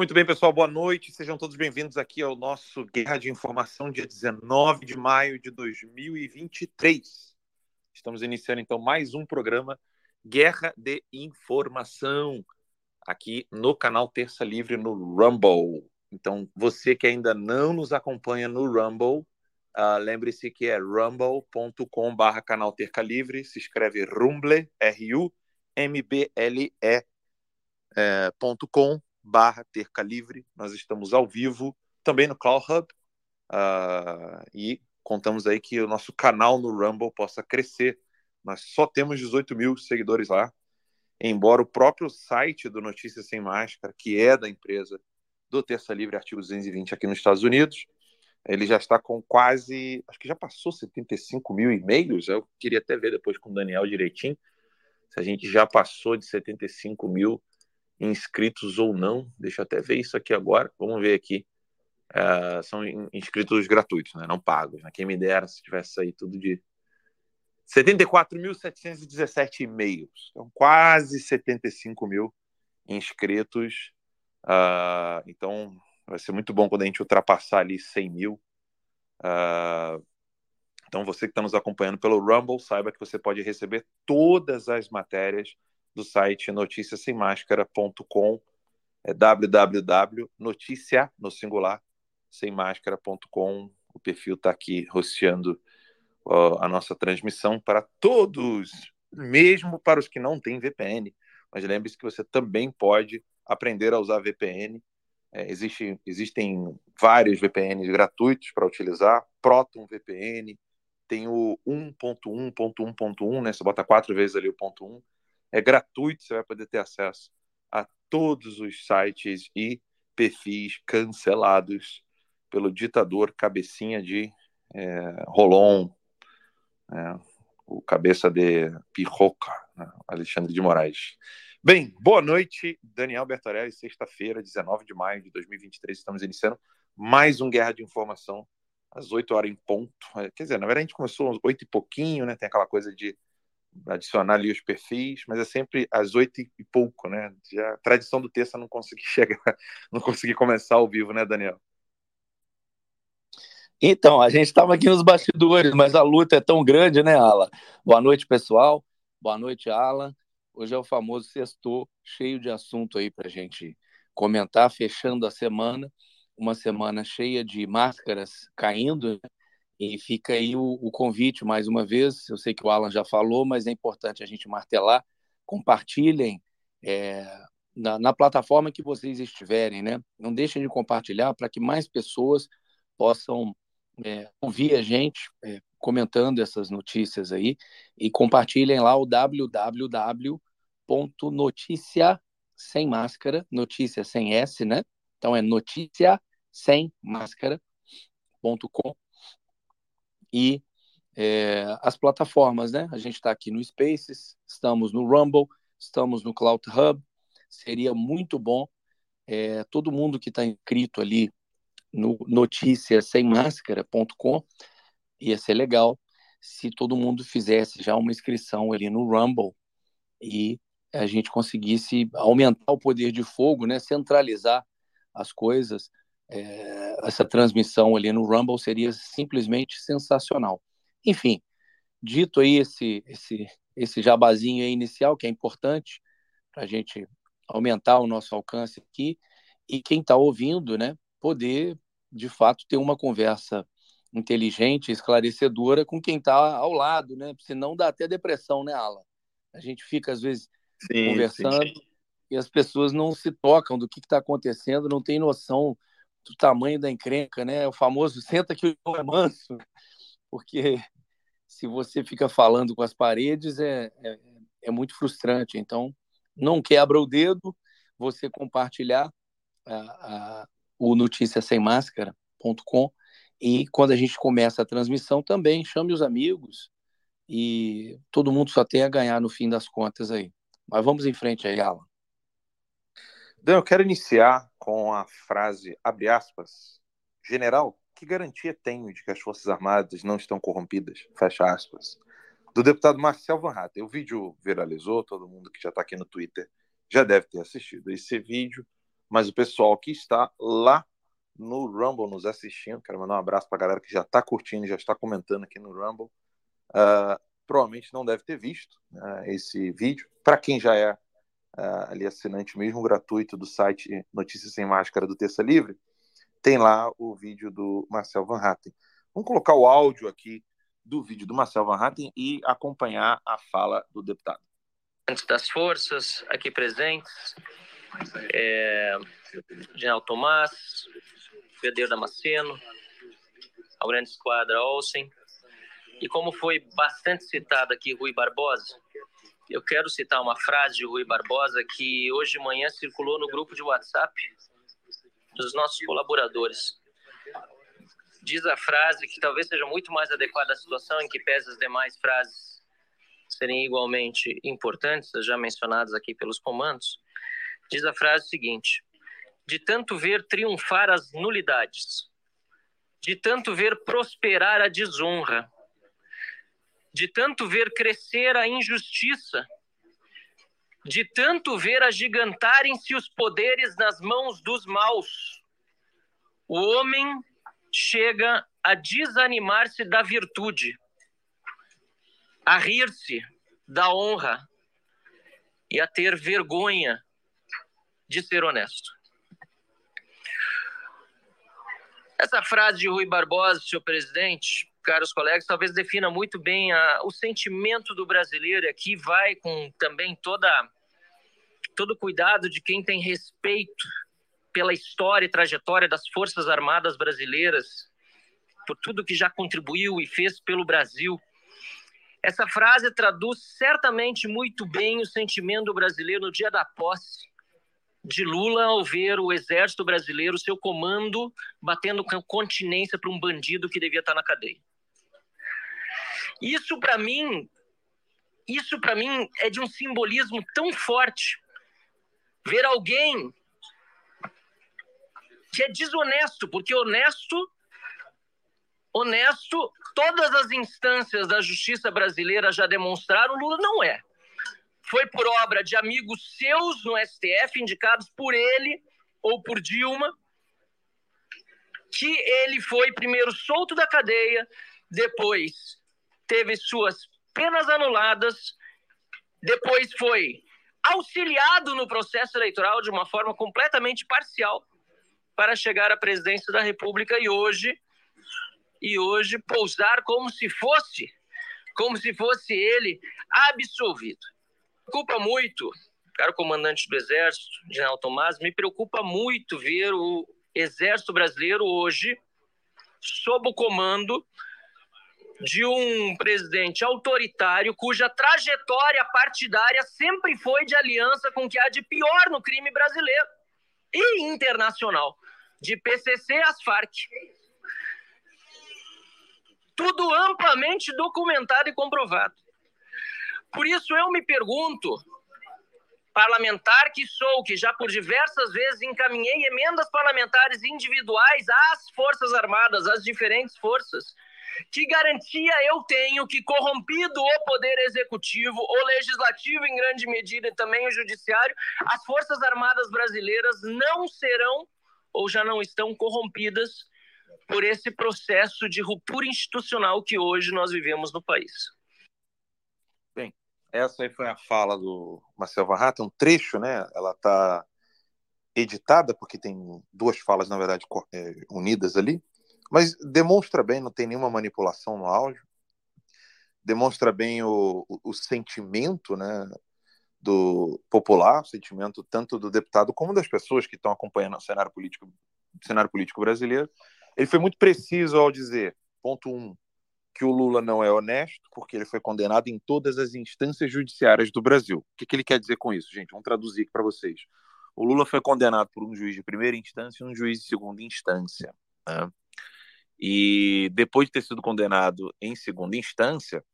Muito bem, pessoal, boa noite. Sejam todos bem-vindos aqui ao nosso Guerra de Informação, dia 19 de maio de 2023. Estamos iniciando então mais um programa Guerra de Informação aqui no canal Terça Livre no Rumble. Então, você que ainda não nos acompanha no Rumble, uh, lembre-se que é rumble.com/barra canal Terça Livre. Se escreve Rumble, R-U-M-B-L-E, é, ponto com barra Terca Livre. Nós estamos ao vivo também no Cloud Hub uh, e contamos aí que o nosso canal no Rumble possa crescer. Nós só temos 18 mil seguidores lá, embora o próprio site do Notícias Sem Máscara, que é da empresa do Terça Livre Artigo 220 aqui nos Estados Unidos, ele já está com quase, acho que já passou 75 mil e-mails. Eu queria até ver depois com o Daniel direitinho se a gente já passou de 75 mil inscritos ou não. Deixa eu até ver isso aqui agora. Vamos ver aqui. Uh, são inscritos gratuitos, né? não pagos. Né? Quem me dera se tivesse aí tudo de 74.717 e-mails. Então, quase 75 mil inscritos. Uh, então, vai ser muito bom quando a gente ultrapassar ali 100 mil. Uh, então, você que está nos acompanhando pelo Rumble, saiba que você pode receber todas as matérias do site noticiasemmascara.com, é www.noticia, no singular, semmáscara.com. O perfil está aqui rosteando a nossa transmissão para todos, mesmo para os que não têm VPN. Mas lembre-se que você também pode aprender a usar VPN. É, existe, existem vários VPNs gratuitos para utilizar. Proton VPN, tem o 1.1.1.1, né? Você bota quatro vezes ali o ponto 1 é gratuito, você vai poder ter acesso a todos os sites e perfis cancelados pelo ditador cabecinha de é, Rolon, é, o cabeça de Pirroca, né, Alexandre de Moraes. Bem, boa noite, Daniel Bertorelli, sexta-feira, 19 de maio de 2023, estamos iniciando mais um Guerra de Informação às 8 horas em ponto. Quer dizer, na verdade a gente começou às 8 e pouquinho, né? Tem aquela coisa de adicionar ali os perfis, mas é sempre às oito e pouco, né? Já, a tradição do terça não consegui chegar, não consegui começar ao vivo, né, Daniel? Então, a gente estava aqui nos bastidores, mas a luta é tão grande, né, Alan? Boa noite, pessoal. Boa noite, Alan. Hoje é o famoso sexto cheio de assunto aí para gente comentar, fechando a semana. Uma semana cheia de máscaras caindo, né? E fica aí o, o, convite mais uma vez. Eu sei que o Alan já falou, mas é importante a gente martelar. Compartilhem é, na, na, plataforma que vocês estiverem, né? Não deixem de compartilhar para que mais pessoas possam é, ouvir a gente é, comentando essas notícias aí e compartilhem lá o www.noticia sem máscara, notícia sem S, né? Então é notícia sem máscara.com e é, as plataformas, né? A gente está aqui no Spaces, estamos no Rumble, estamos no Cloud Hub. Seria muito bom é, todo mundo que está inscrito ali no noticiasemmáscara.com ia ser legal se todo mundo fizesse já uma inscrição ali no Rumble e a gente conseguisse aumentar o poder de fogo, né? Centralizar as coisas é, essa transmissão ali no Rumble seria simplesmente sensacional. Enfim, dito aí esse, esse, esse jabazinho inicial, que é importante para a gente aumentar o nosso alcance aqui, e quem está ouvindo, né, poder, de fato, ter uma conversa inteligente, esclarecedora com quem está ao lado, né? Senão dá até depressão, né, Alan? A gente fica, às vezes, sim, conversando sim, sim. e as pessoas não se tocam do que está acontecendo, não tem noção do tamanho da encrenca, né? O famoso senta que o é manso, porque se você fica falando com as paredes é, é, é muito frustrante. Então, não quebra o dedo você compartilhar a, a, o noticiasemmascara.com e quando a gente começa a transmissão também chame os amigos e todo mundo só tem a ganhar no fim das contas aí. Mas vamos em frente aí, Alan. Dan, eu quero iniciar com a frase, abre aspas, general, que garantia tenho de que as Forças Armadas não estão corrompidas? Fecha aspas. Do deputado Marcel Van Hatten. O vídeo viralizou, todo mundo que já está aqui no Twitter já deve ter assistido esse vídeo. mas o pessoal que está lá no Rumble nos assistindo, quero mandar um abraço para a galera que já está curtindo, já está comentando aqui no Rumble. Uh, provavelmente não deve ter visto uh, esse vídeo. Para quem já é uh, ali assinante mesmo gratuito do site Notícias Sem Máscara do Terça Livre, tem lá o vídeo do Marcel Van Hatten. Vamos colocar o áudio aqui do vídeo do Marcel Van Hatten e acompanhar a fala do deputado. Das forças aqui presentes, é, General Tomás, Brigadier Damasceno, ao grande esquadra Olsen, e como foi bastante citado aqui Rui Barbosa, eu quero citar uma frase de Rui Barbosa que hoje de manhã circulou no grupo de WhatsApp dos nossos colaboradores. Diz a frase que talvez seja muito mais adequada à situação, em que pese as demais frases serem igualmente importantes, já mencionadas aqui pelos comandos. Diz a frase seguinte: De tanto ver triunfar as nulidades, de tanto ver prosperar a desonra, de tanto ver crescer a injustiça, de tanto ver agigantarem-se os poderes nas mãos dos maus. O homem chega a desanimar-se da virtude, a rir-se da honra e a ter vergonha de ser honesto. Essa frase de Rui Barbosa, senhor presidente, caros colegas, talvez defina muito bem a, o sentimento do brasileiro. Aqui vai com também toda todo cuidado de quem tem respeito pela história e trajetória das Forças Armadas brasileiras, por tudo que já contribuiu e fez pelo Brasil. Essa frase traduz certamente muito bem o sentimento brasileiro no dia da posse de Lula ao ver o exército brasileiro, seu comando, batendo continência para um bandido que devia estar na cadeia. Isso para mim, isso para mim é de um simbolismo tão forte. Ver alguém que é desonesto, porque honesto, honesto, todas as instâncias da justiça brasileira já demonstraram, Lula não é. Foi por obra de amigos seus no STF, indicados por ele ou por Dilma, que ele foi primeiro solto da cadeia, depois teve suas penas anuladas, depois foi auxiliado no processo eleitoral de uma forma completamente parcial para chegar à presidência da República e hoje e hoje pousar como se fosse como se fosse ele absolvido. Preocupa muito, caro comandante do Exército, General Tomás, me preocupa muito ver o Exército Brasileiro hoje sob o comando de um presidente autoritário cuja trajetória partidária sempre foi de aliança com o que há de pior no crime brasileiro e internacional, de PCC às Farc. Tudo amplamente documentado e comprovado. Por isso eu me pergunto, parlamentar que sou, que já por diversas vezes encaminhei emendas parlamentares individuais às Forças Armadas, às diferentes forças, que garantia eu tenho que, corrompido o poder executivo, o legislativo em grande medida e também o judiciário, as Forças Armadas brasileiras não serão ou já não estão corrompidas por esse processo de ruptura institucional que hoje nós vivemos no país. Bem, essa aí foi a fala do Marcel Varrata, um trecho, né? Ela está editada porque tem duas falas, na verdade, é, unidas ali. Mas demonstra bem, não tem nenhuma manipulação no áudio, demonstra bem o, o, o sentimento né, do popular, o sentimento tanto do deputado como das pessoas que estão acompanhando o cenário político, cenário político brasileiro. Ele foi muito preciso ao dizer, ponto um, que o Lula não é honesto, porque ele foi condenado em todas as instâncias judiciárias do Brasil. O que, que ele quer dizer com isso, gente? Vamos traduzir aqui para vocês. O Lula foi condenado por um juiz de primeira instância e um juiz de segunda instância. Né? E depois de ter sido condenado em segunda instância,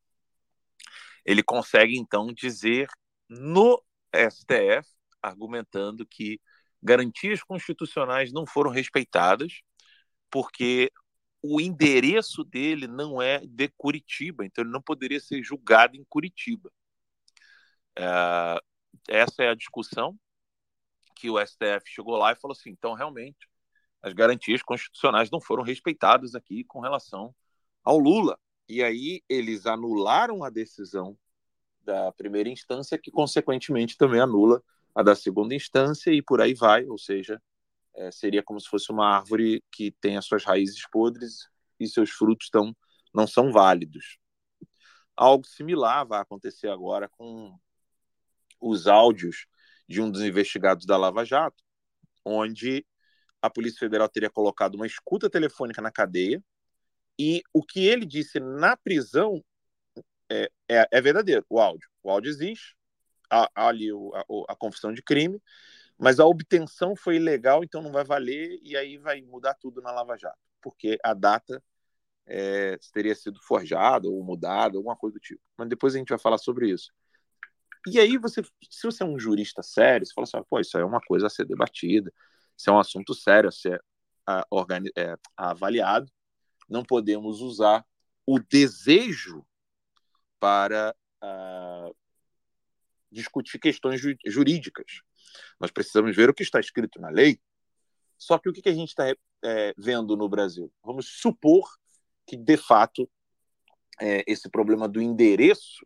ele consegue então dizer no STF, argumentando que garantias constitucionais não foram respeitadas, porque o endereço dele não é de Curitiba, então ele não poderia ser julgado em Curitiba. É, essa é a discussão que o STF chegou lá e falou assim: então, realmente, as garantias constitucionais não foram respeitadas aqui com relação ao Lula. E aí eles anularam a decisão da primeira instância, que consequentemente também anula a da segunda instância e por aí vai, ou seja, é, seria como se fosse uma árvore que tem as suas raízes podres e seus frutos tão, não são válidos. Algo similar vai acontecer agora com os áudios de um dos investigados da Lava Jato, onde a Polícia Federal teria colocado uma escuta telefônica na cadeia e o que ele disse na prisão é, é, é verdadeiro, o áudio. O áudio existe, há, há ali o, a, a, confissão de crime, mas a obtenção foi ilegal, então não vai valer, e aí vai mudar tudo na Lava Jato, porque a data é, teria sido forjada ou mudada, alguma coisa do tipo. Mas depois a gente vai falar sobre isso. E aí, você, se você é um jurista sério, você fala assim: pô, isso é uma coisa a ser debatida, isso é um assunto sério a ser a, é, avaliado. Não podemos usar o desejo para uh, discutir questões ju jurídicas. Nós precisamos ver o que está escrito na lei. Só que o que a gente está é, vendo no Brasil? Vamos supor que, de fato, é, esse problema do endereço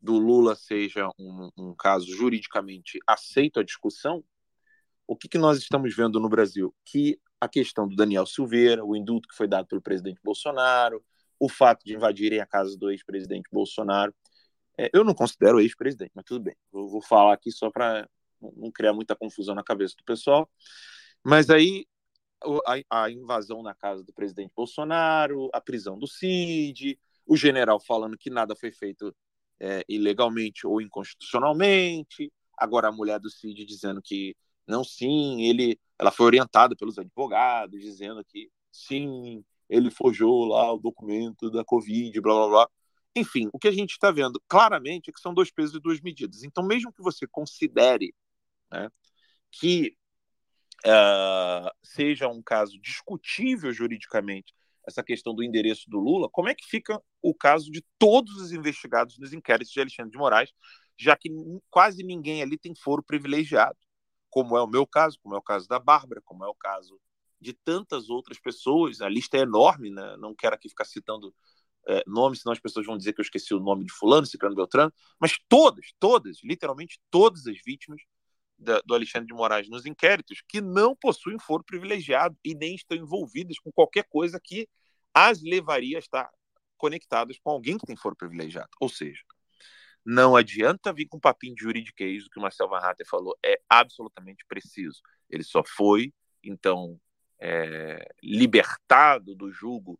do Lula seja um, um caso juridicamente aceito à discussão, o que, que nós estamos vendo no Brasil? Que a questão do Daniel Silveira, o indulto que foi dado pelo presidente Bolsonaro, o fato de invadirem a casa do ex-presidente Bolsonaro. É, eu não considero ex-presidente, mas tudo bem. Eu vou falar aqui só para não criar muita confusão na cabeça do pessoal. Mas aí a, a, invasão na casa do presidente Bolsonaro, a prisão do Cid, o general falando que nada foi feito é, ilegalmente ou inconstitucionalmente, agora a mulher do Cid dizendo que não, sim, ele, ela foi orientada pelos advogados, dizendo que sim, ele forjou lá o documento da Covid, blá blá blá. Enfim, o que a gente está vendo claramente é que são dois pesos e duas medidas. Então, mesmo que você considere né, que uh, seja um caso discutível juridicamente essa questão do endereço do Lula, como é que fica o caso de todos os investigados nos inquéritos de Alexandre de Moraes, já que quase ninguém ali tem foro privilegiado, como é o meu caso, como é o caso da Bárbara, como é o caso de tantas outras pessoas. A lista é enorme, né? não quero aqui ficar citando é, nomes, senão as pessoas vão dizer que eu esqueci o nome de fulano, ciclano Beltrano, mas todas, todas, literalmente todas as vítimas da, do Alexandre de Moraes nos inquéritos que não possuem foro privilegiado e nem estão envolvidas com qualquer coisa que as levaria a estar conectadas com alguém que tem foro privilegiado. Ou seja, não adianta vir com um papinho de juridiquês, o que o Marcel Van Hatten falou é absolutamente preciso. Ele só foi, então, é, libertado do jugo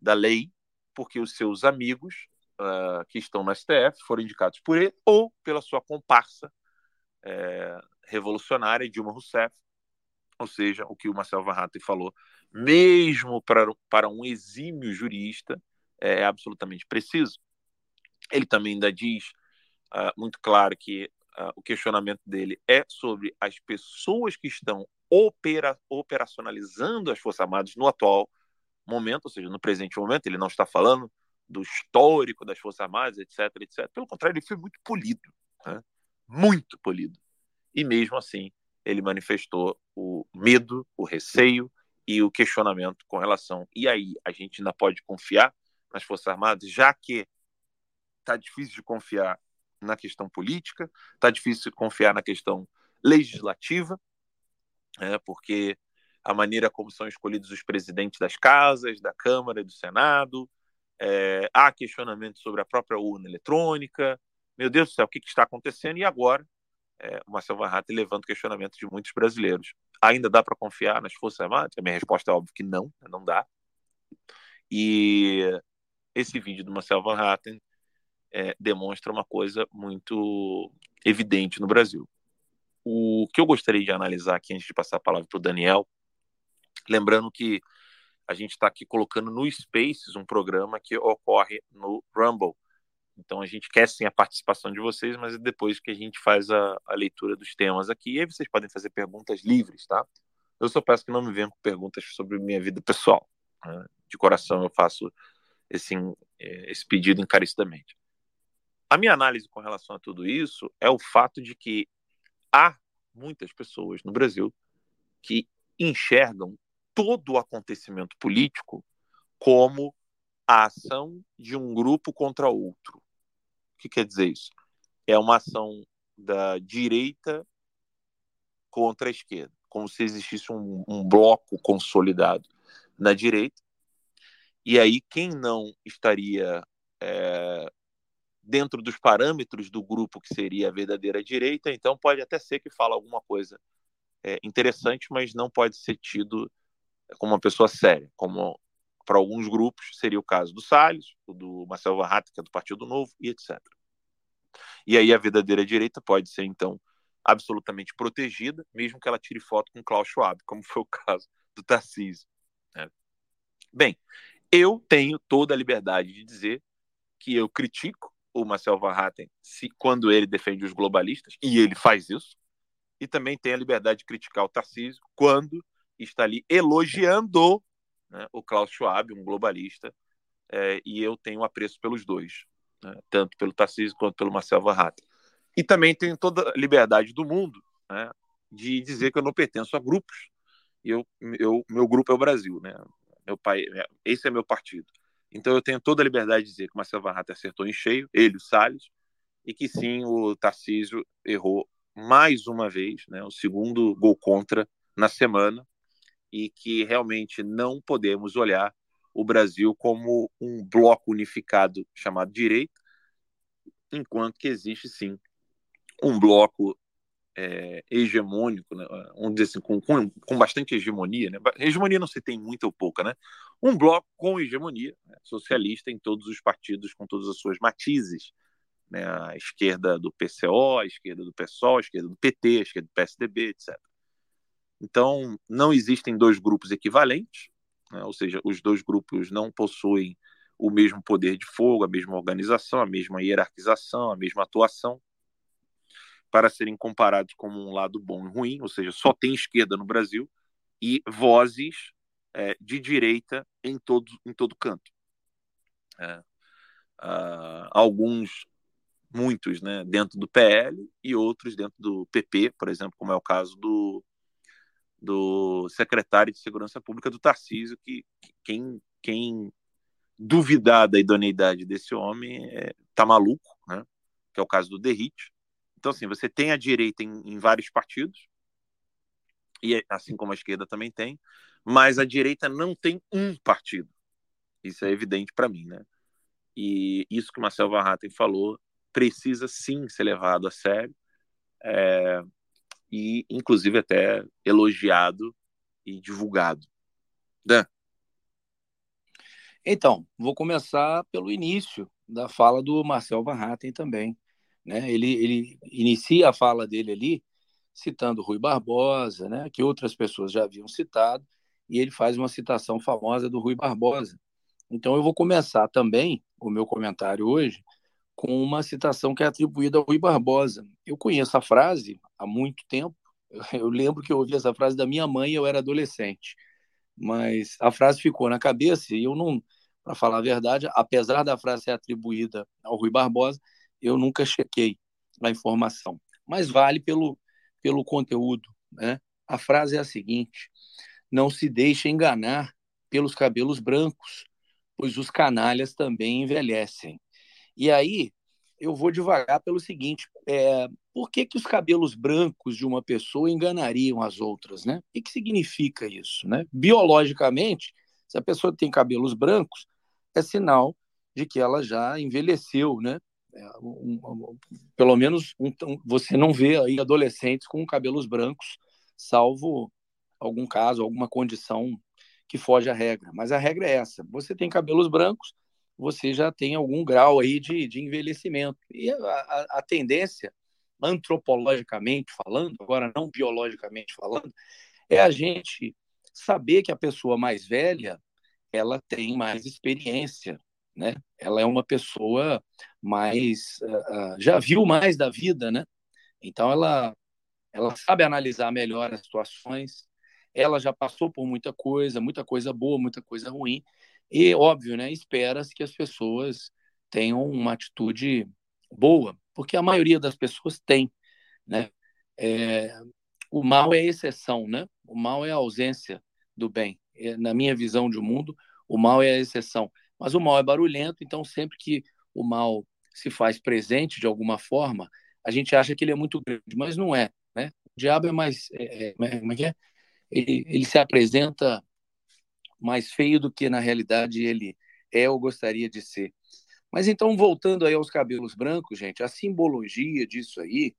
da lei porque os seus amigos uh, que estão no STF foram indicados por ele ou pela sua comparsa é, revolucionária, Dilma Rousseff, ou seja, o que o Marcel Van Hatten falou, mesmo para, para um exímio jurista, é absolutamente preciso. Ele também ainda diz uh, muito claro que uh, o questionamento dele é sobre as pessoas que estão opera, operacionalizando as Forças Armadas no atual momento, ou seja, no presente momento, ele não está falando do histórico das Forças Armadas, etc, etc. Pelo contrário, ele foi muito polido, né? muito polido. E mesmo assim, ele manifestou o medo, o receio e o questionamento com relação. E aí, a gente ainda pode confiar nas Forças Armadas, já que está difícil de confiar na questão política, está difícil confiar na questão legislativa, né, porque a maneira como são escolhidos os presidentes das casas, da Câmara e do Senado, é, há questionamentos sobre a própria urna eletrônica. Meu Deus do céu, o que, que está acontecendo? E agora, é, o Marcelo Van Hatten levanta questionamento de muitos brasileiros. Ainda dá para confiar nas Forças Armadas? A minha resposta é óbvia que não, não dá. E esse vídeo do Marcelo Van Hatten é, demonstra uma coisa muito evidente no Brasil. O que eu gostaria de analisar aqui antes de passar a palavra para o Daniel, lembrando que a gente está aqui colocando no Spaces um programa que ocorre no Rumble. Então a gente quer sim a participação de vocês, mas é depois que a gente faz a, a leitura dos temas aqui. E aí vocês podem fazer perguntas livres, tá? Eu só peço que não me venham com perguntas sobre minha vida pessoal. Né? De coração eu faço esse, é, esse pedido encarecidamente. A minha análise com relação a tudo isso é o fato de que há muitas pessoas no Brasil que enxergam todo o acontecimento político como a ação de um grupo contra outro. O que quer dizer isso? É uma ação da direita contra a esquerda, como se existisse um, um bloco consolidado na direita. E aí, quem não estaria é, dentro dos parâmetros do grupo que seria a verdadeira direita, então pode até ser que fala alguma coisa é, interessante, mas não pode ser tido como uma pessoa séria, como para alguns grupos seria o caso do Salles, do Marcelo Varrata, que é do Partido Novo, e etc. E aí a verdadeira direita pode ser, então, absolutamente protegida, mesmo que ela tire foto com Klaus Schwab, como foi o caso do Tarcísio. Né? Bem, eu tenho toda a liberdade de dizer que eu critico o Marcel Van Hatten se, quando ele defende os globalistas, e ele faz isso, e também tenho a liberdade de criticar o Tarcísio quando está ali elogiando né, o Klaus Schwab, um globalista, é, e eu tenho apreço pelos dois, né, tanto pelo Tarcísio quanto pelo Marcel Van Hatten. E também tenho toda a liberdade do mundo né, de dizer que eu não pertenço a grupos. Eu, eu, meu grupo é o Brasil, né? Meu pai, esse é meu partido. Então eu tenho toda a liberdade de dizer que o Marcelo Hatten acertou em cheio, ele, o Salles, e que sim, o Tarcísio errou mais uma vez, né, o segundo gol contra na semana, e que realmente não podemos olhar o Brasil como um bloco unificado chamado direita, enquanto que existe sim um bloco é, hegemônico, né? assim, com, com, com, bastante hegemonia, né? hegemonia não se tem muita ou pouca, né? um bloco com hegemonia né? socialista em todos os partidos, com todas as suas matizes, né? a esquerda do PCO, a esquerda do PSOL, a esquerda do PT, a esquerda do PSDB, etc. Então, não existem dois grupos equivalentes, né? ou seja, os dois grupos não possuem o mesmo poder de fogo, a mesma organização, a mesma hierarquização, a mesma atuação, para serem comparados como um lado bom e ruim, ou seja, só tem esquerda no Brasil e vozes é, de direita em todo, em todo canto. É, uh, alguns, muitos, né, dentro do PL e outros dentro do PP, por exemplo, como é o caso do, do secretário de Segurança Pública do Tarcísio, que, que quem, quem duvidar da idoneidade desse homem é, tá maluco, né? que é o caso do Derrite. Então, assim, você tem a direita em, em vários partidos, e assim como a esquerda também tem, mas a direita não tem um partido. Isso é evidente para mim, né? E isso que o Marcel Van Hatten falou precisa sim ser levado a sério. É, e inclusive até elogiado e divulgado. Dan. Então, vou começar pelo início da fala do Marcel Van Hatten também. Né? Ele, ele inicia a fala dele ali citando Rui Barbosa, né? que outras pessoas já haviam citado, e ele faz uma citação famosa do Rui Barbosa. Então, eu vou começar também o meu comentário hoje com uma citação que é atribuída ao Rui Barbosa. Eu conheço a frase há muito tempo, eu lembro que eu ouvi essa frase da minha mãe, eu era adolescente, mas a frase ficou na cabeça e eu não, para falar a verdade, apesar da frase ser atribuída ao Rui Barbosa, eu nunca chequei a informação. Mas vale pelo, pelo conteúdo. Né? A frase é a seguinte: não se deixe enganar pelos cabelos brancos, pois os canalhas também envelhecem. E aí eu vou devagar pelo seguinte: é, por que, que os cabelos brancos de uma pessoa enganariam as outras? Né? O que, que significa isso? Né? Biologicamente, se a pessoa tem cabelos brancos, é sinal de que ela já envelheceu, né? É, um, um, pelo menos um, você não vê aí adolescentes com cabelos brancos, salvo algum caso, alguma condição que foge à regra. Mas a regra é essa: você tem cabelos brancos, você já tem algum grau aí de, de envelhecimento. E a, a, a tendência, antropologicamente falando, agora não biologicamente falando, é a gente saber que a pessoa mais velha ela tem mais experiência, né? Ela é uma pessoa mais uh, já viu mais da vida, né? Então ela ela sabe analisar melhor as situações. Ela já passou por muita coisa, muita coisa boa, muita coisa ruim. E, óbvio, né, espera-se que as pessoas tenham uma atitude boa, porque a maioria das pessoas tem. Né? É, o mal é exceção, né? O mal é a ausência do bem. É, na minha visão de mundo, o mal é a exceção. Mas o mal é barulhento, então sempre que o mal se faz presente de alguma forma, a gente acha que ele é muito grande, mas não é. Né? O diabo é mais. É, é, como é que é? Ele, ele se apresenta mais feio do que na realidade ele é ou gostaria de ser. Mas então, voltando aí aos cabelos brancos, gente, a simbologia disso aí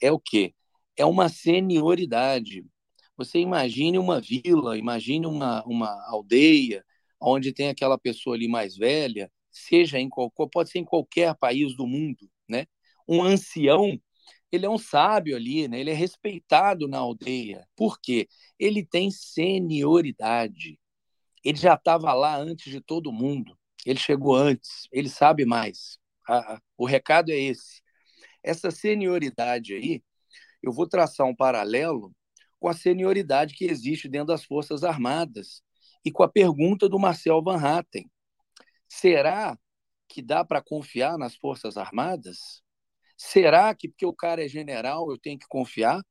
é o quê? É uma senioridade. Você imagine uma vila, imagine uma, uma aldeia, onde tem aquela pessoa ali mais velha, seja em qualquer, pode ser em qualquer país do mundo, né? Um ancião, ele é um sábio ali, né? Ele é respeitado na aldeia. Por quê? Ele tem senioridade. Ele já estava lá antes de todo mundo. Ele chegou antes. Ele sabe mais. o recado é esse. Essa senioridade aí, eu vou traçar um paralelo com a senioridade que existe dentro das Forças Armadas e com a pergunta do Marcel Van Hatten. Será que dá para confiar nas Forças Armadas? Será que, porque o cara é general, eu tenho que confiar?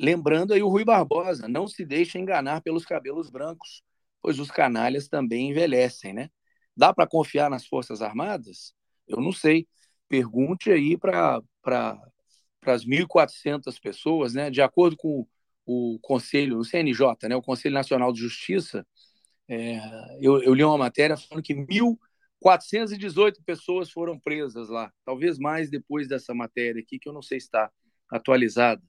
Lembrando aí o Rui Barbosa, não se deixe enganar pelos cabelos brancos, pois os canalhas também envelhecem, né? Dá para confiar nas Forças Armadas? Eu não sei. Pergunte aí para as 1.400 pessoas, né? De acordo com o Conselho, o CNJ, né? O Conselho Nacional de Justiça, é, eu, eu li uma matéria falando que 1.418 pessoas foram presas lá, talvez mais depois dessa matéria aqui, que eu não sei se está atualizada.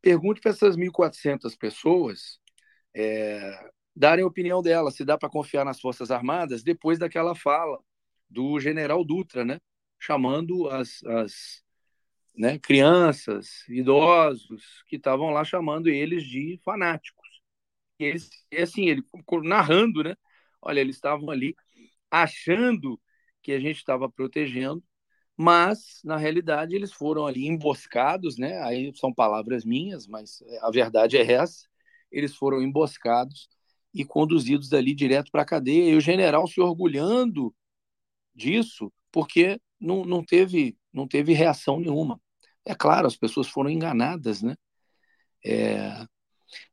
Pergunte para essas 1.400 pessoas é, darem a opinião delas, se dá para confiar nas Forças Armadas, depois daquela fala do general Dutra, né? chamando as, as né, crianças, idosos, que estavam lá chamando eles de fanáticos. E eles, assim, ele narrando, né? Olha, eles estavam ali achando que a gente estava protegendo, mas na realidade eles foram ali emboscados, né? Aí são palavras minhas, mas a verdade é essa. Eles foram emboscados e conduzidos dali direto para a cadeia. E o general se orgulhando disso, porque não, não, teve, não teve reação nenhuma. É claro, as pessoas foram enganadas, né? É,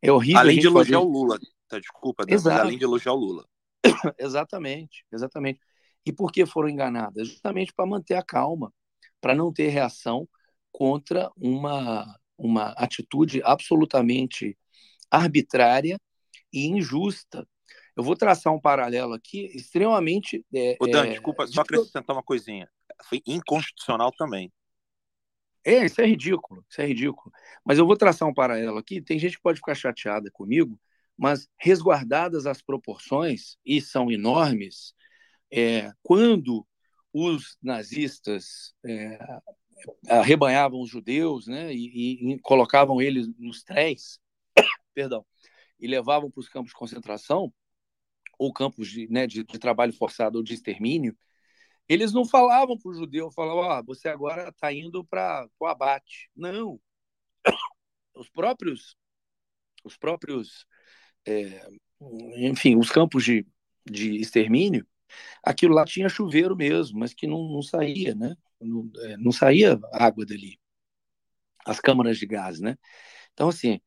é horrível. Além de elogiar fazer... o Lula, tá, desculpa, Exato. além de elogiar o Lula. exatamente, exatamente. E por que foram enganadas? Justamente para manter a calma, para não ter reação contra uma, uma atitude absolutamente arbitrária e injusta. Eu vou traçar um paralelo aqui extremamente. É, Ô, Dan, é, desculpa, só acrescentar uma coisinha. Foi inconstitucional também. É, isso é ridículo, isso é ridículo. Mas eu vou traçar um paralelo aqui. Tem gente que pode ficar chateada comigo, mas resguardadas as proporções, e são enormes, é, quando os nazistas é, arrebanhavam os judeus né, e, e colocavam eles nos trens, perdão, e levavam para os campos de concentração, ou campos de, né, de, de trabalho forçado ou de extermínio, eles não falavam para o judeu, falavam, ah, você agora está indo para o abate. Não. Os próprios, os próprios, é, enfim, os campos de, de extermínio, aquilo lá tinha chuveiro mesmo, mas que não, não saía, né? Não, é, não saía água dali. As câmaras de gás, né? Então, assim,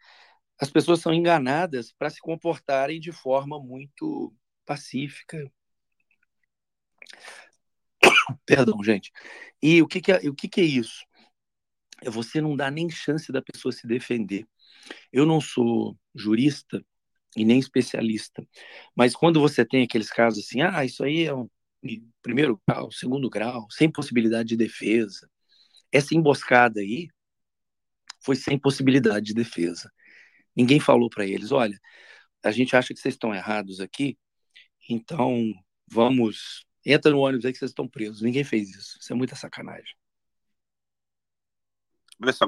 as pessoas são enganadas para se comportarem de forma muito pacífica, Perdão, gente. E o que, que, é, o que, que é isso? É você não dá nem chance da pessoa se defender. Eu não sou jurista e nem especialista, mas quando você tem aqueles casos assim, ah, isso aí é um primeiro grau, segundo grau, sem possibilidade de defesa, essa emboscada aí foi sem possibilidade de defesa. Ninguém falou para eles, olha, a gente acha que vocês estão errados aqui, então vamos Entra no ônibus aí que vocês estão presos. Ninguém fez isso. Isso é muita sacanagem. Olha só,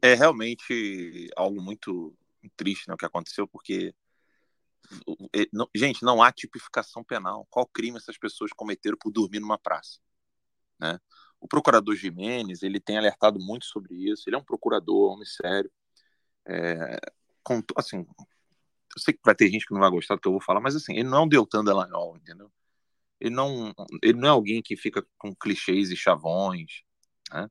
é realmente algo muito triste né, o que aconteceu, porque, gente, não há tipificação penal. Qual crime essas pessoas cometeram por dormir numa praça? Né? O procurador Jimenez, ele tem alertado muito sobre isso. Ele é um procurador, homem sério. É, com, assim, eu sei que vai ter gente que não vai gostar do que eu vou falar, mas assim, ele não é um Deltan Dallagnol, entendeu? Ele não, ele não é alguém que fica com clichês e chavões, né?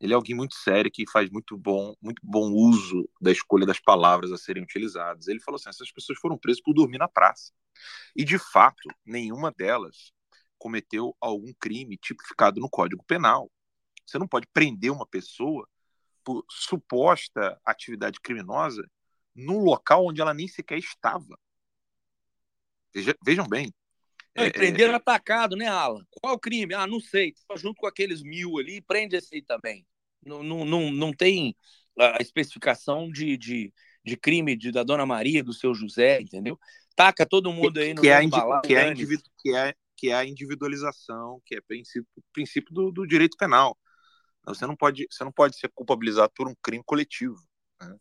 Ele é alguém muito sério que faz muito bom, muito bom uso da escolha das palavras a serem utilizadas. Ele falou assim: essas pessoas foram presas por dormir na praça. E de fato, nenhuma delas cometeu algum crime tipificado no Código Penal. Você não pode prender uma pessoa por suposta atividade criminosa num local onde ela nem sequer estava. Veja, vejam bem. Não, é, prenderam atacado, né, Alan? Qual o crime? Ah, não sei. Tá junto com aqueles mil ali, prende esse aí também. Não, não, não, não tem a especificação de, de, de crime de, da Dona Maria, do seu José, entendeu? Taca todo mundo aí no que, é, balão, que, é individu, que, é, que é a individualização, que é princípio, princípio do, do direito penal. Você não pode, você não pode ser culpabilizado por um crime coletivo. Né?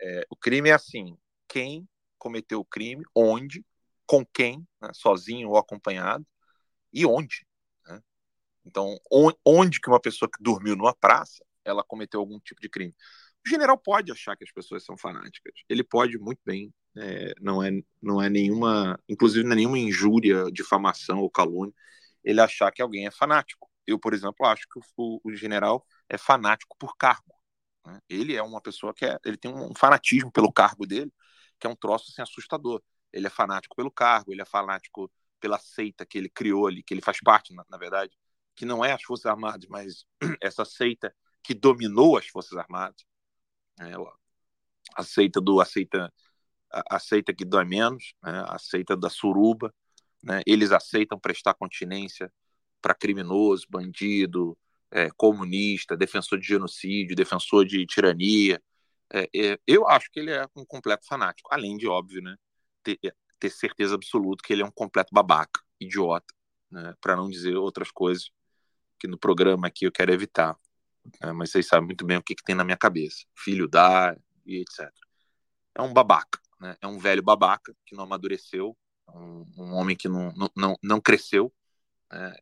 É, o crime é assim: quem cometeu o crime, onde, com quem, né, sozinho ou acompanhado, e onde. Né? Então, onde que uma pessoa que dormiu numa praça, ela cometeu algum tipo de crime. O general pode achar que as pessoas são fanáticas. Ele pode muito bem. É, não é não é nenhuma, inclusive não é nenhuma injúria, difamação ou calúnia, ele achar que alguém é fanático. Eu, por exemplo, acho que o, o general é fanático por cargo. Né? Ele é uma pessoa que é, ele tem um fanatismo pelo cargo dele, que é um troço assim, assustador. Ele é fanático pelo cargo, ele é fanático pela seita que ele criou ali, que ele faz parte, na, na verdade, que não é as Forças Armadas, mas essa seita que dominou as Forças Armadas. É, a seita do aceita aceita que dói menos, né? a seita da suruba, né? eles aceitam prestar continência para criminoso, bandido, é, comunista, defensor de genocídio, defensor de tirania. É, é, eu acho que ele é um completo fanático, além de, óbvio, né, ter, é, ter certeza absoluta que ele é um completo babaca, idiota, né, para não dizer outras coisas que no programa aqui eu quero evitar. Né, mas vocês sabem muito bem o que, que tem na minha cabeça: filho da e etc. É um babaca, né, é um velho babaca que não amadureceu, um, um homem que não, não, não, não cresceu, né,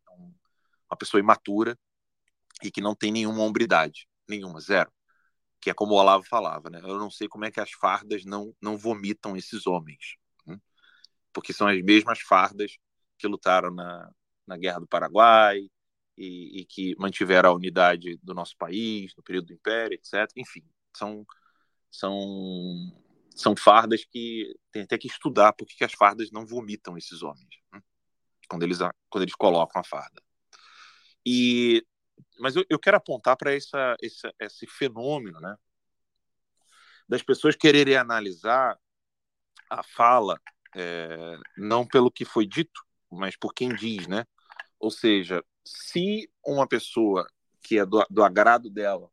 uma pessoa imatura e que não tem nenhuma hombridade, nenhuma, zero. Que é como o Olavo falava, né? Eu não sei como é que as fardas não, não vomitam esses homens. Porque são as mesmas fardas que lutaram na, na Guerra do Paraguai e, e, que mantiveram a unidade do nosso país no período do Império, etc. Enfim, são, são, são fardas que tem até que estudar porque que as fardas não vomitam esses homens né? quando, eles, quando eles colocam a farda. E mas eu, eu quero apontar para esse fenômeno, né? Das pessoas quererem analisar a fala é, não pelo que foi dito, mas por quem diz, né? Ou seja, se uma pessoa que é do, do agrado dela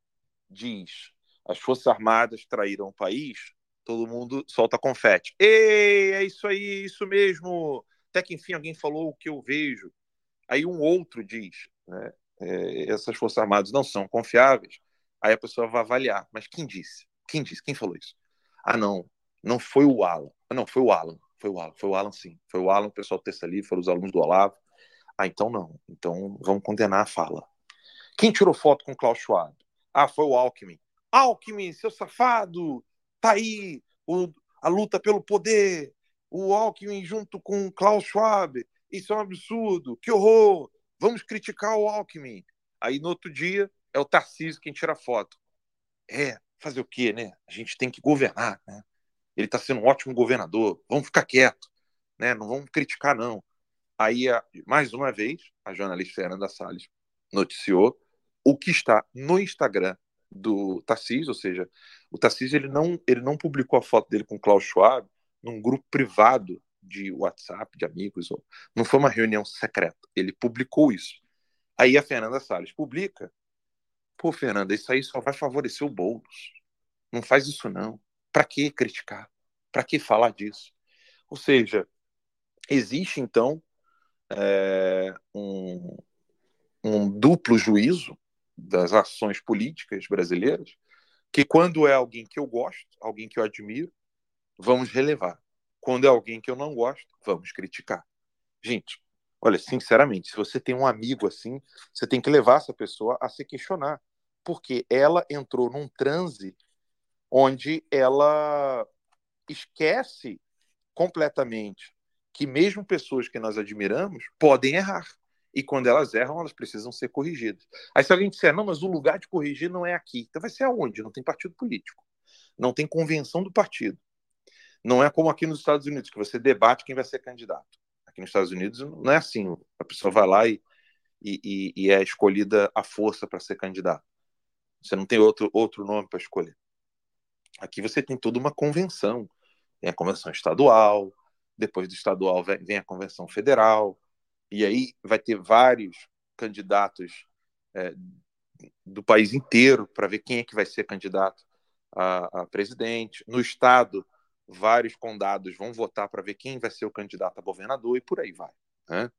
diz as Forças Armadas traíram o país, todo mundo solta confete. Ei, é isso aí, isso mesmo. Até que enfim alguém falou o que eu vejo. Aí um outro diz, né? é, essas Forças Armadas não são confiáveis, aí a pessoa vai avaliar. Mas quem disse? Quem disse? Quem falou isso? Ah, não, não foi o Alan. Ah, não, foi o Alan. Foi o Alan, foi o Alan sim. Foi o Alan, o pessoal do Terça Livre, foram os alunos do Olavo. Ah, então não. Então vamos condenar a fala. Quem tirou foto com o Klaus Schwab? Ah, foi o Alckmin. Alckmin, seu safado! Tá aí o, a luta pelo poder. O Alckmin junto com o Klaus Schwab. Isso é um absurdo. Que horror! Vamos criticar o Alckmin. Aí no outro dia é o Tarcísio quem tira foto. É, fazer o quê, né? A gente tem que governar, né? Ele está sendo um ótimo governador. Vamos ficar quieto, né? Não vamos criticar não. Aí mais uma vez a jornalista Fernanda Salles noticiou o que está no Instagram do Tarcísio, ou seja, o Tarcísio ele não ele não publicou a foto dele com o Klaus Schwab num grupo privado de WhatsApp, de amigos, ou... não foi uma reunião secreta. Ele publicou isso. Aí a Fernanda Salles publica. Pô, Fernanda, isso aí só vai favorecer o Boulos. Não faz isso não. Para que criticar? Para que falar disso? Ou seja, existe então é, um, um duplo juízo das ações políticas brasileiras, que quando é alguém que eu gosto, alguém que eu admiro, vamos relevar. Quando é alguém que eu não gosto, vamos criticar. Gente, olha, sinceramente, se você tem um amigo assim, você tem que levar essa pessoa a se questionar, porque ela entrou num transe onde ela esquece completamente que mesmo pessoas que nós admiramos podem errar. e quando elas erram, elas precisam ser corrigidas. Aí se alguém disser, não, mas o lugar de corrigir não é aqui, então vai ser aonde? Não tem partido político, não tem convenção do partido. Não é como aqui nos Estados Unidos, que você debate quem vai ser candidato. Aqui nos Estados Unidos não é assim, a pessoa vai lá e, e, e é escolhida à força para ser candidato. Você não tem outro, outro nome para escolher. Aqui você tem toda uma convenção. Tem a convenção estadual, depois do estadual vem a convenção federal, e aí vai ter vários candidatos é, do país inteiro para ver quem é que vai ser candidato a, a, presidente. No estado, vários condados vão votar para ver quem vai ser o candidato a governador e por aí vai. Né?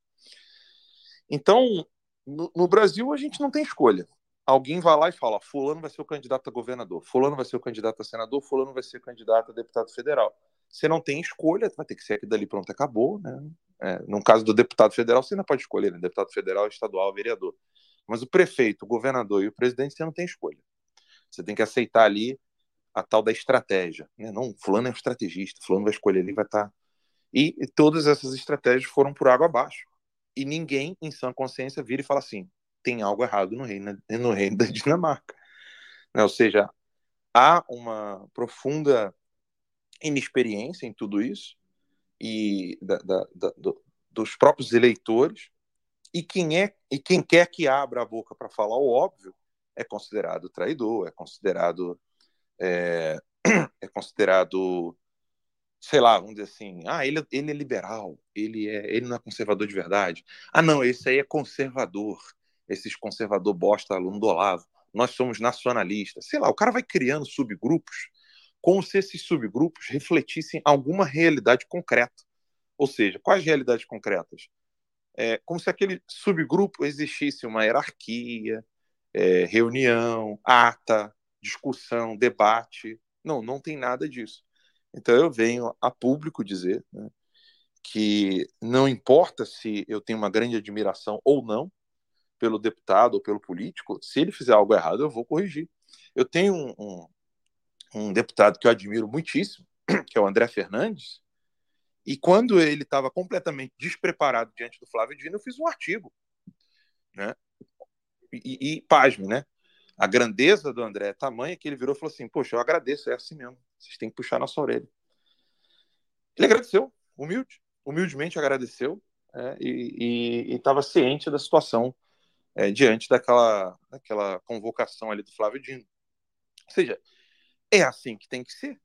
Então, no, no, Brasil, a gente não tem escolha. Alguém vai lá e fala: Fulano vai ser o candidato a governador, Fulano vai ser o candidato a senador, Fulano vai ser o candidato a deputado federal. Você não tem escolha, vai ter que ser aqui dali, pronto, acabou. Né? É, no caso do deputado federal, você ainda pode escolher, né? deputado federal, estadual, vereador. Mas o prefeito, o governador e o presidente, você não tem escolha. Você tem que aceitar ali a tal da estratégia. Né? Não, fulano é um estrategista, fulano vai escolher ali, vai estar. Tá... E, e todas essas estratégias foram por água abaixo. E ninguém, em sã consciência, vira e fala assim: tem algo errado no reino, no reino da Dinamarca. Né? Ou seja, há uma profunda inexperiência em tudo isso e da, da, da, do, dos próprios eleitores e quem é e quem quer que abra a boca para falar o óbvio é considerado traidor, é considerado é, é, considerado sei lá, vamos dizer assim, ah, ele, ele é liberal, ele é ele não é conservador de verdade. Ah, não, esse aí é conservador. Esses conservador bosta aluno do Olavo. Nós somos nacionalistas. Sei lá, o cara vai criando subgrupos como se esses subgrupos refletissem alguma realidade concreta. Ou seja, quais realidades concretas? É, como se aquele subgrupo existisse uma hierarquia, é, reunião, ata, discussão, debate. Não, não tem nada disso. Então eu venho a público dizer né, que não importa se eu tenho uma grande admiração ou não pelo deputado ou pelo político, se ele fizer algo errado, eu vou corrigir. Eu tenho um, um, um deputado que eu admiro muitíssimo, que é o André Fernandes, e quando ele estava completamente despreparado diante do Flávio Dino, eu fiz um artigo, né? E, e pasme, né? A grandeza do André é tamanha que ele virou e falou assim: Poxa, eu agradeço, é assim mesmo, vocês têm que puxar nossa orelha. Ele agradeceu, humilde, humildemente agradeceu é, e estava ciente da situação é, diante daquela, daquela convocação ali do Flávio Dino. Ou seja, é assim que tem que ser.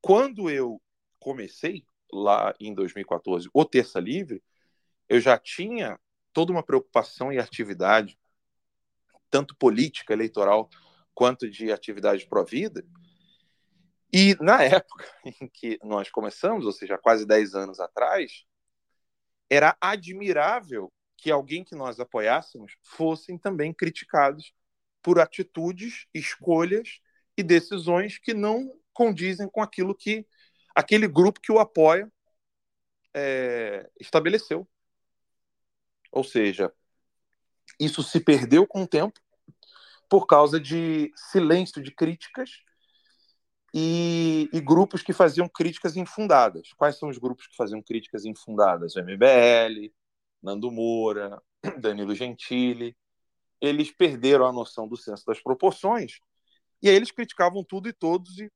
Quando eu comecei, lá em 2014, o Terça Livre, eu já tinha toda uma preocupação e atividade, tanto política, eleitoral, quanto de atividade pró-vida. E na época em que nós começamos, ou seja, quase 10 anos atrás, era admirável que alguém que nós apoiássemos fossem também criticados por atitudes, escolhas e decisões que não condizem com aquilo que aquele grupo que o apoia é, estabeleceu. Ou seja, isso se perdeu com o tempo por causa de silêncio de críticas e, e, grupos que faziam críticas infundadas. Quais são os grupos que faziam críticas infundadas? O MBL, Nando Moura, Danilo Gentili. Eles perderam a noção do senso das proporções e aí eles criticavam tudo e todos, e,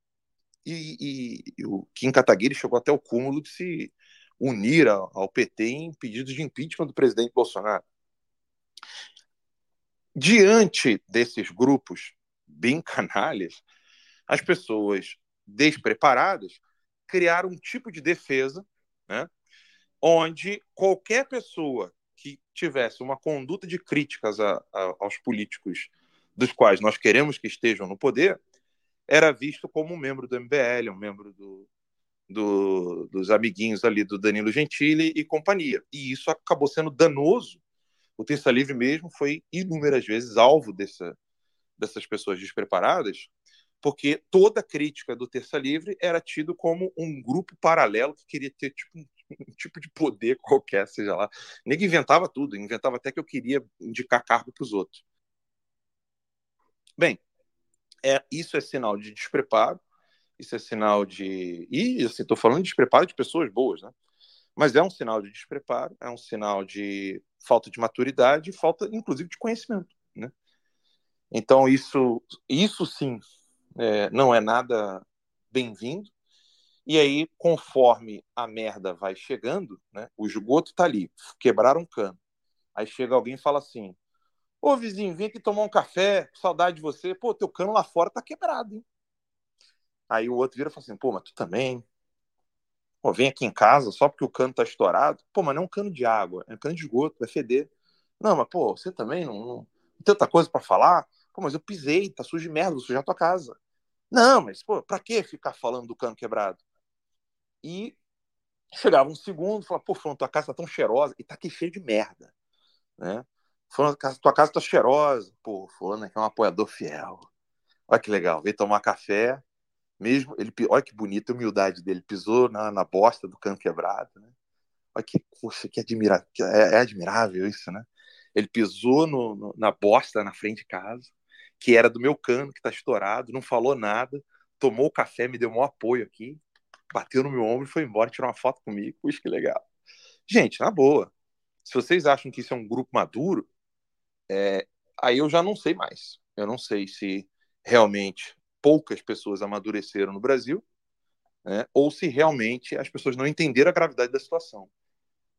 e, e, o Kim Kataguiri chegou até o cúmulo de se unir ao, ao PT em pedidos de impeachment do presidente Bolsonaro. Diante desses grupos bem canalhas, as pessoas despreparadas criaram um tipo de defesa, né, onde qualquer pessoa que tivesse uma conduta de críticas a, a, aos políticos dos quais nós queremos que estejam no poder, era visto como um membro do MBL, um membro do, do, dos amiguinhos ali do Danilo Gentili e companhia. E isso acabou sendo danoso. O Terça Livre mesmo foi inúmeras vezes alvo dessa, dessas pessoas despreparadas, porque toda crítica do Terça Livre era tido como um grupo paralelo que queria ter tipo, um, um tipo de poder qualquer, seja lá. Ninguém inventava tudo, inventava até que eu queria indicar cargo para os outros. Bem, é, isso é sinal de despreparo, isso é sinal de. E, assim, estou falando de despreparo de pessoas boas, né? Mas é um sinal de despreparo, é um sinal de falta de maturidade falta, inclusive, de conhecimento. Né? Então, isso, isso sim é, não é nada bem-vindo. E aí, conforme a merda vai chegando, né, o esgoto tá ali, quebraram um cano. Aí chega alguém e fala assim: Ô vizinho, vem aqui tomar um café, saudade de você. Pô, teu cano lá fora tá quebrado, hein? Aí o outro vira e fala assim: pô, mas tu também. Pô, vem aqui em casa só porque o cano tá estourado. Pô, mas não é um cano de água, é um cano de esgoto, vai feder. Não, mas pô, você também não, não, tem outra coisa para falar? Pô, mas eu pisei, tá sujo de merda, vou sujar tua casa. Não, mas, pô, pra que ficar falando do cano quebrado? E chegava um segundo, falava, pô, falando, tua casa tá tão cheirosa e tá aqui cheio de merda, né? Falando, tua casa tá cheirosa. Pô, fulano aqui é um apoiador fiel. Olha que legal, veio tomar café, mesmo, ele, olha que bonita a humildade dele, pisou na, na bosta do cano quebrado, né? Olha que, poxa, que admirável, é, é admirável isso, né? Ele pisou no, no, na bosta na frente de casa, que era do meu cano, que tá estourado, não falou nada, tomou o café, me deu um apoio aqui, bateu no meu ombro foi embora, tirou uma foto comigo. Puxa, que legal. Gente, na boa, se vocês acham que isso é um grupo maduro, é, aí eu já não sei mais. Eu não sei se realmente poucas pessoas amadureceram no Brasil, né, ou se realmente as pessoas não entenderam a gravidade da situação.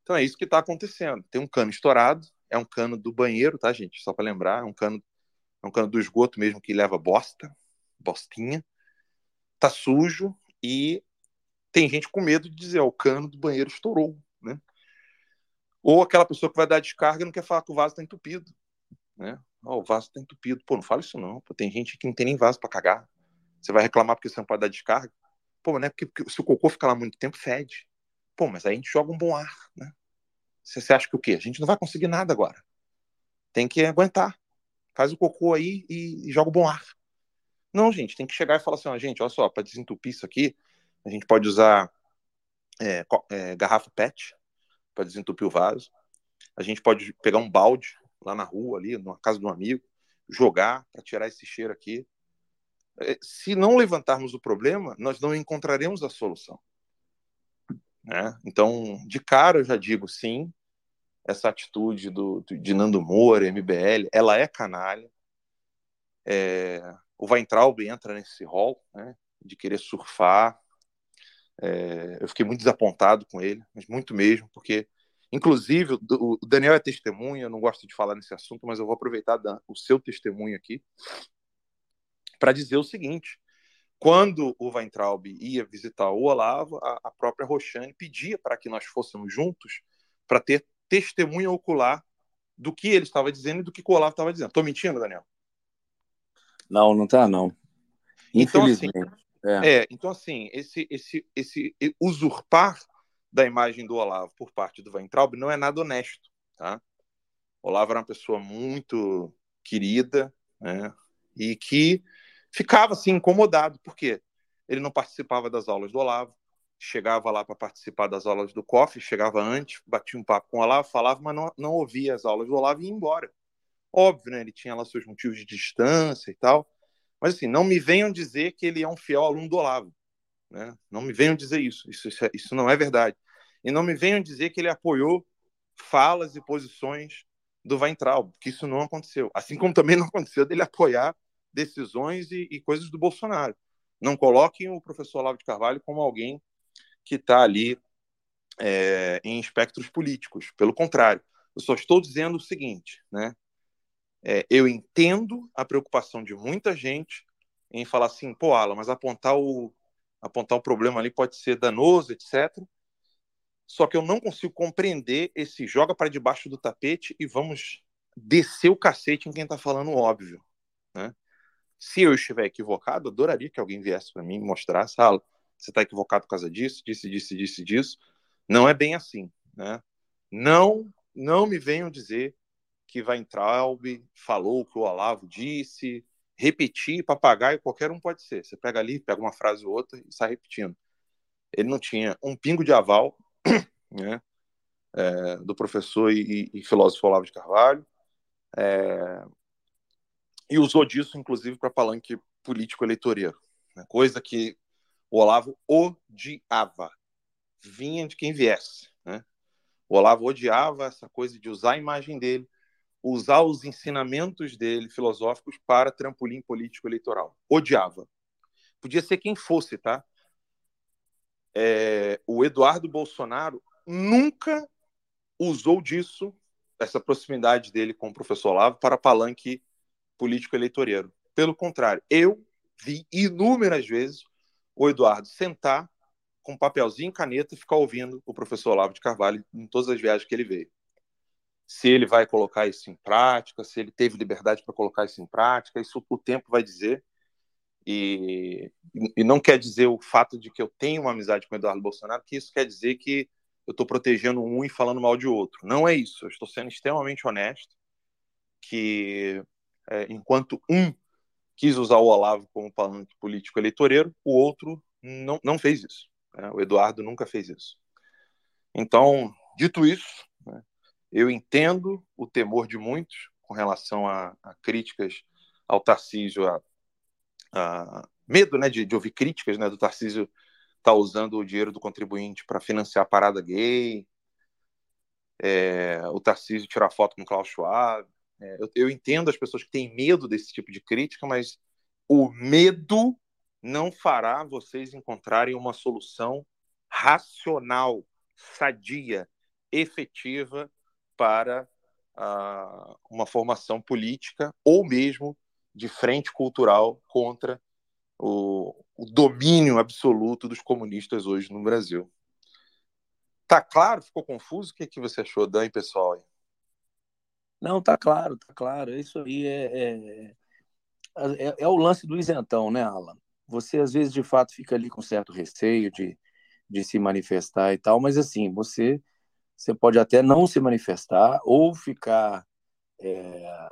Então é isso que está acontecendo. Tem um cano estourado, é um cano do banheiro, tá, gente? Só para lembrar, é um cano, é um cano do esgoto mesmo que leva bosta, bostinha. Tá sujo e tem gente com medo de dizer, ó, o cano do banheiro estourou, né? Ou aquela pessoa que vai dar descarga não quer falar que o vaso está entupido, né? Oh, o vaso está entupido. Pô, não fala isso não. Pô, tem gente que não tem nem vaso para cagar. Você vai reclamar porque você não pode dar descarga? Pô, mas não é porque, porque, se o cocô ficar lá muito tempo, fede. Pô, mas aí a gente joga um bom ar, né? Você, você acha que o quê? A gente não vai conseguir nada agora. Tem que aguentar. Faz o cocô aí e, e joga um bom ar. Não, gente, tem que chegar e falar assim, ó, gente, olha só, para desentupir isso aqui, a gente pode usar é, é, garrafa PET para desentupir o vaso. A gente pode pegar um balde lá na rua, ali, na casa de um amigo, jogar para tirar esse cheiro aqui. É, se não levantarmos o problema, nós não encontraremos a solução. Né? Então, de cara, eu já digo sim, essa atitude do, de Nando Moura, MBL, ela é canalha. É, o Weintraub entra nesse rol né, de querer surfar. É, eu fiquei muito desapontado com ele, mas muito mesmo, porque Inclusive, o Daniel é testemunha, eu não gosto de falar nesse assunto, mas eu vou aproveitar o seu testemunho aqui para dizer o seguinte: quando o Weintraub ia visitar o Olavo, a, própria Roxane pedia para que nós fôssemos juntos para ter testemunha ocular do que ele estava dizendo e do que o Olavo estava dizendo. Estou mentindo, Daniel? Não, não está, não. Infelizmente. Então, assim, é. é. então assim, esse, esse, esse usurpar da imagem do Olavo por parte do Weintraub não é nada honesto, tá? O Olavo era uma pessoa muito querida, né? E que ficava assim incomodado, porque ele não participava das aulas do Olavo, chegava lá para participar das aulas do COF, chegava antes, batia um papo com o Olavo, falava, mas não, não ouvia as aulas do Olavo e ia embora. Óbvio, né? Ele tinha lá seus motivos de distância e tal, mas assim, não me venham dizer que ele é um fiel aluno do Olavo. Né? Não me venham dizer isso. Isso, isso, é, isso não é verdade. E não me venham dizer que ele apoiou falas e posições do Weintraub, que isso não aconteceu. Assim como também não aconteceu dele apoiar decisões e, e coisas do Bolsonaro. Não coloquem o professor Olavo de Carvalho como alguém que está ali é, em espectros políticos. Pelo contrário, eu só estou dizendo o seguinte, né? É, eu entendo a preocupação de muita gente em falar assim, pô, Alan, mas apontar o, apontar o problema ali pode ser danoso, etc. Só que eu não consigo compreender esse joga para debaixo do tapete e vamos descer o cacete em quem está falando óbvio. Né? Se eu estiver equivocado, adoraria que alguém viesse para mim e mostrasse, ah, você está equivocado por causa disso, disse, disse, disse, disso. Não é bem assim. Né? Não, não me venham dizer que Weintraub falou que o Olavo disse, repetir, papagaio, qualquer um pode ser. Você pega ali, pega uma frase ou outra e sai repetindo. Ele não tinha um pingo de aval né, é, do professor e, e, filósofo Olavo de Carvalho, é, e usou disso, inclusive, para palanque político eleitoreiro, né, coisa que o Olavo odiava, vinha de quem viesse. Né? O Olavo odiava essa coisa de usar a imagem dele, usar os ensinamentos dele filosóficos para trampolim político eleitoral. Odiava. Podia ser quem fosse, tá? É, o Eduardo Bolsonaro nunca usou disso, essa proximidade dele com o professor Olavo, para palanque político eleitoreiro. Pelo contrário, eu vi inúmeras vezes o Eduardo sentar com papelzinho e caneta e ficar ouvindo o professor Olavo de Carvalho em todas as viagens que ele veio. Se ele vai colocar isso em prática, se ele teve liberdade para colocar isso em prática, isso o tempo vai dizer. E, e não quer dizer o fato de que eu tenho uma amizade com o Eduardo Bolsonaro, que isso quer dizer que eu estou protegendo um e falando mal de outro. Não é isso. Eu estou sendo extremamente honesto que é, enquanto um quis usar o Olavo como palanque político eleitoreiro, o outro não, não fez isso. Né? O Eduardo nunca fez isso. Então, dito isso, eu entendo o temor de muitos com relação a, a críticas ao Tarcísio, a, a medo né, de, de, ouvir críticas né, do Tarcísio estar tá usando o dinheiro do contribuinte para financiar a parada gay, é, o Tarcísio tirar foto com o Klaus Schwab. É, eu, eu entendo as pessoas que têm medo desse tipo de crítica, mas o medo não fará vocês encontrarem uma solução racional, sadia, efetiva para uh, uma formação política ou mesmo de frente cultural contra o, o domínio absoluto dos comunistas hoje no Brasil. Tá claro? Ficou confuso? O que, é que você achou, Dan, pessoal? Não, tá claro, tá claro. Isso aí é, é, é, é o lance do isentão, né, Alan? Você, às vezes, de fato, fica ali com certo receio de, de se manifestar e tal, mas, assim, você, você pode até não se manifestar ou ficar é,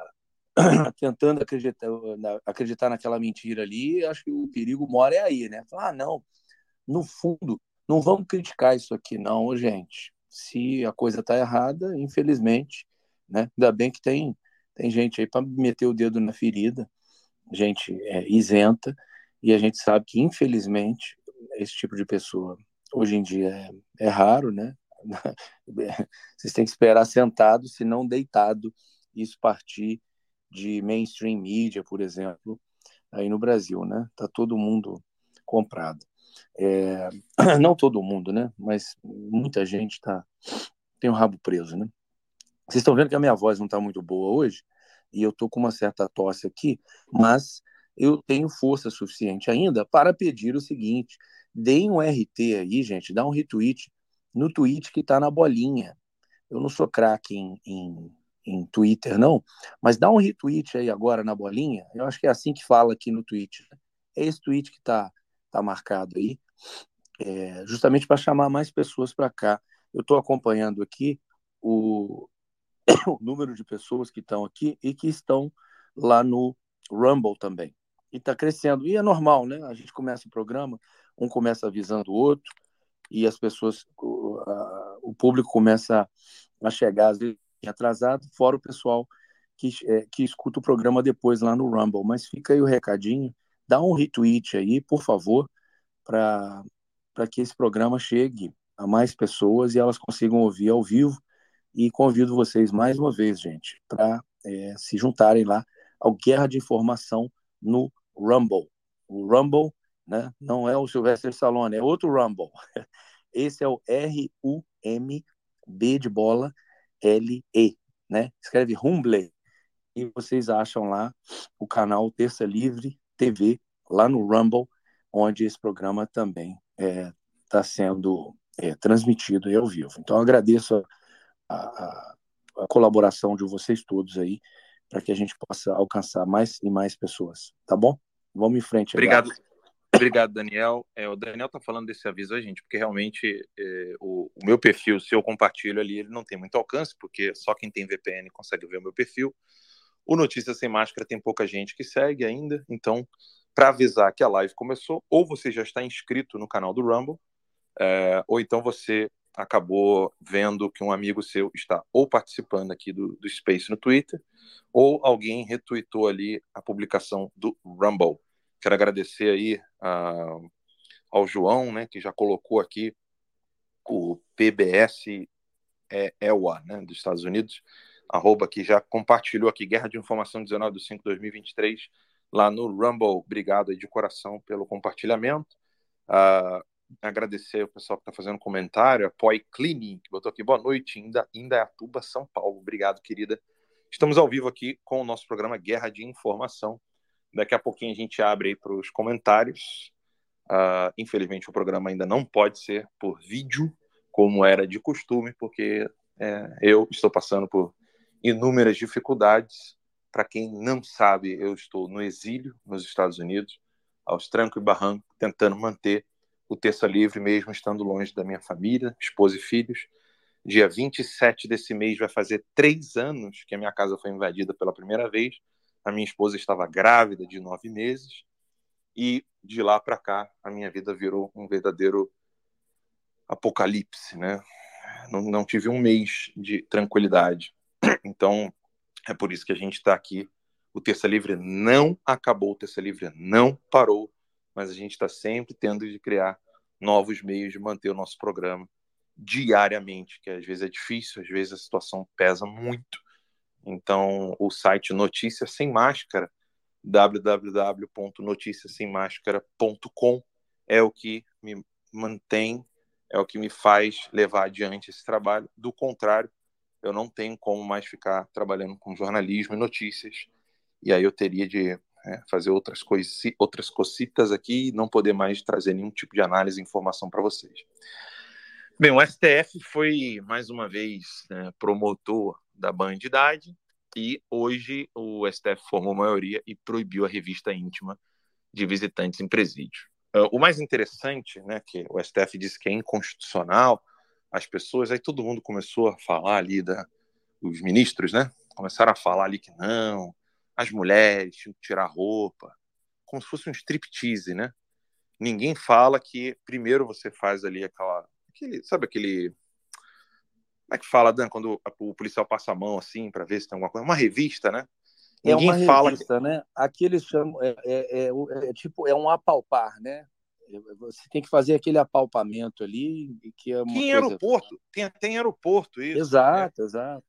tentando acreditar, acreditar naquela mentira ali. Acho que o perigo mora é aí, né? Falar, ah, não, no fundo, não vamos criticar isso aqui, não, gente. Se a coisa está errada, infelizmente, né? Ainda bem que tem, tem gente aí para meter o dedo na ferida, gente é, isenta, e a gente sabe que, infelizmente, esse tipo de pessoa hoje em dia é, é raro, né? Vocês têm que esperar sentado, se não deitado, isso partir de mainstream media, por exemplo, aí no Brasil, né? Tá todo mundo comprado. É, não todo mundo, né? Mas muita gente tá tem o rabo preso, né? Vocês estão vendo que a minha voz não está muito boa hoje e eu tô com uma certa tosse aqui, mas eu tenho força suficiente ainda para pedir o seguinte: deem um RT aí, gente, dá um retweet no tweet que está na bolinha. Eu não sou craque em, em, em, Twitter, não, mas dá um retweet aí agora na bolinha. Eu acho que é assim que fala aqui no tweet. Né? É esse tweet que está tá marcado aí, é, justamente para chamar mais pessoas para cá. Eu estou acompanhando aqui o, o número de pessoas que estão aqui e que estão lá no Rumble também e está crescendo. E é normal, né? A gente começa o programa, um começa avisando o outro, e as pessoas, o, a, o público começa a chegar, às vezes, atrasado, fora o pessoal que, é, que escuta o programa depois lá no Rumble. Mas fica aí o recadinho, dá um retweet aí, por favor, para que esse programa chegue a mais pessoas e elas consigam ouvir ao vivo. E convido vocês mais uma vez, gente, para é, se juntarem lá ao Guerra de Informação no Rumble. O Rumble né, não é o Sylvester Stallone, é outro Rumble. Esse é o R-U-M-B de bola L-E, né? Escreve Rumble. E vocês acham lá o canal Terça Livre TV, lá no Rumble, onde esse programa também está é, tá sendo é, transmitido ao vivo. Então, agradeço a, a, a colaboração de vocês todos aí para que a gente possa alcançar mais e mais pessoas, tá bom? Vamos em frente. Obrigado. Obrigado, Daniel. É, o Daniel está falando desse aviso a gente, porque realmente é, o, o, meu perfil, se eu compartilho ali, ele não tem muito alcance, porque só quem tem VPN consegue ver o meu perfil. O Notícias Sem Máscara tem pouca gente que segue ainda, então, para avisar que a live começou, ou você já está inscrito no canal do Rumble, é, ou então você acabou vendo que um amigo seu está ou participando aqui do, do Space no Twitter, ou alguém retweetou ali a publicação do Rumble. Quero agradecer aí a, ao João, né, que já colocou aqui o PBS é EWA, né, dos Estados Unidos, arroba que já compartilhou aqui Guerra de Informação 19 de 5 de 2023 lá no Rumble. Obrigado aí de coração pelo compartilhamento. Uh, agradecer o pessoal que está fazendo comentário, a Poi Cleaning, que botou aqui, boa noite, Inda, Indaiatuba, São Paulo. Obrigado, querida. Estamos ao vivo aqui com o nosso programa Guerra de Informação. Daqui a pouquinho a gente abre aí para os comentários. Uh, infelizmente o programa ainda não pode ser por vídeo, como era de costume, porque é, eu estou passando por inúmeras dificuldades. Para quem não sabe, eu estou no exílio nos Estados Unidos, aos trancos e barrancos, tentando manter o Terça Livre, mesmo estando longe da minha família, esposa e filhos. Dia 27 desse mês vai fazer três anos que a minha casa foi invadida pela primeira vez. A minha esposa estava grávida de nove meses. E de lá para cá, a minha vida virou um verdadeiro apocalipse, né? Não, não tive um mês de tranquilidade. Então, é por isso que a gente está aqui. O Terça Livre não acabou, o Terça Livre não parou, mas a gente está sempre tendo de criar novos meios de manter o nosso programa diariamente, que às vezes é difícil, às vezes a situação pesa muito. Então, o site Notícias Sem Máscara, www.noticiasemmáscara.com, é o que me mantém, é o que me faz levar adiante esse trabalho. Do contrário, eu não tenho como mais ficar trabalhando com jornalismo e notícias, e aí eu teria de né, fazer outras coisas, outras cositas aqui e não poder mais trazer nenhum tipo de análise e informação para vocês. Bem, o STF foi mais uma vez né, promotor da bandidade e hoje o STF formou maioria e proibiu a revista íntima de visitantes em presídio. Uh, o mais interessante, né, que o STF disse que é inconstitucional, as pessoas, aí todo mundo começou a falar ali da os ministros, né, começaram a falar ali que não, as mulheres tinham que tirar roupa, como se fosse um striptease, né? Ninguém fala que primeiro você faz ali aquela, aquele, sabe aquele, como é que fala, Dan, quando o policial passa a mão assim para ver se tem alguma coisa, uma revista, né? É Ninguém uma fala revista, que... né? Aqui eles chamam, é, é, é, é, tipo, é um apalpar, né? Você tem que fazer aquele apalpamento ali que é uma que em coisa... aeroporto, tem até em aeroporto isso. Exato, exato.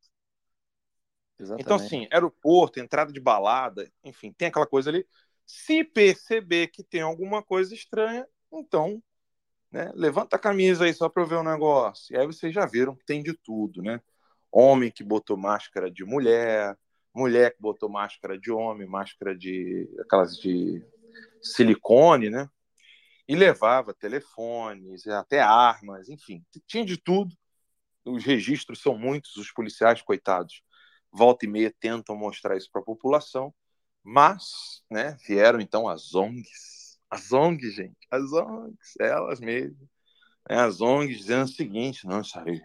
Exatamente. Então, assim, aeroporto, entrada de balada, enfim, tem aquela coisa ali. Se perceber que tem alguma coisa estranha, então, né, levanta a camisa aí só para eu ver o um negócio. E aí vocês já viram que tem de tudo, né? Homem que botou máscara de mulher, mulher que botou máscara de homem, máscara de aquelas de silicone, né? E levava telefones, até armas, enfim, tinha de tudo. Os registros são muitos, os policiais, coitados, volta e meia tentam mostrar isso para a população, mas né, vieram então as ONGs, as ONGs, gente, as ONGs, elas mesmas, né, as ONGs dizendo o seguinte, não, isso aí,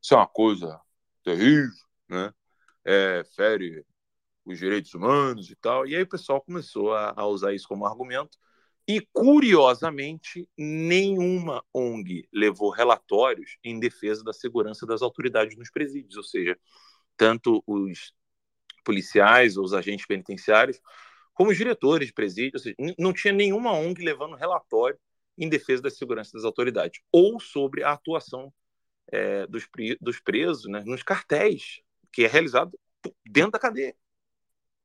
isso é uma coisa terrível, né, é, fere os direitos humanos e tal, e aí o pessoal começou a, a usar isso como argumento, e, curiosamente, nenhuma ONG levou relatórios em defesa da segurança das autoridades nos presídios, ou seja, tanto os policiais ou os agentes penitenciários, como os diretores de presídio, seja, não tinha nenhuma ONG levando relatório em defesa da segurança das autoridades, ou sobre a atuação é, dos, dos presos né, nos cartéis, que é realizado dentro da cadeia.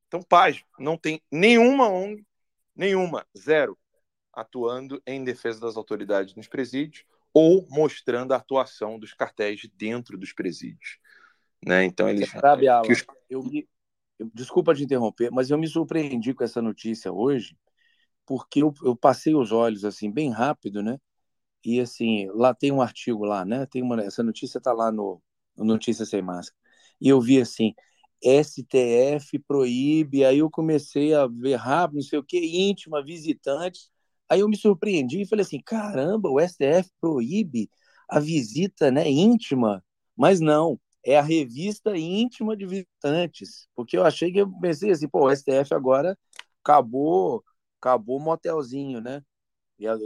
Então, paz, não tem nenhuma ONG, nenhuma, zero, atuando em defesa das autoridades nos presídios ou mostrando a atuação dos cartéis dentro dos presídios. Né? Então eles. Sabe, Alan, os... eu me... Desculpa te interromper, mas eu me surpreendi com essa notícia hoje, porque eu, eu passei os olhos assim bem rápido, né? E assim, lá tem um artigo lá, né? Tem uma, essa notícia está lá no, no Notícia Sem Máscara. E eu vi assim, STF proíbe, aí eu comecei a ver rápido, não sei o que, íntima, visitante. Aí eu me surpreendi e falei assim: caramba, o STF proíbe a visita né, íntima, mas não é a revista íntima de visitantes, porque eu achei que eu pensei assim, pô, o STF agora acabou, acabou motelzinho, né?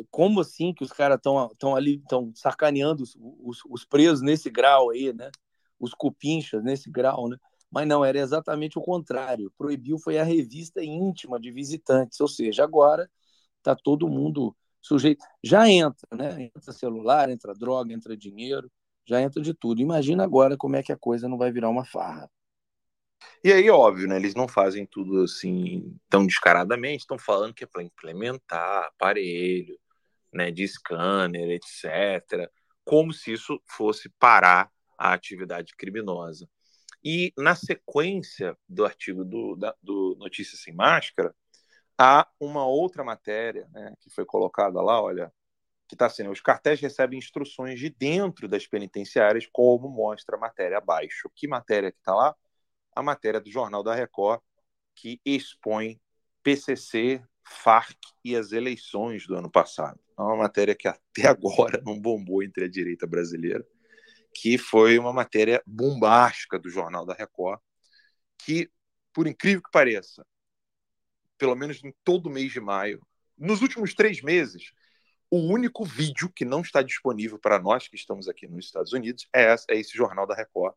Como assim que os caras estão tão ali, estão sacaneando os, os, os, presos nesse grau aí, né? Os cupinchas nesse grau, né? Mas não, era exatamente o contrário. Proibiu foi a revista íntima de visitantes, ou seja, agora está todo mundo sujeito. Já entra, né? Entra celular, entra droga, entra dinheiro, já entra de tudo. Imagina agora como é que a coisa não vai virar uma farra. E aí, óbvio, né? Eles não fazem tudo assim tão descaradamente, estão falando que é para implementar aparelho, né, de scanner, etc., como se isso fosse parar a atividade criminosa. E na sequência do artigo do, da, do Notícias Sem Máscara, há uma outra matéria né, que foi colocada lá, olha, que está assim, os cartéis recebem instruções de dentro das penitenciárias, como mostra a matéria abaixo. Que matéria que está lá? A matéria do Jornal da Record, que expõe PCC, FARC e as eleições do ano passado. É uma matéria que até agora não bombou entre a direita brasileira, que foi uma matéria bombástica do Jornal da Record, que, por incrível que pareça, pelo menos em todo mês de maio, nos últimos três meses, o único vídeo que não está disponível para nós que estamos aqui nos Estados Unidos é, esse, é esse Jornal da Record,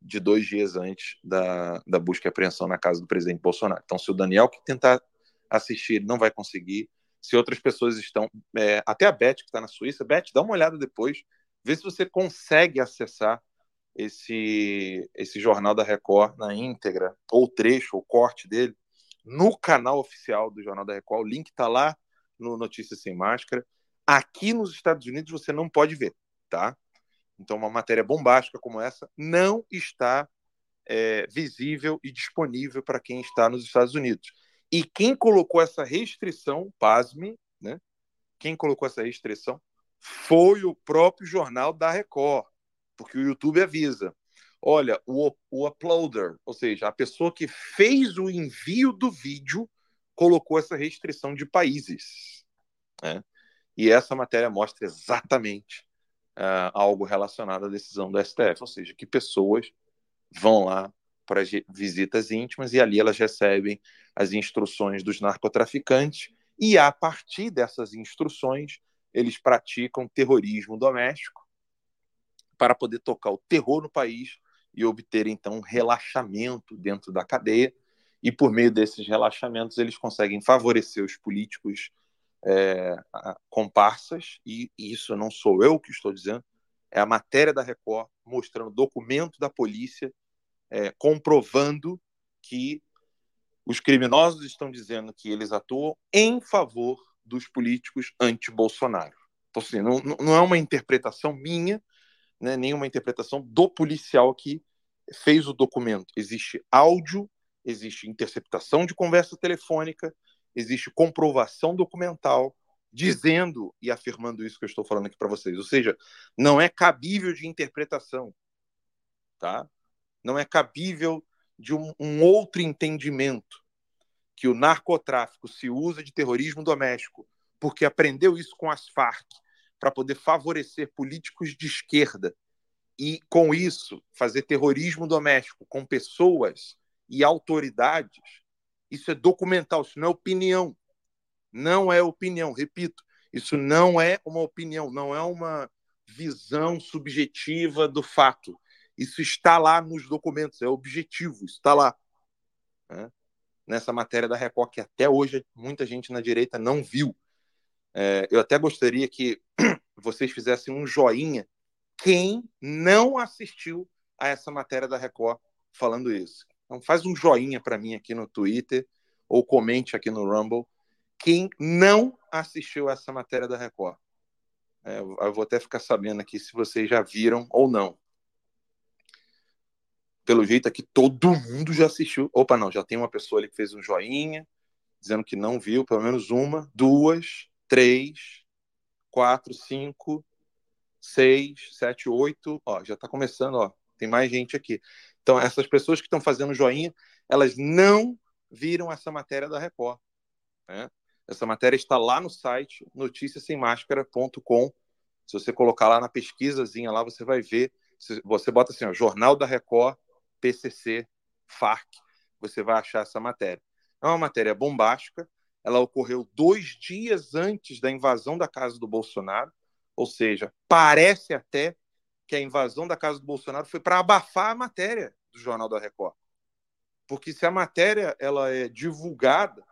de dois dias antes da, da busca e apreensão na casa do presidente Bolsonaro. Então, se o Daniel que tentar assistir não vai conseguir, se outras pessoas estão. É, até a Beth, que está na Suíça, Beth, dá uma olhada depois, vê se você consegue acessar esse, esse jornal da Record na íntegra, ou trecho, ou corte dele, no canal oficial do Jornal da Record. O link está lá no Notícias Sem Máscara. Aqui nos Estados Unidos você não pode ver, tá? Então, uma matéria bombástica como essa não está é, visível e disponível para quem está nos Estados Unidos. E quem colocou essa restrição, pasme, né? Quem colocou essa restrição foi o próprio jornal da Record, porque o YouTube avisa. Olha, o, o uploader, ou seja, a pessoa que fez o envio do vídeo, colocou essa restrição de países. Né? E essa matéria mostra exatamente uh, algo relacionado à decisão do STF, ou seja, que pessoas vão lá para visitas íntimas e ali elas recebem as instruções dos narcotraficantes e a partir dessas instruções eles praticam terrorismo doméstico para poder tocar o terror no país e obter então relaxamento dentro da cadeia e por meio desses relaxamentos eles conseguem favorecer os políticos é, comparsas e, e isso não sou eu que estou dizendo é a matéria da Record mostrando documento da polícia é, comprovando que os criminosos estão dizendo que eles atuam em favor dos políticos anti-Bolsonaro. Então, assim, não, não é uma interpretação minha, né, nem uma interpretação do policial que fez o documento. Existe áudio, existe interceptação de conversa telefônica, existe comprovação documental dizendo e afirmando isso que eu estou falando aqui para vocês. Ou seja, não é cabível de interpretação, tá? Não é cabível de um, um outro entendimento que o narcotráfico se usa de terrorismo doméstico porque aprendeu isso com as Farc para poder favorecer políticos de esquerda e, com isso, fazer terrorismo doméstico com pessoas e autoridades, isso é documental, isso não é opinião. Não é opinião, repito, isso não é uma opinião, não é uma visão subjetiva do fato. Isso está lá nos documentos, é objetivo, está lá. Né? Nessa matéria da Record, que até hoje muita gente na direita não viu. É, eu até gostaria que vocês fizessem um joinha quem não assistiu a essa matéria da Record falando isso. Então faz um joinha para mim aqui no Twitter ou comente aqui no Rumble quem não assistiu essa matéria da Record. É, eu vou até ficar sabendo aqui se vocês já viram ou não pelo jeito aqui todo mundo já assistiu. Opa, não, já tem uma pessoa ali que fez um joinha, dizendo que não viu, pelo menos uma, duas, três, quatro, cinco, seis, sete, oito. Ó, já está começando, ó. Tem mais gente aqui. Então, essas pessoas que estão fazendo joinha, elas não viram essa matéria da Record. Né? Essa matéria está lá no site noticiasemmáscara.com. Se você colocar lá na pesquisazinha lá, você vai ver. Você bota assim, ó, Jornal da Record PCC, FARC, você vai achar essa matéria. É uma matéria bombástica, ela ocorreu dois dias antes da invasão da casa do Bolsonaro, ou seja, parece até que a invasão da casa do Bolsonaro foi para abafar a matéria do Jornal da Record. Porque se a matéria ela é divulgada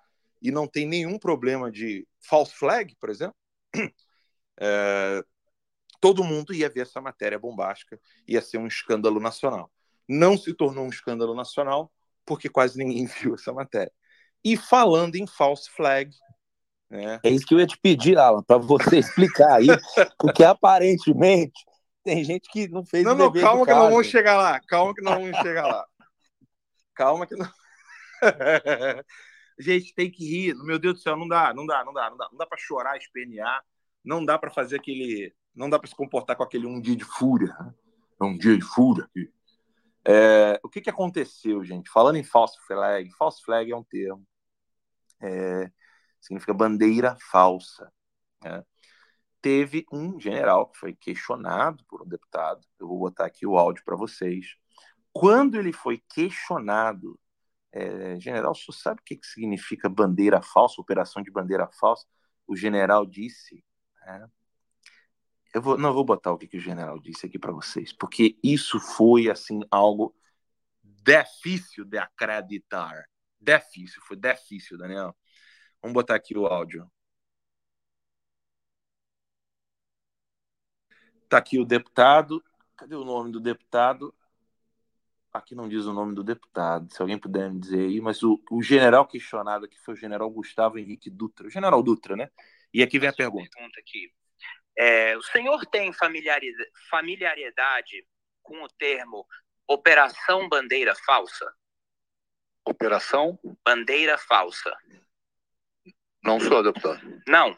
e não tem nenhum problema de false flag, por exemplo, é, todo mundo ia ver essa matéria bombástica, ia ser um escândalo nacional. Não se tornou um escândalo nacional porque quase ninguém viu essa matéria. E falando em false flag, né? É isso que eu ia te pedir, Alan, para você explicar aí, porque aparentemente tem gente que não fez Não, não, calma que nós vamos chegar lá. Calma que nós vamos chegar lá. Calma que não. gente, tem que rir. Meu Deus do céu, não dá, não dá, não dá, não dá, não dá para chorar, espernear, não dá para fazer aquele, não dá para se comportar com aquele um dia de fúria. É um dia de fúria aqui. É, o que, que aconteceu, gente? Falando em false flag, false flag é um termo, é, significa bandeira falsa. Né? Teve um general que foi questionado por um deputado, eu vou botar aqui o áudio para vocês. Quando ele foi questionado, é, general, você sabe o que, que significa bandeira falsa, operação de bandeira falsa? O general disse. Né? Eu vou, não vou botar o que, que o general disse aqui para vocês, porque isso foi assim algo difícil de acreditar. Difícil, foi difícil, Daniel. Vamos botar aqui o áudio. Tá aqui o deputado. Cadê o nome do deputado? Aqui não diz o nome do deputado, se alguém puder me dizer aí, mas o, o general questionado aqui foi o general Gustavo Henrique Dutra, o general Dutra, né? E aqui vem a pergunta. pergunta aqui. É, o senhor tem familiaridade com o termo Operação Bandeira Falsa? Operação? Bandeira Falsa. Não sou, deputado. Não.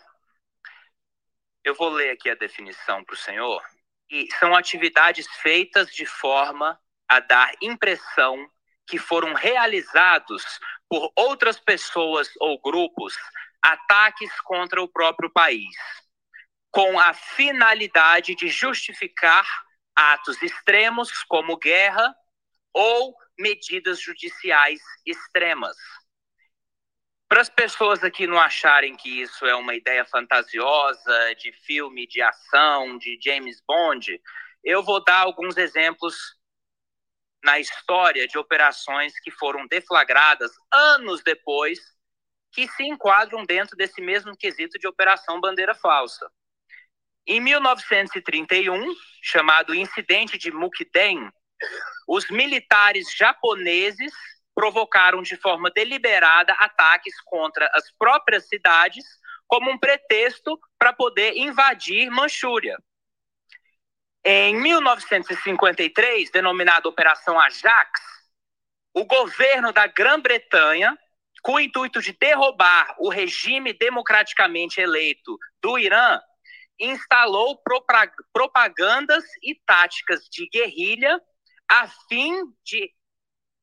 Eu vou ler aqui a definição para o senhor. E são atividades feitas de forma a dar impressão que foram realizados por outras pessoas ou grupos ataques contra o próprio país, com a finalidade de justificar atos extremos como guerra ou medidas judiciais extremas. Para as pessoas aqui não acharem que isso é uma ideia fantasiosa de filme de ação, de James Bond, eu vou dar alguns exemplos na história de operações que foram deflagradas anos depois, que se enquadram dentro desse mesmo quesito de operação bandeira falsa. Em 1931, chamado Incidente de Mukden, os militares japoneses provocaram de forma deliberada ataques contra as próprias cidades como um pretexto para poder invadir Manchúria. Em 1953, denominada Operação Ajax, o governo da Grã-Bretanha, com o intuito de derrubar o regime democraticamente eleito do Irã, instalou propagandas e táticas de guerrilha a fim de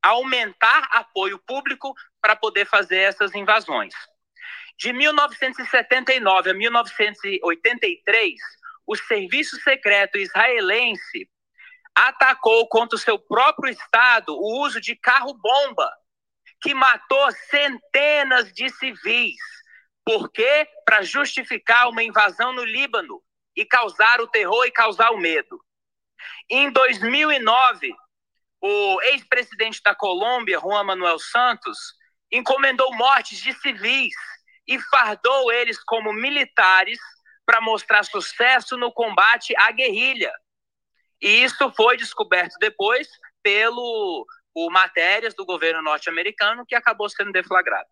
aumentar apoio público para poder fazer essas invasões. De 1979 a 1983, o serviço secreto israelense atacou contra o seu próprio estado o uso de carro-bomba, que matou centenas de civis. Por quê? Para justificar uma invasão no Líbano e causar o terror e causar o medo. Em 2009, o ex-presidente da Colômbia, Juan Manuel Santos, encomendou mortes de civis e fardou eles como militares para mostrar sucesso no combate à guerrilha. E isso foi descoberto depois pelo o matérias do governo norte-americano que acabou sendo deflagrado.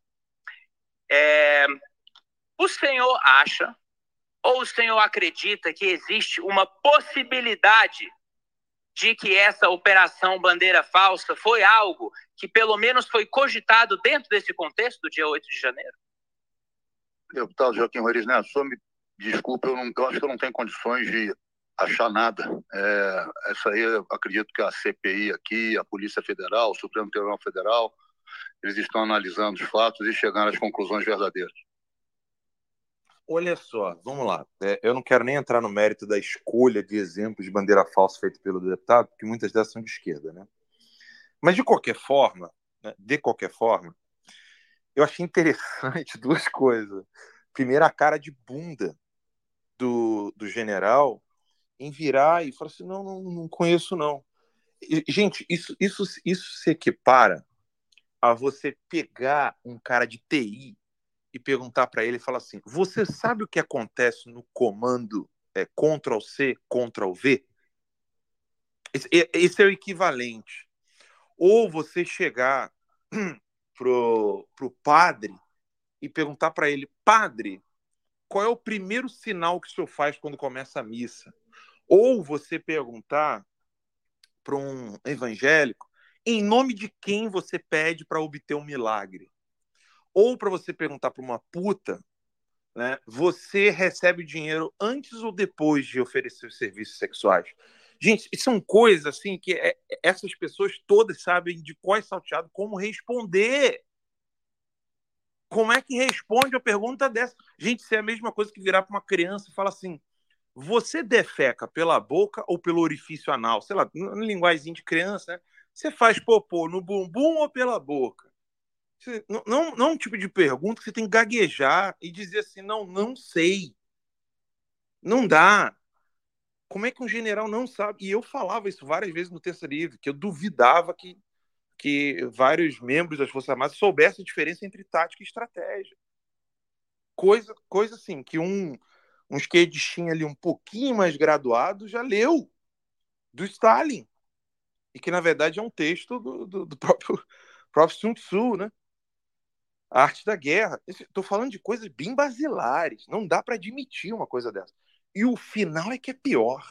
É, o senhor acha ou o senhor acredita que existe uma possibilidade de que essa operação bandeira falsa foi algo que pelo menos foi cogitado dentro desse contexto do dia 8 de janeiro? Deputado Joaquim Neto, só me desculpe, eu, não, eu acho que eu não tenho condições de achar nada. É, essa aí, eu acredito que a CPI aqui, a Polícia Federal, o Supremo Tribunal Federal, eles estão analisando os fatos e chegando às conclusões verdadeiras. Olha só, vamos lá. É, eu não quero nem entrar no mérito da escolha de exemplos de bandeira falsa feita pelo deputado, porque muitas dessas são de esquerda, né? Mas de qualquer forma, né, de qualquer forma, eu achei interessante duas coisas. Primeiro, a cara de bunda do, do general em virar e falar assim: não, não, não conheço, não. E, gente, isso, isso, isso se equipara a você pegar um cara de TI e perguntar para ele falar assim: Você sabe o que acontece no comando é, Ctrl C, Ctrl V. Esse, esse é o equivalente. Ou você chegar pro, pro padre e perguntar para ele, padre, qual é o primeiro sinal que o senhor faz quando começa a missa? Ou você perguntar para um evangélico, em nome de quem você pede para obter um milagre? Ou para você perguntar para uma puta, né, você recebe dinheiro antes ou depois de oferecer os serviços sexuais? Gente, são coisas assim que é, essas pessoas todas sabem de qual é salteado como responder. Como é que responde a pergunta dessa? Gente, isso é a mesma coisa que virar para uma criança e falar assim: você defeca pela boca ou pelo orifício anal? Sei lá, linguagem de criança, né? Você faz popô no bumbum ou pela boca? Não, não, é um tipo de pergunta que você tem que gaguejar e dizer assim: não, não sei. Não dá. Como é que um general não sabe? E eu falava isso várias vezes no Terça Livre, que eu duvidava que, que vários membros das Forças Armadas soubessem a diferença entre tática e estratégia. Coisa, coisa assim, que um, um esquerdistinha ali um pouquinho mais graduado já leu do Stalin. E que, na verdade, é um texto do, do, do próprio, próprio Sun Tzu, né? A arte da guerra. Estou falando de coisas bem basilares. Não dá para admitir uma coisa dessa. E o final é que é pior.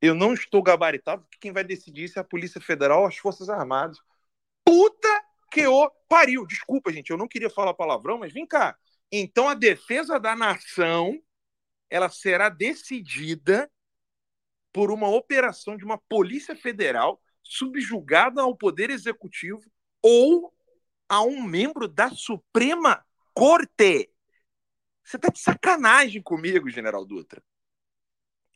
Eu não estou gabaritado, porque quem vai decidir se é a Polícia Federal ou as Forças Armadas. Puta que o pariu. Desculpa, gente, eu não queria falar palavrão, mas vem cá. Então a defesa da nação ela será decidida por uma operação de uma Polícia Federal subjugada ao Poder Executivo ou a um membro da Suprema Corte. Você está de sacanagem comigo, General Dutra.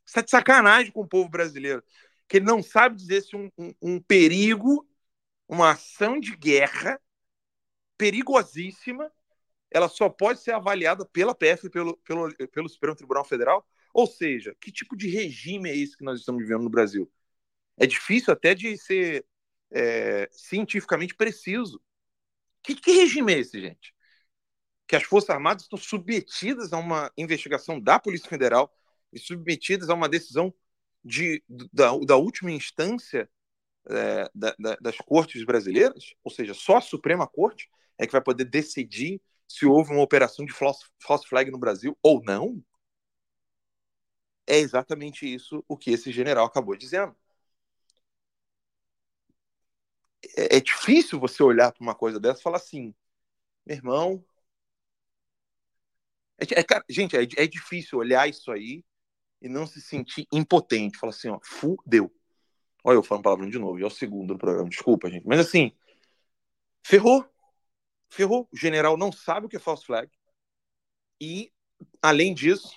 Você está de sacanagem com o povo brasileiro. Que ele não sabe dizer se um, um, um perigo, uma ação de guerra perigosíssima, ela só pode ser avaliada pela PF e pelo, pelo, pelo Supremo Tribunal Federal. Ou seja, que tipo de regime é esse que nós estamos vivendo no Brasil? É difícil até de ser é, cientificamente preciso. Que, que regime é esse, gente? que as Forças Armadas estão submetidas a uma investigação da Polícia Federal e submetidas a uma decisão de, da, da última instância é, da, da, das cortes brasileiras, ou seja, só a Suprema Corte é que vai poder decidir se houve uma operação de false, flag no Brasil ou não. É exatamente isso o que esse general acabou dizendo. É, é difícil você olhar para uma coisa dessa e falar assim, meu irmão, é, é, gente, é, é difícil olhar isso aí e não se sentir impotente. Falar assim, ó, fudeu. Olha, eu falando palavrão de novo, e é o segundo no programa, desculpa, gente. Mas assim, ferrou. Ferrou. O general não sabe o que é false flag. E, além disso,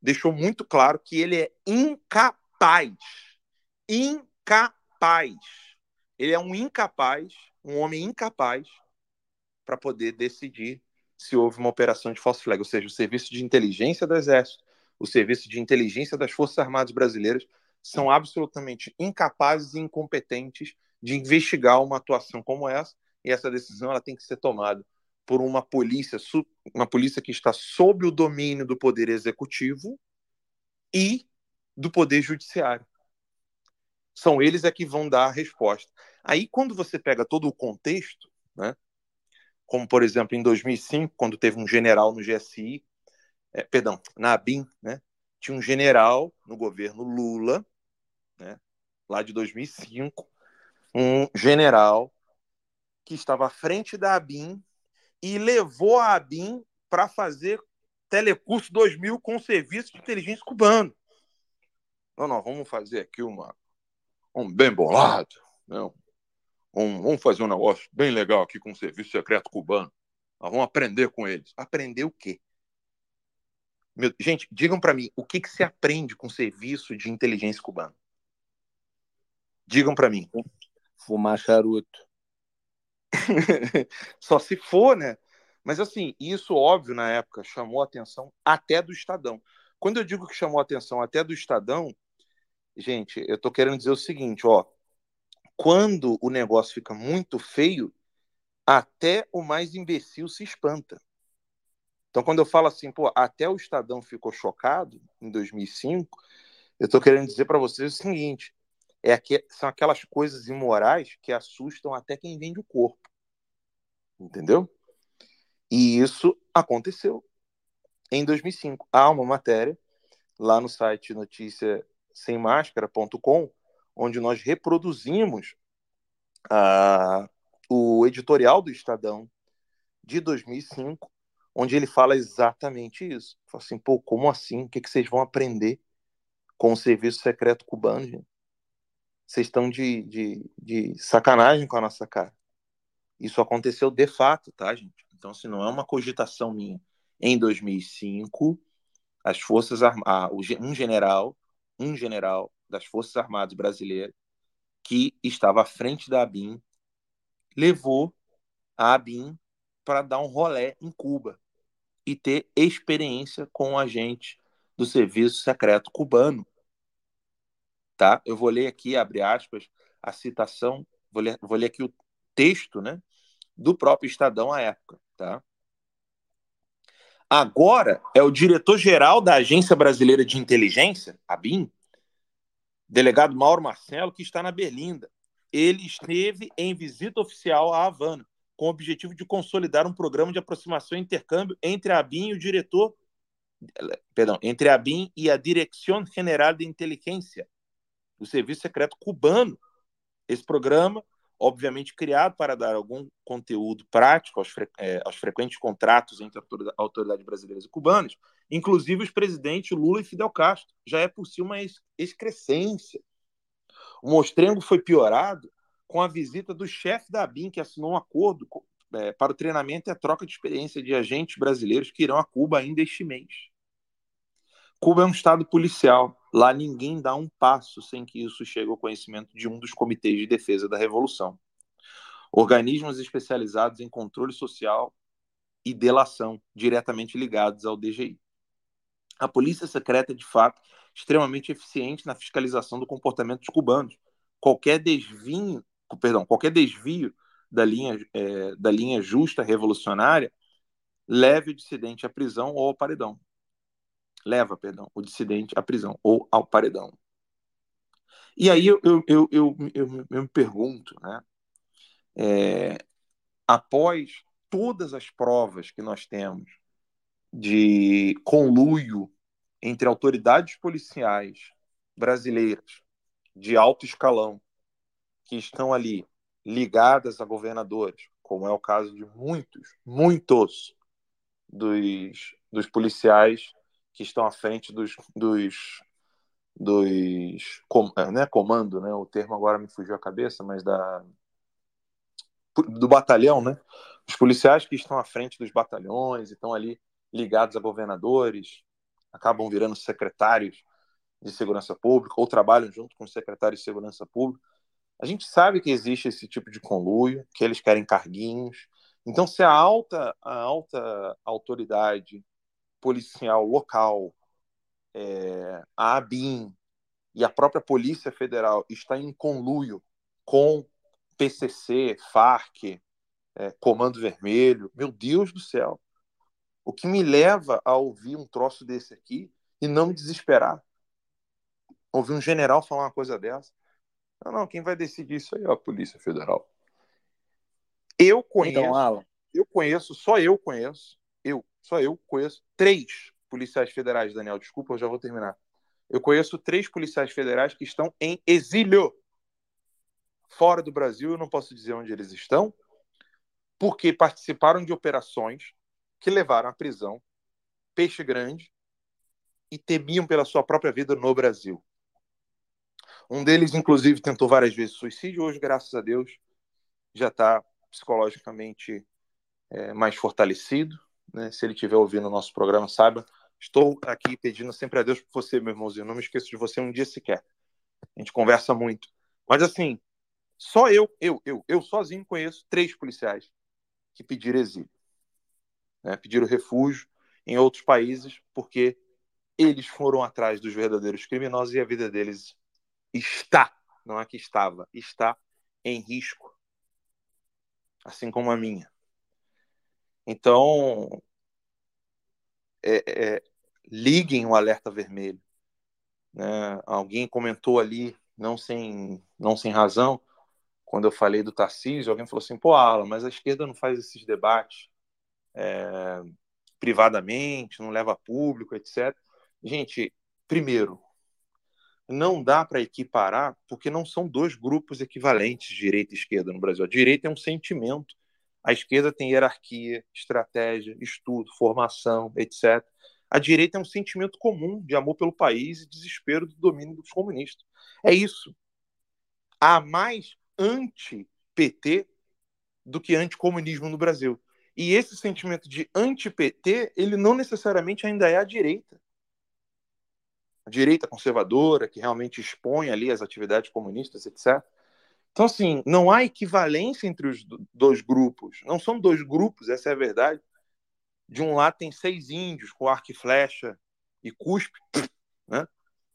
deixou muito claro que ele é incapaz. Incapaz. Ele é um incapaz, um homem incapaz para poder decidir se houve uma operação de false flag, ou seja, o serviço de inteligência do Exército, o serviço de inteligência das Forças Armadas Brasileiras são absolutamente incapazes e incompetentes de investigar uma atuação como essa, e essa decisão ela tem que ser tomada por uma polícia, uma polícia que está sob o domínio do poder executivo e do poder judiciário. São eles é que vão dar a resposta. Aí, quando você pega todo o contexto, né, como por exemplo em 2005, quando teve um general no GSI, é, perdão, na ABIN, né? Tinha um general no governo Lula, né? Lá de 2005, um general que estava à frente da ABIN e levou a ABIN para fazer Telecurso 2000 com serviço de inteligência cubano. Não, não, vamos fazer aqui uma, um bem bolado, né? Um, vamos fazer um negócio bem legal aqui com o serviço secreto cubano. Nós vamos aprender com eles. Aprender o quê? Meu, gente, digam para mim, o que, que se aprende com o serviço de inteligência cubano? Digam para mim. Fumar charuto. Só se for, né? Mas assim, isso óbvio na época chamou a atenção até do Estadão. Quando eu digo que chamou a atenção até do Estadão, gente, eu tô querendo dizer o seguinte, ó, quando o negócio fica muito feio, até o mais imbecil se espanta. Então, quando eu falo assim, pô, até o Estadão ficou chocado em 2005, eu estou querendo dizer para vocês o seguinte: é que, são aquelas coisas imorais que assustam até quem vende o corpo. Entendeu? E isso aconteceu em 2005. Há uma matéria lá no site notícia sem máscara.com, onde nós reproduzimos o editorial do Estadão de 2005, onde ele fala exatamente isso. Fala assim, pô, como assim? O que, que vocês vão aprender com o serviço secreto cubano, gente? Vocês estão de, de, de sacanagem com a nossa cara. Isso aconteceu de fato, tá, gente? Então, se assim, não é uma cogitação minha. Em 2005, as forças armadas, um general, um general das Forças Armadas brasileiras que estava à frente da ABIN levou a ABIN para dar um rolé em Cuba e ter experiência com o agente do serviço secreto cubano. Tá? Eu vou ler aqui, abre aspas, a citação, vou ler, vou ler aqui o texto né, do próprio Estadão à época. Tá? Agora é o diretor-geral da Agência Brasileira de Inteligência, a BIM, delegado Mauro Marcelo, que está na Berlinda. Ele esteve em visita oficial à Havana, com o objetivo de consolidar um programa de aproximação e intercâmbio entre a BIM e o diretor, perdão, entre a BIM e a Dirección General de Inteligência, o Serviço Secreto Cubano. Esse programa obviamente criado para dar algum conteúdo prático aos, fre é, aos frequentes contratos entre autoridades brasileiras e cubanas, inclusive os presidentes Lula e Fidel Castro. Já é por si uma excrescência. O mostrengo foi piorado com a visita do chefe da ABIN, que assinou um acordo é, para o treinamento e a troca de experiência de agentes brasileiros que irão a Cuba ainda este mês. Cuba é um estado policial. Lá ninguém dá um passo sem que isso chegue ao conhecimento de um dos comitês de defesa da revolução. Organismos especializados em controle social e delação, diretamente ligados ao DGI. A polícia secreta é, de fato, extremamente eficiente na fiscalização do comportamento dos cubanos. Qualquer desvio, perdão, qualquer desvio da linha, é, da linha justa revolucionária leve o dissidente à prisão ou ao paredão leva, perdão, o dissidente à prisão ou ao paredão. E aí eu, eu, eu, eu, eu, eu me pergunto, né? É, após todas as provas que nós temos de conluio entre autoridades policiais brasileiras de alto escalão que estão ali ligadas a governadores, como é o caso de muitos, muitos dos, dos policiais que estão à frente dos, dos, dos com, é, né, comando, né? O termo agora me fugiu a cabeça, mas da do batalhão, né? Os policiais que estão à frente dos batalhões e estão ali ligados a governadores, acabam virando secretários de segurança pública ou trabalham junto com os secretários de segurança pública. A gente sabe que existe esse tipo de conluio, que eles querem carguinhos. Então, se a alta, a alta autoridade policial local, é, a ABIN e a própria Polícia Federal está em conluio com PCC, FARC, é, Comando Vermelho. Meu Deus do céu! O que me leva a ouvir um troço desse aqui e não me desesperar? Ouvir um general falar uma coisa dessa. Não, não, quem vai decidir isso aí é a Polícia Federal. Eu conheço, então, eu conheço, só eu conheço, eu, só eu conheço três policiais federais, Daniel. Desculpa, eu já vou terminar. Eu conheço três policiais federais que estão em exílio fora do Brasil. Eu não posso dizer onde eles estão, porque participaram de operações que levaram à prisão peixe grande e temiam pela sua própria vida no Brasil. Um deles, inclusive, tentou várias vezes suicídio. Hoje, graças a Deus, já está psicologicamente é, mais fortalecido né? Se ele estiver ouvindo o nosso programa, saiba, estou aqui pedindo sempre a Deus por você, meu irmãozinho. Não me esqueço de você um dia sequer. A gente conversa muito. Mas assim, só eu, eu, eu, eu sozinho conheço três policiais que pediram exílio, né? pediram refúgio em outros países porque eles foram atrás dos verdadeiros criminosos e a vida deles está, não é que estava, está em risco, assim como a minha. Então, é, é, liguem o alerta vermelho. Né? Alguém comentou ali, não sem, não sem razão, quando eu falei do Tarcísio, alguém falou assim: pô, Alan, mas a esquerda não faz esses debates é, privadamente, não leva público, etc. Gente, primeiro, não dá para equiparar, porque não são dois grupos equivalentes, direita e esquerda, no Brasil. A direita é um sentimento, a esquerda tem hierarquia, estratégia, estudo, formação, etc. A direita é um sentimento comum de amor pelo país e desespero do domínio dos comunistas. É isso. Há mais anti-PT do que anticomunismo no Brasil. E esse sentimento de anti-PT, ele não necessariamente ainda é a direita a direita conservadora, que realmente expõe ali as atividades comunistas, etc. Então, assim, não há equivalência entre os dois grupos. Não são dois grupos, essa é a verdade. De um lado tem seis índios com arco e flecha e cuspe, né?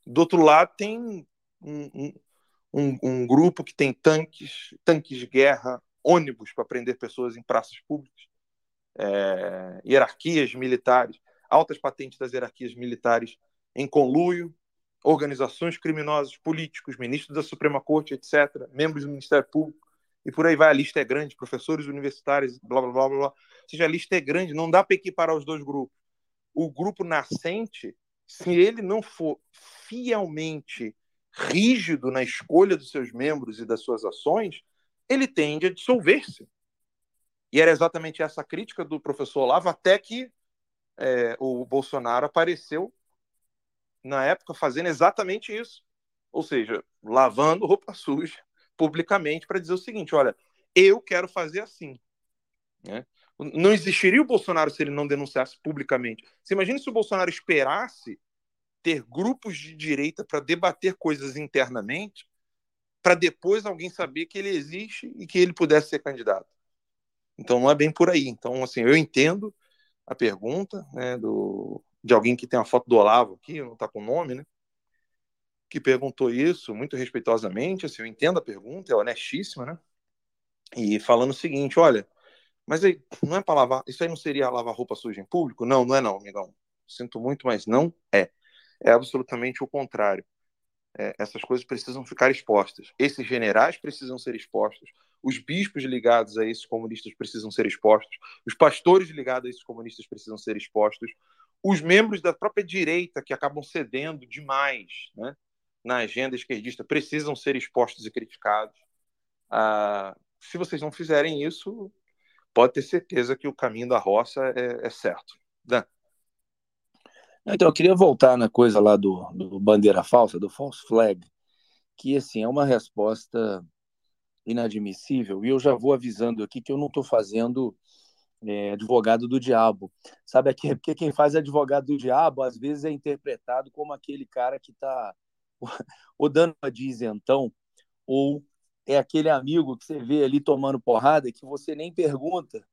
Do outro lado tem um, um, um grupo que tem tanques, tanques de guerra, ônibus para prender pessoas em praças públicas, é, hierarquias militares, altas patentes das hierarquias militares em conluio, organizações criminosas, políticos, ministros da Suprema Corte, etc., membros do Ministério Público, e por aí vai, a lista é grande, professores universitários, blá, blá, blá, blá. Ou seja, a lista é grande, não dá para equiparar os dois grupos. O grupo nascente, se ele não for fielmente rígido na escolha dos seus membros e das suas ações, ele tende a dissolver-se. E era exatamente essa crítica do professor Olavo, até que é, o Bolsonaro apareceu na época, fazendo exatamente isso. Ou seja, lavando roupa suja publicamente para dizer o seguinte: olha, eu quero fazer assim. Né? Não existiria o Bolsonaro se ele não denunciasse publicamente. Você imagina se o Bolsonaro esperasse ter grupos de direita para debater coisas internamente, para depois alguém saber que ele existe e que ele pudesse ser candidato. Então não é bem por aí. Então, assim, eu entendo a pergunta né, do, de alguém que tem a foto do Olavo aqui, não está com o nome, né? Que perguntou isso muito respeitosamente, assim, eu entendo a pergunta, é honestíssima, né? E falando o seguinte, olha, mas aí, não é para lavar, isso aí não seria lavar roupa suja em público? Não, não é não, amigão. Sinto muito, mas não é. É absolutamente o contrário. É, essas coisas precisam ficar expostas. Esses generais precisam ser expostos. Os bispos ligados a esses comunistas precisam ser expostos. Os pastores ligados a esses comunistas precisam ser expostos os membros da própria direita, que acabam cedendo demais né, na agenda esquerdista, precisam ser expostos e criticados. Ah, se vocês não fizerem isso, pode ter certeza que o caminho da roça é, é certo. Dan. Então, eu queria voltar na coisa lá do, do bandeira falsa, do false flag, que assim é uma resposta inadmissível, e eu já vou avisando aqui que eu não estou fazendo é, advogado do diabo. Sabe aqui, porque quem faz advogado do diabo às vezes é interpretado como aquele cara que está ou dando uma dizentão ou é aquele amigo que você vê ali tomando porrada que você nem pergunta.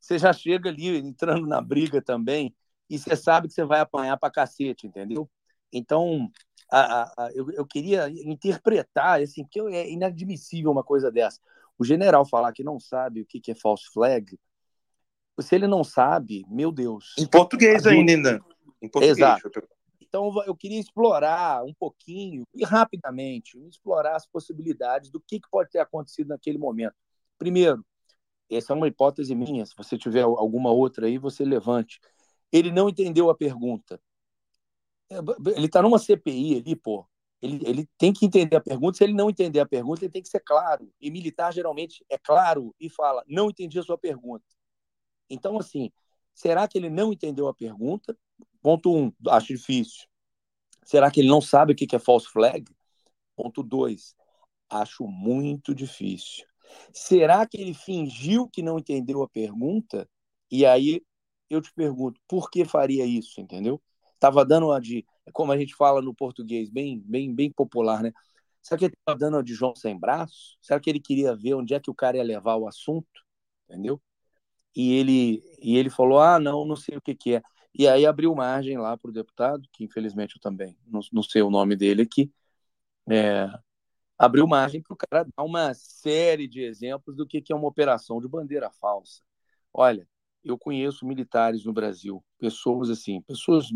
Você já chega ali entrando na briga também e você sabe que você vai apanhar para cacete, entendeu? Então, a, a, eu, eu, queria interpretar, assim, porque é inadmissível uma coisa dessa. O general falar que não sabe o que, que é false flag, se ele não sabe, meu Deus. Em português ainda, Em português. Exato. Então eu queria explorar um pouquinho e rapidamente explorar as possibilidades do que, pode ter acontecido naquele momento. Primeiro, essa é uma hipótese minha. Se você tiver alguma outra aí, você levante. Ele não entendeu a pergunta. É, ele está numa CPI ali, pô. Ele, ele tem que entender a pergunta. Se ele não entender a pergunta, ele tem que ser claro. E militar geralmente é claro e fala: não entendi a sua pergunta. Então, assim, será que ele não entendeu a pergunta? Ponto um, acho difícil. Será que ele não sabe o que é false flag? Ponto dois, acho muito difícil. Será que ele fingiu que não entendeu a pergunta? E aí eu te pergunto, por que faria isso, entendeu? Tava dando uma de, como a gente fala no português, bem, bem, bem popular, né? Será que ele estava dando uma de João sem braço? Será que ele queria ver onde é que o cara ia levar o assunto? Entendeu? e ele, e ele falou: ah, não, não sei o que, que é. E aí abriu margem lá para o deputado, que infelizmente eu também não, não sei o nome dele aqui, é, abriu margem para o cara dar uma série de exemplos do que, que é uma operação de bandeira falsa. Olha, eu conheço militares no Brasil, pessoas assim, pessoas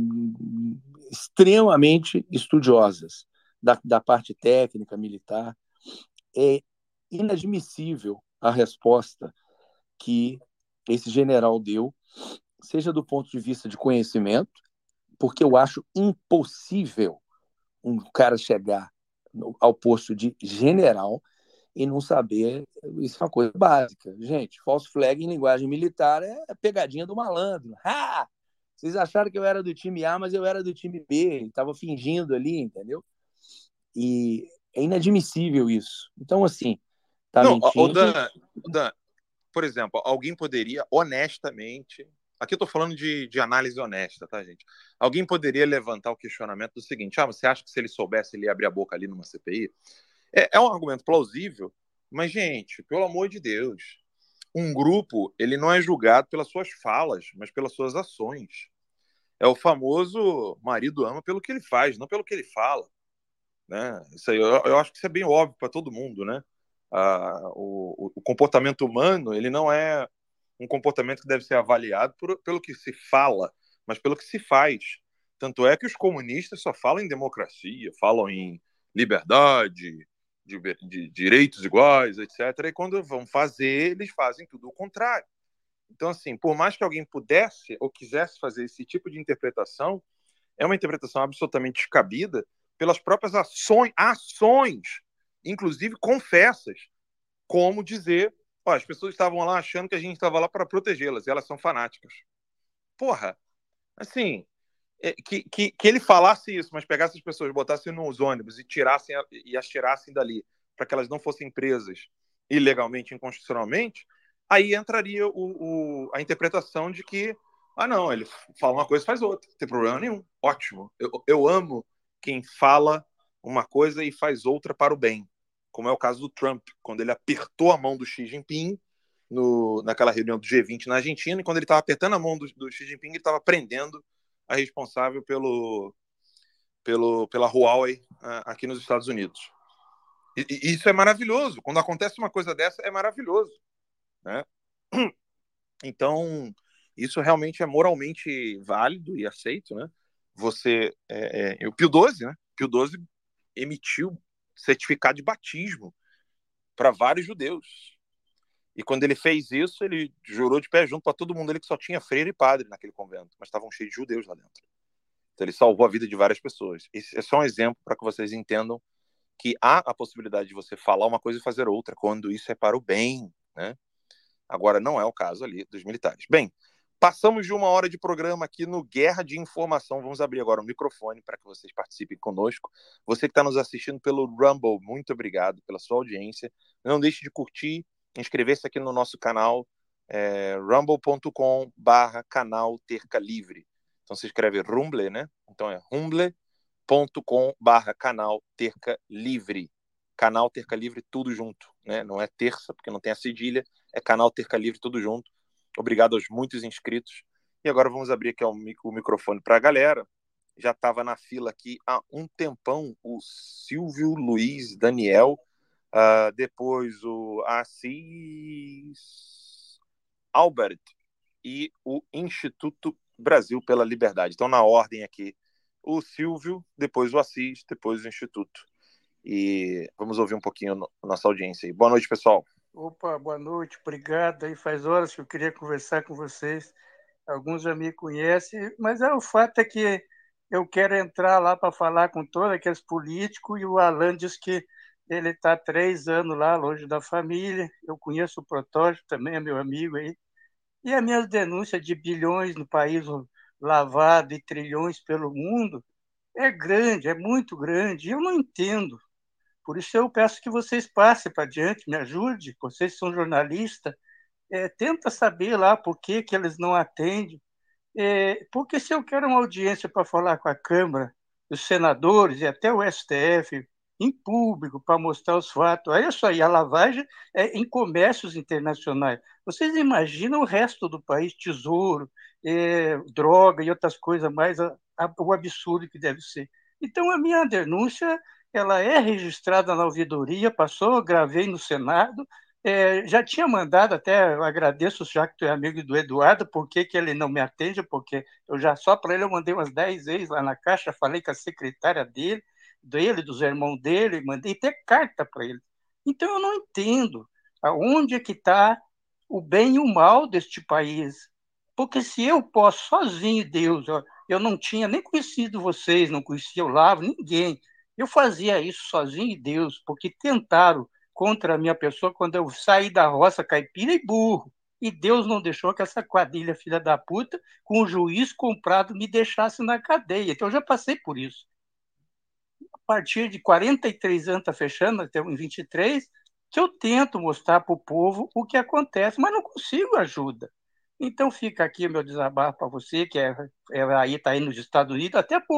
extremamente estudiosas da, da parte técnica militar. É inadmissível a resposta que esse general deu, seja do ponto de vista de conhecimento, porque eu acho impossível um cara chegar ao posto de general e não saber. Isso é uma coisa básica. Gente, false flag em linguagem militar é pegadinha do malandro. Ha! Vocês acharam que eu era do time A, mas eu era do time B, estava fingindo ali, entendeu? E é inadmissível isso. Então, assim, tá não, mentindo. O Dan, o Dan, por exemplo, alguém poderia honestamente. Aqui eu estou falando de, de análise honesta, tá, gente? Alguém poderia levantar o questionamento do seguinte: ah, você acha que se ele soubesse, ele ia abrir a boca ali numa CPI? É, é um argumento plausível, mas, gente, pelo amor de Deus, um grupo ele não é julgado pelas suas falas, mas pelas suas ações. É o famoso marido ama pelo que ele faz, não pelo que ele fala. Né? Isso aí, eu, eu acho que isso é bem óbvio para todo mundo, né? Ah, o, o, comportamento humano ele não é um comportamento que deve ser avaliado por, pelo que se fala, mas pelo que se faz. Tanto é que os comunistas só falam em democracia, falam em liberdade, de, de, direitos iguais, etc. E quando vão fazer, eles fazem tudo o contrário. Então, assim, por mais que alguém pudesse ou quisesse fazer esse tipo de interpretação, é uma interpretação absolutamente descabida pelas próprias ações, ações, inclusive confessas, como dizer, ó, as pessoas estavam lá achando que a gente estava lá para protegê-las, e elas são fanáticas. Porra, assim, que, que, que, ele falasse isso, mas pegasse as pessoas, botasse nos ônibus e tirassem e as tirassem dali para que elas não fossem presas ilegalmente, inconstitucionalmente, aí entraria o, o, a interpretação de que, ah, não, ele fala uma coisa faz outra, não tem problema nenhum, ótimo. Eu, eu amo quem fala uma coisa e faz outra para o bem, como é o caso do Trump, quando ele apertou a mão do Xi Jinping no, naquela reunião do G20 na Argentina, e quando ele estava apertando a mão do, do Xi Jinping, ele estava prendendo a responsável pelo, pelo, pela Huawei aqui nos Estados Unidos. E, e, isso é maravilhoso. Quando acontece uma coisa dessa, é maravilhoso. Né? Então, isso realmente é moralmente válido e aceito. Né? Você, é, é, o Pio XII, né? Pio XII emitiu certificado de batismo para vários judeus. E quando ele fez isso, ele jurou de pé junto para todo mundo ali que só tinha freire e padre naquele convento, mas estavam cheios de judeus lá dentro. Então ele salvou a vida de várias pessoas. Esse é só um exemplo para que vocês entendam que há a possibilidade de você falar uma coisa e fazer outra, quando isso é para o bem, né? Agora não é o caso ali dos militares. Bem, passamos de uma hora de programa aqui no Guerra de Informação. Vamos abrir agora o microfone para que vocês participem conosco. Você que está nos assistindo pelo Rumble, muito obrigado pela sua audiência. Não deixe de curtir, inscrever-se aqui no nosso canal, é, rumble.com barra canal Terca Livre. Então se escreve Rumble, né? Então é rumble.com barra canal Terca Livre. Canal Terca Livre tudo junto, né? Não é terça, porque não tem a cedilha, é canal Terca Livre tudo junto. Obrigado aos muitos inscritos. E agora vamos abrir aqui o microfone para a galera. Já estava na fila aqui há um tempão o Silvio Luiz Daniel, Uh, depois o Assis Albert e o Instituto Brasil pela Liberdade. Então, na ordem aqui, o Silvio, depois o Assis, depois o Instituto. E vamos ouvir um pouquinho a nossa audiência aí. Boa noite, pessoal. Opa, boa noite, obrigado. Aí faz horas que eu queria conversar com vocês. Alguns já me conhecem, mas é, o fato é que eu quero entrar lá para falar com todos aqueles políticos e o Alan diz que ele está três anos lá, longe da família. Eu conheço o Protótipo também, é meu amigo aí. E as minhas denúncias de bilhões no país lavado e trilhões pelo mundo é grande, é muito grande. Eu não entendo. Por isso eu peço que vocês passem para diante, me ajude. Vocês são jornalistas. É, tenta saber lá por que, que eles não atendem. É, porque se eu quero uma audiência para falar com a Câmara, os senadores e até o STF, em público para mostrar os fatos. É isso aí, a lavagem é em comércios internacionais. Vocês imaginam o resto do país, tesouro, é, droga e outras coisas mais, a, a, o absurdo que deve ser. Então, a minha denúncia ela é registrada na ouvidoria, passou, gravei no Senado, é, já tinha mandado, até agradeço já que tu é amigo do Eduardo, por que, ele não me atende, porque eu já só para ele eu mandei umas 10 vezes lá na caixa, falei com a secretária dele, dele, dos irmãos dele, mandei até carta para ele. Então eu não entendo aonde é que está o bem e o mal deste país. Porque se eu posso sozinho, Deus, eu não tinha nem conhecido vocês, não conhecia o Lavo, ninguém. Eu fazia isso sozinho, Deus, porque tentaram contra a minha pessoa quando eu saí da roça caipira e burro. E Deus não deixou que essa quadrilha filha da puta, com o juiz comprado, me deixasse na cadeia. Então eu já passei por isso. Partir de 43 anos, está fechando, até em 23, que eu tento mostrar para o povo o que acontece, mas não consigo ajuda. Então fica aqui meu desabafo para você, que é, é aí está aí nos Estados Unidos, até para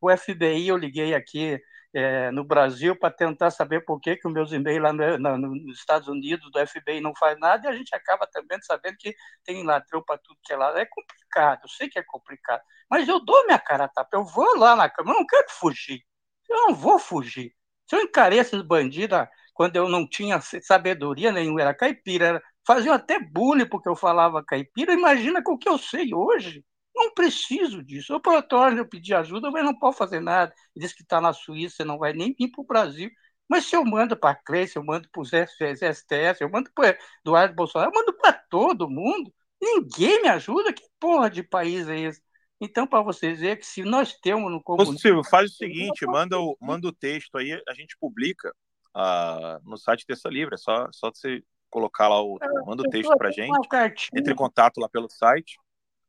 o FBI eu liguei aqui é, no Brasil para tentar saber por que, que os meus e-mails lá no, no, nos Estados Unidos do FBI não faz nada e a gente acaba também sabendo que tem ladrão para tudo que é lá. É complicado, eu sei que é complicado, mas eu dou minha cara a tapa, eu vou lá na cama, eu não quero fugir, eu não vou fugir. Se eu encarei esses bandidos quando eu não tinha sabedoria nenhuma, era caipira, era, faziam até bullying porque eu falava caipira, imagina com o que eu sei hoje. Não preciso disso. O Protórnio eu pedi ajuda, mas não pode fazer nada. Ele disse que está na Suíça, não vai nem vir para o Brasil. Mas se eu mando para a Cleice, eu mando para os STS, eu mando para Eduardo Bolsonaro, eu mando para todo mundo. Ninguém me ajuda. Que porra de país é esse? Então, para vocês verem que se nós temos no comunismo... Silvio, faz o seguinte, manda o, manda o texto aí, a gente publica uh, no site Terça Livre, é só, só você colocar lá o... Manda o texto para a gente, entre em contato lá pelo site.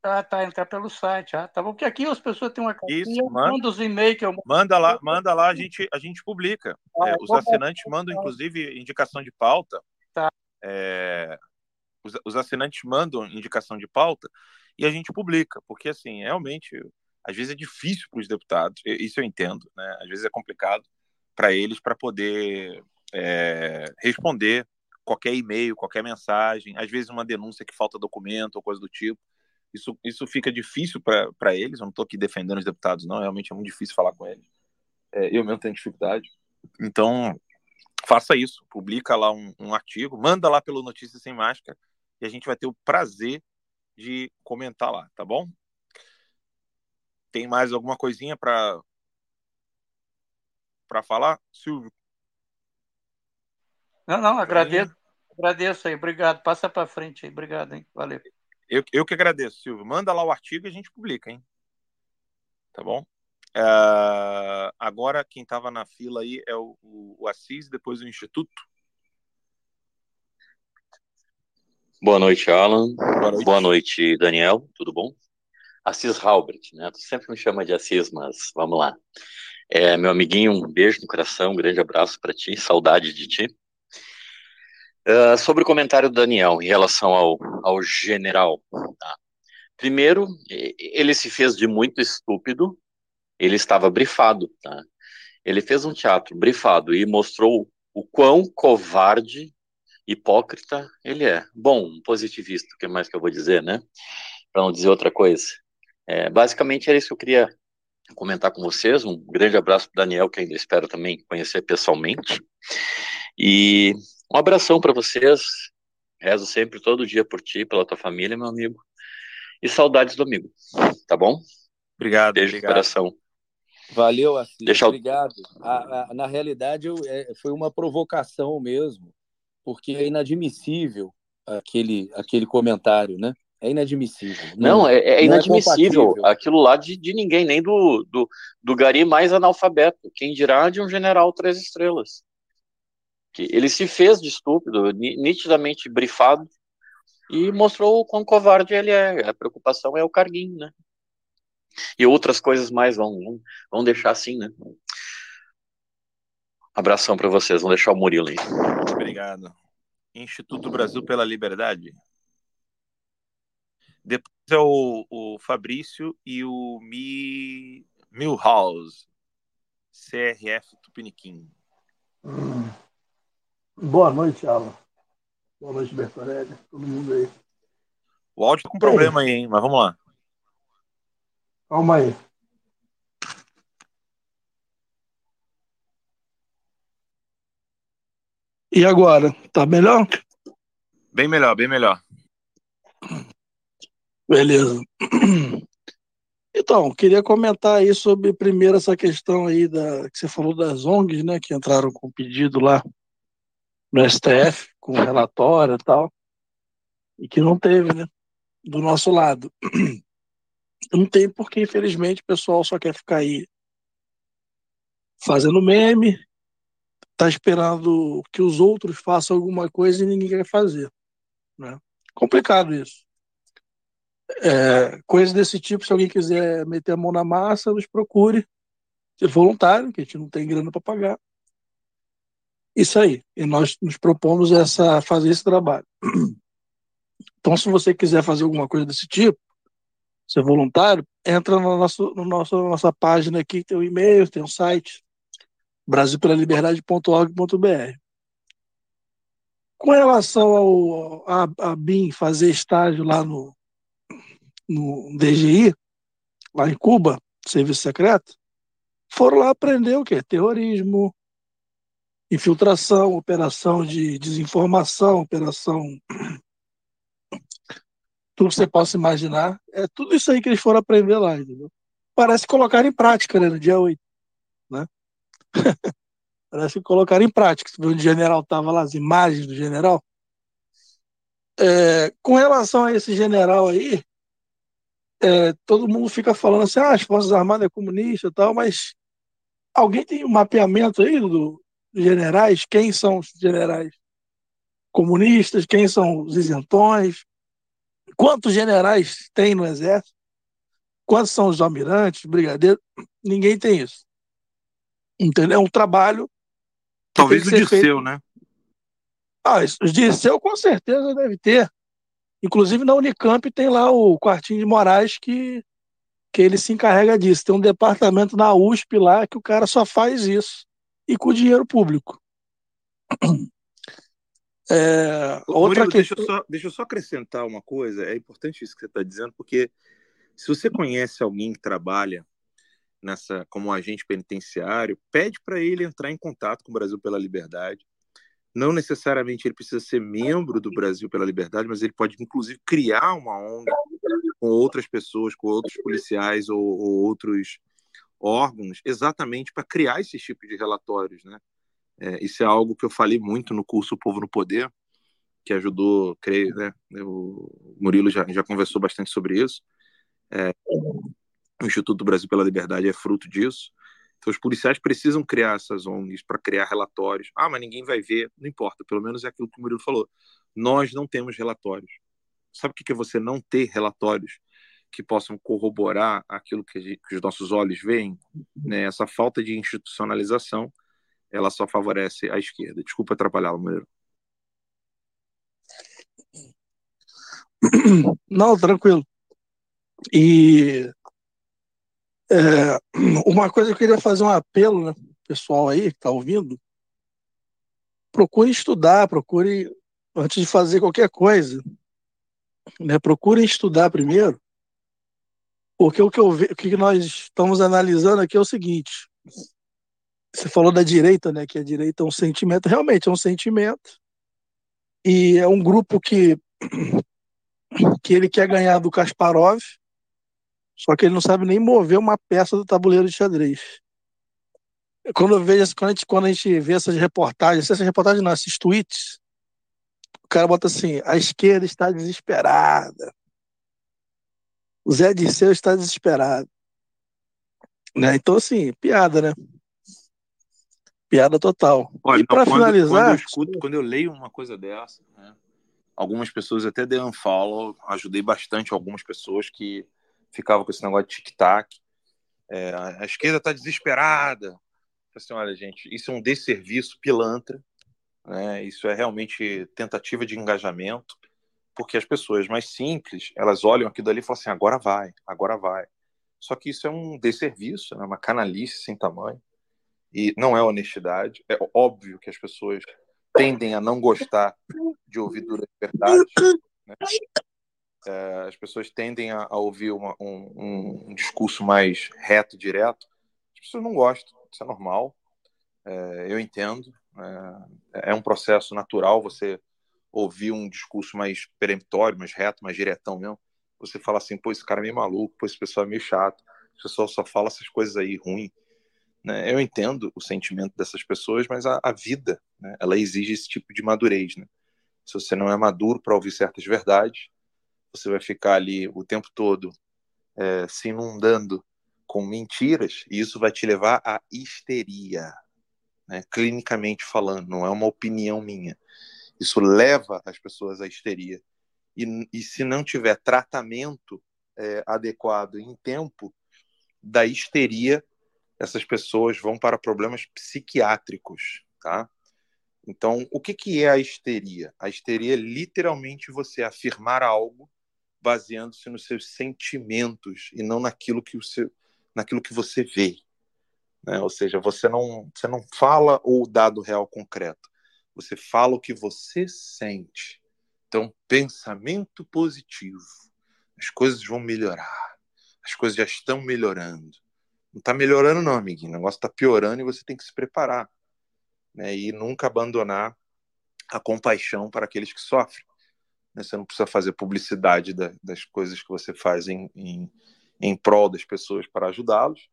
Ah, tá, entrar pelo site. Ah, tá bom. Porque aqui as pessoas têm uma cartinha, Isso, manda, os e-mails que eu Manda lá, manda lá, a gente, a gente publica. Ah, é, os assinantes mandam, inclusive, indicação de pauta. Tá. É, os, os assinantes mandam indicação de pauta e a gente publica, porque, assim, realmente, às vezes é difícil para os deputados, isso eu entendo, né? Às vezes é complicado para eles para poder é, responder qualquer e-mail, qualquer mensagem, às vezes uma denúncia que falta documento ou coisa do tipo isso, isso fica difícil para eles. Eu não estou aqui defendendo os deputados, não. Realmente é muito difícil falar com eles. É, eu mesmo tenho dificuldade. Então, faça isso. Publica lá um, um, artigo, manda lá pelo Notícias Sem Máscara e a gente vai ter o prazer de comentar lá, tá bom? Tem mais alguma coisinha para para falar, Silvio? Não, não, agradeço. Agradeço aí, obrigado. Passa para frente aí, obrigado, hein? Valeu. Eu, eu que agradeço, Silvio. Manda lá o artigo e a gente publica, hein? Tá bom? É, agora, quem estava na fila aí é o, o, Assis, depois o Instituto. Boa noite, Alan. Boa noite. Boa noite, Daniel. Tudo bom? Assis Halbert, né? Tu sempre me chama de Assis, mas vamos lá. É, meu amiguinho, um beijo no coração, um grande abraço para ti, saudade de ti. Uh, sobre o comentário do Daniel em relação ao, ao general. Tá? Primeiro, ele se fez de muito estúpido, ele estava brifado. Tá? Ele fez um teatro brifado e mostrou o quão covarde, hipócrita ele é. Bom, positivista, o que mais que eu vou dizer, né? Para não dizer outra coisa. É, basicamente era isso que eu queria comentar com vocês. Um grande abraço para Daniel, que ainda espero também conhecer pessoalmente. E um abração para vocês. Rezo sempre, todo dia por ti, pela tua família, meu amigo. E saudades do amigo. Tá bom? Obrigado. Beijo obrigado. no coração. Valeu, Assis. Deixa Obrigado. A, a, na realidade, eu, é, foi uma provocação mesmo, porque é inadmissível aquele, aquele comentário, né? É inadmissível. Não, não é, é, inadmissível é aquilo lá de, de ninguém, nem do, do, do gari mais analfabeto. Quem dirá de um general três estrelas que ele se fez de estúpido, nitidamente brifado, e mostrou o quão covarde ele é. A preocupação é o carguinho, né? E outras coisas mais vão, vão deixar assim, né? Abração para vocês, vamos deixar o Murilo aí. Obrigado. Instituto Brasil pela Liberdade. Depois é o, o Fabrício e o Mi, Milhouse, CRF Tupiniquim. Hum. Boa noite, Alan. Boa noite, Bertorelli. Todo mundo aí. O áudio tá com problema aí, hein? Mas vamos lá. Calma aí. E agora? Tá melhor? Bem melhor, bem melhor. Beleza. Então, queria comentar aí sobre primeiro essa questão aí da que você falou das ONGs, né, que entraram com pedido lá no STF com relatório e tal, e que não teve, né, do nosso lado. Não tem porque, infelizmente, o pessoal só quer ficar aí fazendo meme, tá esperando que os outros façam alguma coisa e ninguém quer fazer, né? Complicado isso. É, coisas desse tipo, se alguém quiser meter a mão na massa, nos procure. Ser voluntário, que a gente não tem grana para pagar. Isso aí. E nós nos propomos essa, fazer esse trabalho. Então, se você quiser fazer alguma coisa desse tipo, ser voluntário, entra no nosso, no nosso, nossa página aqui, tem o um e-mail, tem um site, brasilpelaliberdade.org.br. Com relação ao, a, a BIM fazer estágio lá no, no DGI, lá em Cuba, serviço secreto, foram lá aprender o quê? Terrorismo, infiltração, operação de desinformação, operação. Tudo que você possa imaginar. É tudo isso aí que eles foram aprender lá, entendeu? Parece colocar em prática, né, no dia 8. Né? Parece que colocaram em prática. Você viu onde o general estava lá, as imagens do general. É, com relação a esse general aí, é, todo mundo fica falando assim, ah, as Forças Armadas é comunista e tal, mas alguém tem um mapeamento aí do, dos generais? Quem são os generais comunistas? Quem são os isentões? Quantos generais tem no exército? Quantos são os almirantes, brigadeiros? Ninguém tem isso. Entendeu? É um trabalho. Talvez o Dirceu, feito... né? Ah, o Dirceu com certeza deve ter. Inclusive na Unicamp tem lá o quartinho de Moraes que, que ele se encarrega disso. Tem um departamento na USP lá que o cara só faz isso. E com dinheiro público. É, outra Murilo, questão... deixa, eu só, deixa eu só acrescentar uma coisa. É importante isso que você está dizendo, porque se você conhece alguém que trabalha nessa como agente penitenciário, pede para ele entrar em contato com o Brasil pela Liberdade. Não necessariamente ele precisa ser membro do Brasil pela Liberdade, mas ele pode inclusive criar uma ONG com outras pessoas, com outros policiais ou, ou outros órgãos, exatamente para criar esse tipo de relatórios, né? É, isso é algo que eu falei muito no curso O Povo no Poder, que ajudou, creio, né? O Murilo já, já conversou bastante sobre isso. É, o Instituto do Brasil pela Liberdade é fruto disso. Então, os policiais precisam criar essas ONGs para criar relatórios. Ah, mas ninguém vai ver. Não importa, pelo menos é aquilo que o Murilo falou. Nós não temos relatórios. Sabe o que é você não ter relatórios que possam corroborar aquilo que, os nossos olhos veem? Né? Essa falta de institucionalização, ela só favorece a esquerda. Desculpa atrapalhá-lo, Murilo. Não, tranquilo. E é, uma coisa que eu queria fazer um apelo, né, pessoal aí que está ouvindo, procure estudar, procure antes de fazer qualquer coisa, né, procure estudar primeiro, porque o que, eu o que nós estamos analisando aqui é o seguinte: você falou da direita, né, que a direita é um sentimento, realmente é um sentimento, e é um grupo que que ele quer ganhar do Kasparov, só que ele não sabe nem mover uma peça do tabuleiro de xadrez. Quando eu vejo, quando a gente, quando a gente vê essas reportagens, essas reportagens não, esses tweets, o cara bota assim: a esquerda está desesperada. O Zé Dirceu está desesperado. Né? Então, assim, piada, né? Piada total. Olha, e para finalizar. Quando eu, escuto, quando eu leio uma coisa dessa, né? algumas pessoas até dei um follow, ajudei bastante algumas pessoas que ficava com esse negócio de tic-tac. É, a esquerda está desesperada. Assim, olha, gente, isso é um desserviço pilantra, né? isso é realmente tentativa de engajamento, porque as pessoas mais simples, elas olham aquilo ali e falam assim, agora vai, agora vai. Só que isso é um desserviço, né? uma canalice sem tamanho, e não é honestidade. É óbvio que as pessoas tendem a não gostar de ouvir duras verdades, né? É, as pessoas tendem a, a ouvir uma, um, um, discurso mais reto, direto. As pessoas não gostam, isso é normal. É, eu entendo. É, é, um processo natural você ouvir um discurso mais peremptório, mais reto, mais diretão mesmo, você fala assim, pô, esse cara é meio maluco, pô, esse pessoal é meio chato, esse pessoal só fala essas coisas aí ruim. Né? Eu entendo o sentimento dessas pessoas, mas a, a vida, né? ela exige esse tipo de madurez. Né? Se você não é maduro para ouvir certas verdades, você vai ficar ali o tempo todo é, se inundando com mentiras, e isso vai te levar à histeria, né? clinicamente falando, não é uma opinião minha. Isso leva as pessoas à histeria. E, e se não tiver tratamento é, adequado em tempo, da histeria, essas pessoas vão para problemas psiquiátricos, tá? Então, o que, que é a histeria? A histeria é literalmente você afirmar algo baseando-se nos seus sentimentos e não naquilo que, o seu, naquilo que você vê. Né? Ou seja, você não, você não fala o dado real concreto, você fala o que você sente. Então, pensamento positivo. As coisas vão melhorar. As coisas já estão melhorando. Não está melhorando, não, amiguinho. O negócio está piorando e você tem que se preparar. Né? E nunca abandonar a compaixão para aqueles que sofrem. Né? Você não precisa fazer publicidade da, das coisas que você faz em, em, em prol das pessoas para ajudá-los,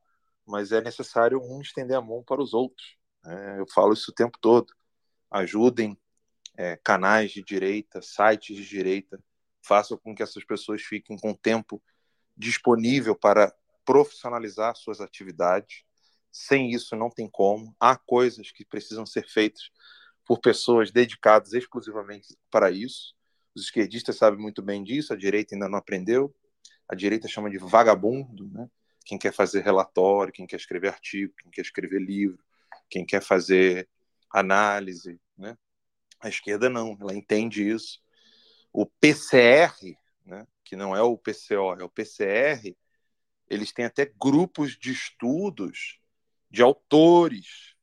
mas é necessário um estender a mão para os outros. Né? Eu falo isso o tempo todo. Ajudem é, canais de direita, sites de direita, façam com que essas pessoas fiquem com tempo disponível para profissionalizar suas atividades. Sem isso, não tem como. Há coisas que precisam ser feitas por pessoas dedicadas exclusivamente para isso. Os esquerdistas sabem muito bem disso, a direita ainda não aprendeu. A direita chama de vagabundo, né? Quem quer fazer relatório, quem quer escrever artigo, quem quer escrever livro, quem quer fazer análise, né? A esquerda não, ela entende isso. O PCR, né, que não é o PCO, é o PCR, eles têm até grupos de estudos de autores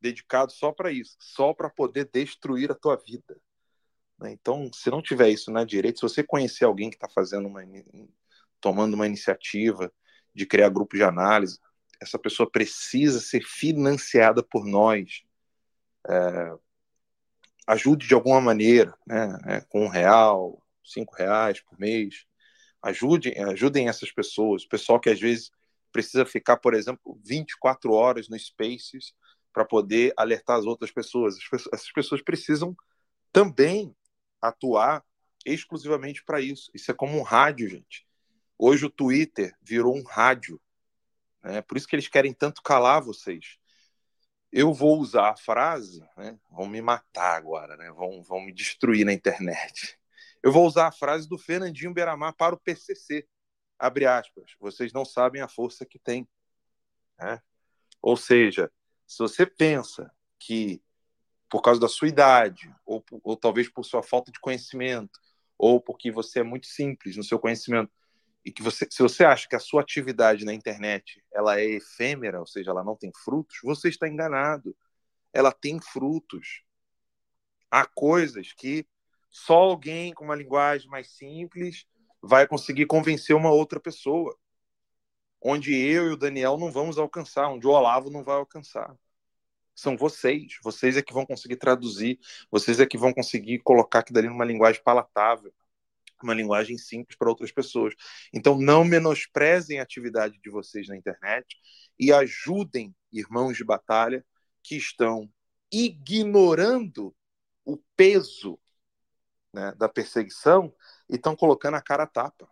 dedicados só para isso, só para poder destruir a tua vida. Né? Então, se não tiver isso na direita, se você conhecer alguém que está fazendo uma, tomando uma iniciativa de criar grupo de análise, essa pessoa precisa ser financiada por nós. É, ajude de alguma maneira, né? É, com um real, cinco reais por mês. Ajudem, ajudem essas pessoas. O pessoal que às vezes precisa ficar, por exemplo, 24 horas no Spaces para poder alertar as outras pessoas. Essas pessoas precisam também atuar exclusivamente para isso. Isso é como um rádio, gente. Hoje o Twitter virou um rádio. Né? Por isso que eles querem tanto calar vocês eu vou usar a frase, né? vão me matar agora, né? vão, vão me destruir na internet. Eu vou usar a frase do Fernandinho Beiramar para o PCC. Abre aspas. Vocês não sabem a força que tem. Né? Ou seja, se você pensa que por causa da sua idade, ou, ou talvez por sua falta de conhecimento, ou porque você é muito simples no seu conhecimento, e que você, se você acha que a sua atividade na internet ela é efêmera, ou seja, ela não tem frutos, você está enganado. Ela tem frutos. Há coisas que só alguém com uma linguagem mais simples vai conseguir convencer uma outra pessoa. Onde eu e o Daniel não vamos alcançar, onde o Olavo não vai alcançar. São vocês. Vocês é que vão conseguir traduzir, vocês é que vão conseguir colocar aquilo ali numa linguagem palatável uma linguagem simples para outras pessoas. Então, não menosprezem a atividade de vocês na internet e ajudem irmãos de batalha que estão ignorando o peso né, da perseguição e estão colocando a cara a tapa.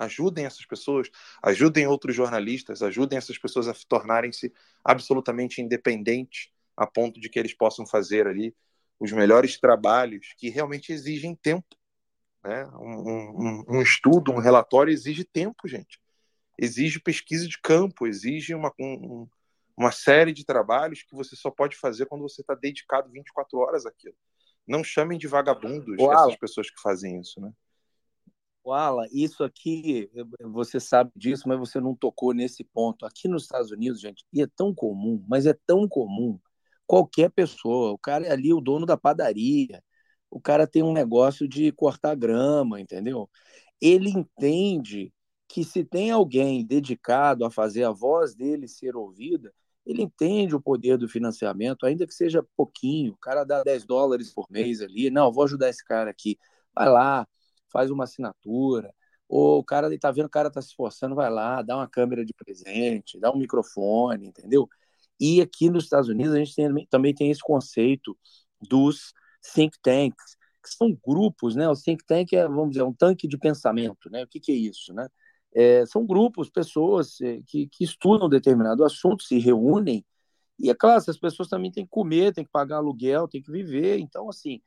Ajudem essas pessoas, ajudem outros jornalistas, ajudem essas pessoas a tornarem-se absolutamente independentes, a ponto de que eles possam fazer ali os melhores trabalhos que realmente exigem tempo né? Um, um, um, estudo, um relatório exige tempo, gente. Exige pesquisa de campo, exige uma, um, uma série de trabalhos que você só pode fazer quando você está dedicado 24 horas àquilo. Não chamem de vagabundos essas pessoas que fazem isso, né? Wala, isso aqui, você sabe disso, mas você não tocou nesse ponto. Aqui nos Estados Unidos, gente, e é tão comum, mas é tão comum. Qualquer pessoa, o cara é ali o dono da padaria, o cara tem um negócio de cortar grama, entendeu? Ele entende que se tem alguém dedicado a fazer a voz dele ser ouvida, ele entende o poder do financiamento, ainda que seja pouquinho, o cara dá 10 dólares por mês ali, não, vou ajudar esse cara aqui, vai lá, faz uma assinatura, ou o cara está vendo o cara está se esforçando, vai lá, dá uma câmera de presente, dá um microfone, entendeu? E aqui nos Estados Unidos a gente tem, também tem esse conceito dos think tanks, que são grupos, né? O think tank é, vamos dizer, um tanque de pensamento, né? O que, que é isso, né? É, são grupos, pessoas é, que, que estudam determinado assunto, se reúnem, e é claro, essas pessoas também têm que comer, têm que pagar aluguel, têm que viver, então, assim,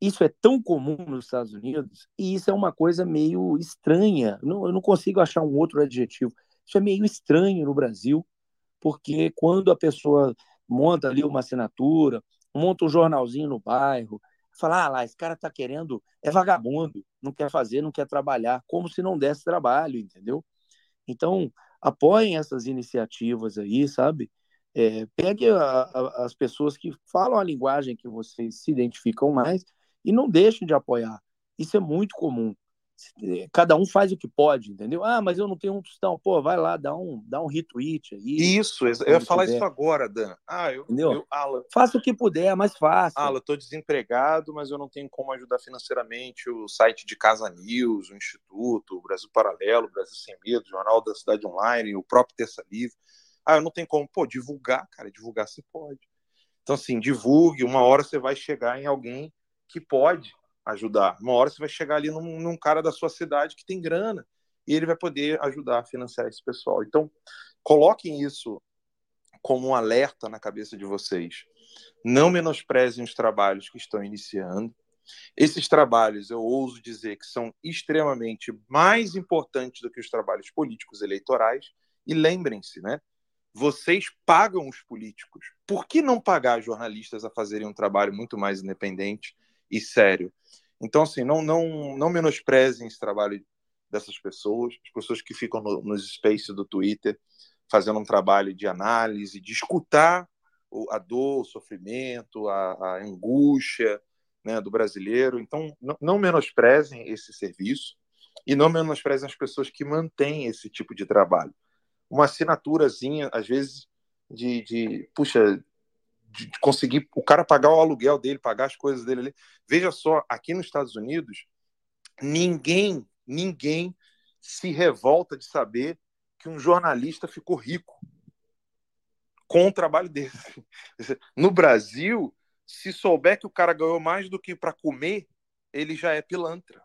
isso é tão comum nos Estados Unidos e isso é uma coisa meio estranha. Não, eu não consigo achar um outro adjetivo. Isso é meio estranho no Brasil, porque quando a pessoa monta ali uma assinatura, monta um jornalzinho no bairro, fala, ah lá, esse cara tá querendo, é vagabundo, não quer fazer, não quer trabalhar, como se não desse trabalho, entendeu? Então, apoiem essas iniciativas aí, sabe? É, pegue a, a, as pessoas que falam a linguagem que vocês se identificam mais e não deixem de apoiar. Isso é muito comum. Cada um faz o que pode, entendeu? Ah, mas eu não tenho um tostão. Pô, vai lá, dá um, dá um retweet aí. Isso, eu ia falar tiver. isso agora, Dan. Ah, eu, entendeu? Eu, Alan, Faça o que puder, é mais fácil. Alan, eu tô desempregado, mas eu não tenho como ajudar financeiramente o site de Casa News, o Instituto, o Brasil Paralelo, o Brasil Sem Medo, o Jornal da Cidade Online, o próprio Terça Livre. Ah, eu não tenho como. Pô, divulgar, cara, divulgar você pode. Então, assim, divulgue, uma hora você vai chegar em alguém que pode ajudar. Uma hora você vai chegar ali num, num, cara da sua cidade que tem grana e ele vai poder ajudar a financiar esse pessoal. Então, coloquem isso como um alerta na cabeça de vocês. Não menosprezem os trabalhos que estão iniciando. Esses trabalhos, eu ouso dizer que são extremamente mais importantes do que os trabalhos políticos eleitorais. E lembrem-se, né? Vocês pagam os políticos. Por que não pagar jornalistas a fazerem um trabalho muito mais independente e sério. Então, assim, não, não, não menosprezem esse trabalho dessas pessoas, as pessoas que ficam no, nos spaces do Twitter fazendo um trabalho de análise, de escutar a dor, o sofrimento, a, a angústia né, do brasileiro. Então, não, não menosprezem esse serviço e não menosprezem as pessoas que mantêm esse tipo de trabalho. Uma assinaturazinha, às vezes, de, de puxa, de conseguir o cara pagar o aluguel dele, pagar as coisas dele ali. Veja só, aqui nos Estados Unidos, ninguém, ninguém se revolta de saber que um jornalista ficou rico com o trabalho desse. No Brasil, se souber que o cara ganhou mais do que para comer, ele já é pilantra.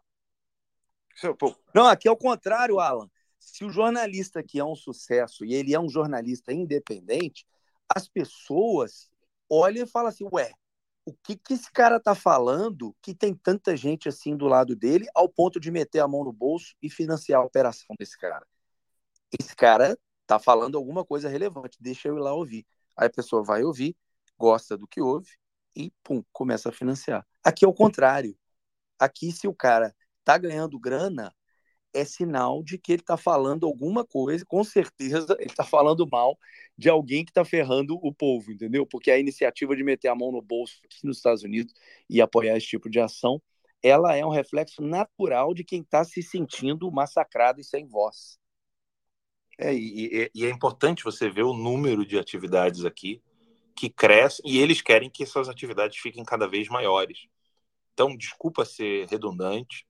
Não, aqui é o contrário, Alan. Se o jornalista aqui é um sucesso e ele é um jornalista independente, as pessoas olha e fala assim, ué, o que, que esse cara tá falando que tem tanta gente assim do lado dele ao ponto de meter a mão no bolso e financiar a operação desse cara? Esse cara tá falando alguma coisa relevante, deixa eu ir lá ouvir. Aí a pessoa vai ouvir, gosta do que ouve e, pum, começa a financiar. Aqui é o contrário. Aqui, se o cara tá ganhando grana, é sinal de que ele está falando alguma coisa, com certeza ele está falando mal de alguém que está ferrando o povo, entendeu? Porque a iniciativa de meter a mão no bolso aqui nos Estados Unidos e apoiar esse tipo de ação, ela é um reflexo natural de quem está se sentindo massacrado e sem voz. É, e, e, é importante você ver o número de atividades aqui que cresce e eles querem que essas atividades fiquem cada vez maiores. Então, desculpa ser redundante,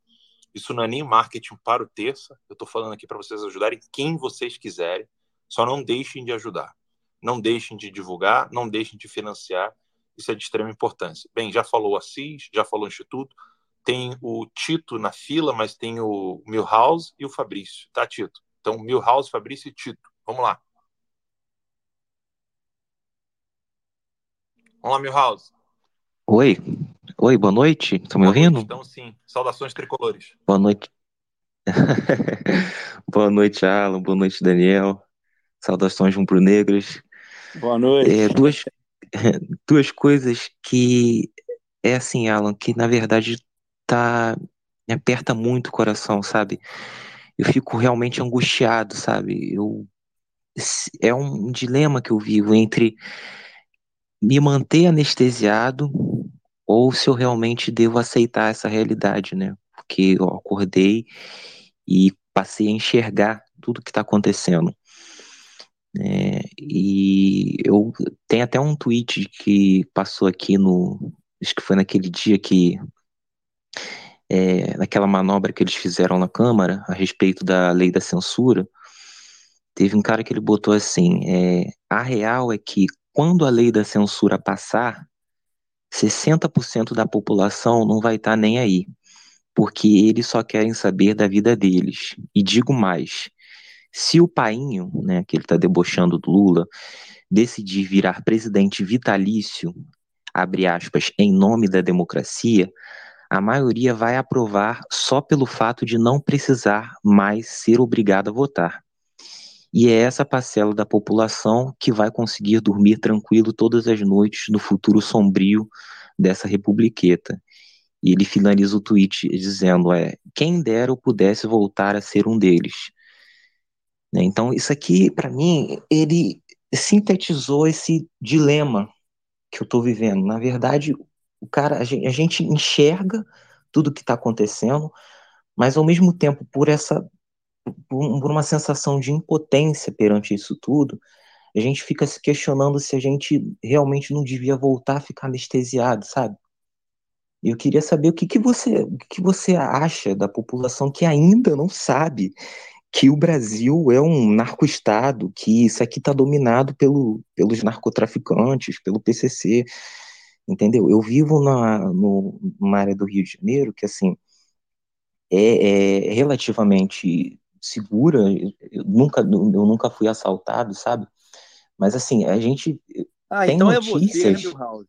isso não é nem marketing para o terça. Eu estou falando aqui para vocês ajudarem quem vocês quiserem. Só não deixem de ajudar. Não deixem de divulgar, não deixem de financiar. Isso é de extrema importância. Bem, já falou o Assis, já falou o Instituto. Tem o Tito na fila, mas tem o Milhouse e o Fabrício. Tá, Tito? Então, Milhouse, Fabrício e Tito. Vamos lá. Vamos lá, Milhouse. Oi, oi, boa noite. Estão me ouvindo? Então, sim. Saudações tricolores. Boa noite. boa noite, Alan. Boa noite, Daniel. Saudações rubro-negras. Boa noite. É, duas, duas coisas que é assim, Alan, que na verdade tá me aperta muito o coração, sabe? Eu fico realmente angustiado, sabe? Eu é um dilema que eu vivo entre me manter anestesiado ou se eu realmente devo aceitar essa realidade, né? Porque eu acordei e passei a enxergar tudo que está acontecendo. É, e eu tenho até um tweet que passou aqui no. Acho que foi naquele dia que. É, naquela manobra que eles fizeram na Câmara a respeito da lei da censura. Teve um cara que ele botou assim: é, a real é que quando a lei da censura passar, 60% da população não vai estar tá nem aí, porque eles só querem saber da vida deles. E digo mais: se o painho, né, que ele está debochando do Lula, decidir virar presidente vitalício, abre aspas, em nome da democracia, a maioria vai aprovar só pelo fato de não precisar mais ser obrigado a votar. E é essa parcela da população que vai conseguir dormir tranquilo todas as noites no futuro sombrio dessa republiqueta. E ele finaliza o tweet dizendo: é, quem dera eu pudesse voltar a ser um deles. Né? Então, isso aqui, para mim, ele sintetizou esse dilema que eu estou vivendo. Na verdade, o cara, a gente, a gente enxerga tudo que está acontecendo, mas ao mesmo tempo, por essa, por uma sensação de impotência perante isso tudo, a gente fica se questionando se a gente realmente não devia voltar a ficar anestesiado, sabe? E eu queria saber o que, que você, o que você acha da população que ainda não sabe que o Brasil é um narcoestado, que isso aqui está dominado pelo, pelos narcotraficantes, pelo PCC, entendeu? Eu vivo na, no, numa área do Rio de Janeiro que, assim, é, é relativamente segura, eu nunca, eu nunca fui assaltado, sabe? Mas, assim, a gente ah, tem então notícias... é você, House.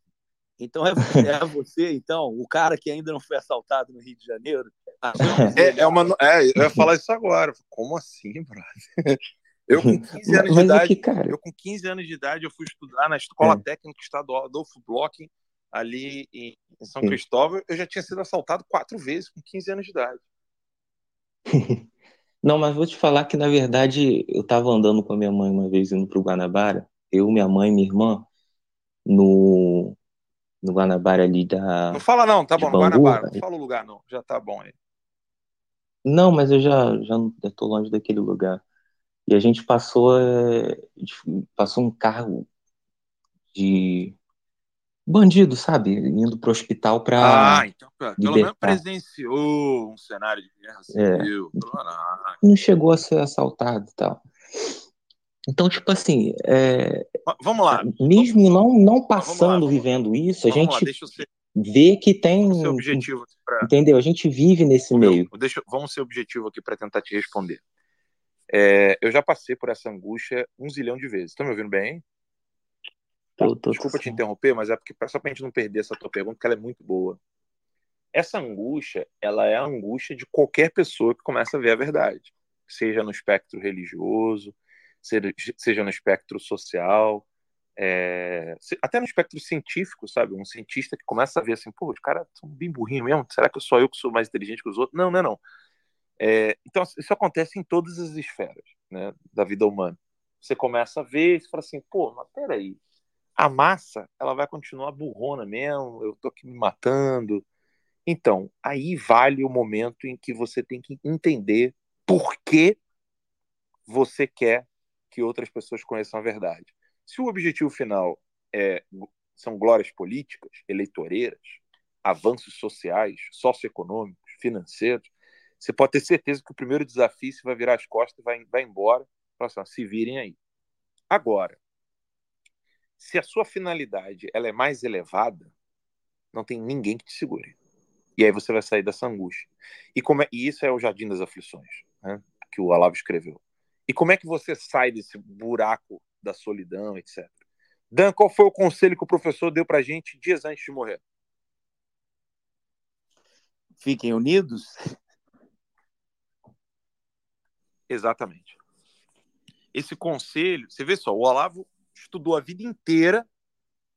Então é, é você, então, o cara que ainda não foi assaltado no Rio de Janeiro, é, é, uma, é, eu ia falar isso agora. Como assim, brother? Eu com 15 anos de idade, aqui, eu com 15 anos de idade, eu fui estudar na Escola é. Técnica Estadual Adolfo Bloch, ali em, em São Sim. Cristóvão. Eu já tinha sido assaltado quatro vezes com 15 anos de idade. Não, mas vou te falar que, na verdade, eu estava andando com a minha mãe uma vez indo para o Guanabara, eu, minha mãe e minha irmã, no, no Guanabara ali da. Não fala não, tá bom, no Guanabara, não fala o lugar não, já tá bom aí. Não, mas eu já já estou longe daquele lugar. E a gente passou é, passou um carro de bandido, sabe, indo pro hospital para Ah, então pelo menos presenciou um cenário de guerra é. civil. É. Não chegou a ser assaltado e tal. Então, tipo assim, é, vamos lá. Mesmo não, não passando, lá, vivendo isso, a gente lá, vê que tem. Pra... Entendeu? A gente vive nesse Meu, meio. Deixa, vamos ser objetivo aqui para tentar te responder. É, eu já passei por essa angústia um zilhão de vezes. Estão me ouvindo bem? Tô, Desculpa te interromper, mas é porque só para a gente não perder essa tua pergunta, que ela é muito boa. Essa angústia, ela é a angústia de qualquer pessoa que começa a ver a verdade, seja no espectro religioso, seja no espectro social, é, até no espectro científico, sabe? Um cientista que começa a ver assim, pô, os caras são bem burrinhos mesmo, será que sou eu que sou mais inteligente que os outros? Não, não é não. É, então, isso acontece em todas as esferas né, da vida humana. Você começa a ver e fala assim, pô, mas peraí, a massa, ela vai continuar burrona mesmo, eu tô aqui me matando. Então, aí vale o momento em que você tem que entender por que você quer que outras pessoas conheçam a verdade. Se o objetivo final é, são glórias políticas, eleitoreiras, avanços sociais, socioeconômicos, financeiros, você pode ter certeza que o primeiro desafio você vai virar as costas e vai, vai embora. Assim, se virem aí. Agora, se a sua finalidade ela é mais elevada, não tem ninguém que te segure. E aí você vai sair dessa angústia. E, como é, e isso é o Jardim das Aflições, né, que o Olavo escreveu. E como é que você sai desse buraco da solidão, etc? Dan, qual foi o conselho que o professor deu para gente dias antes de morrer? Fiquem unidos? Exatamente. Esse conselho, você vê só, o Olavo estudou a vida inteira,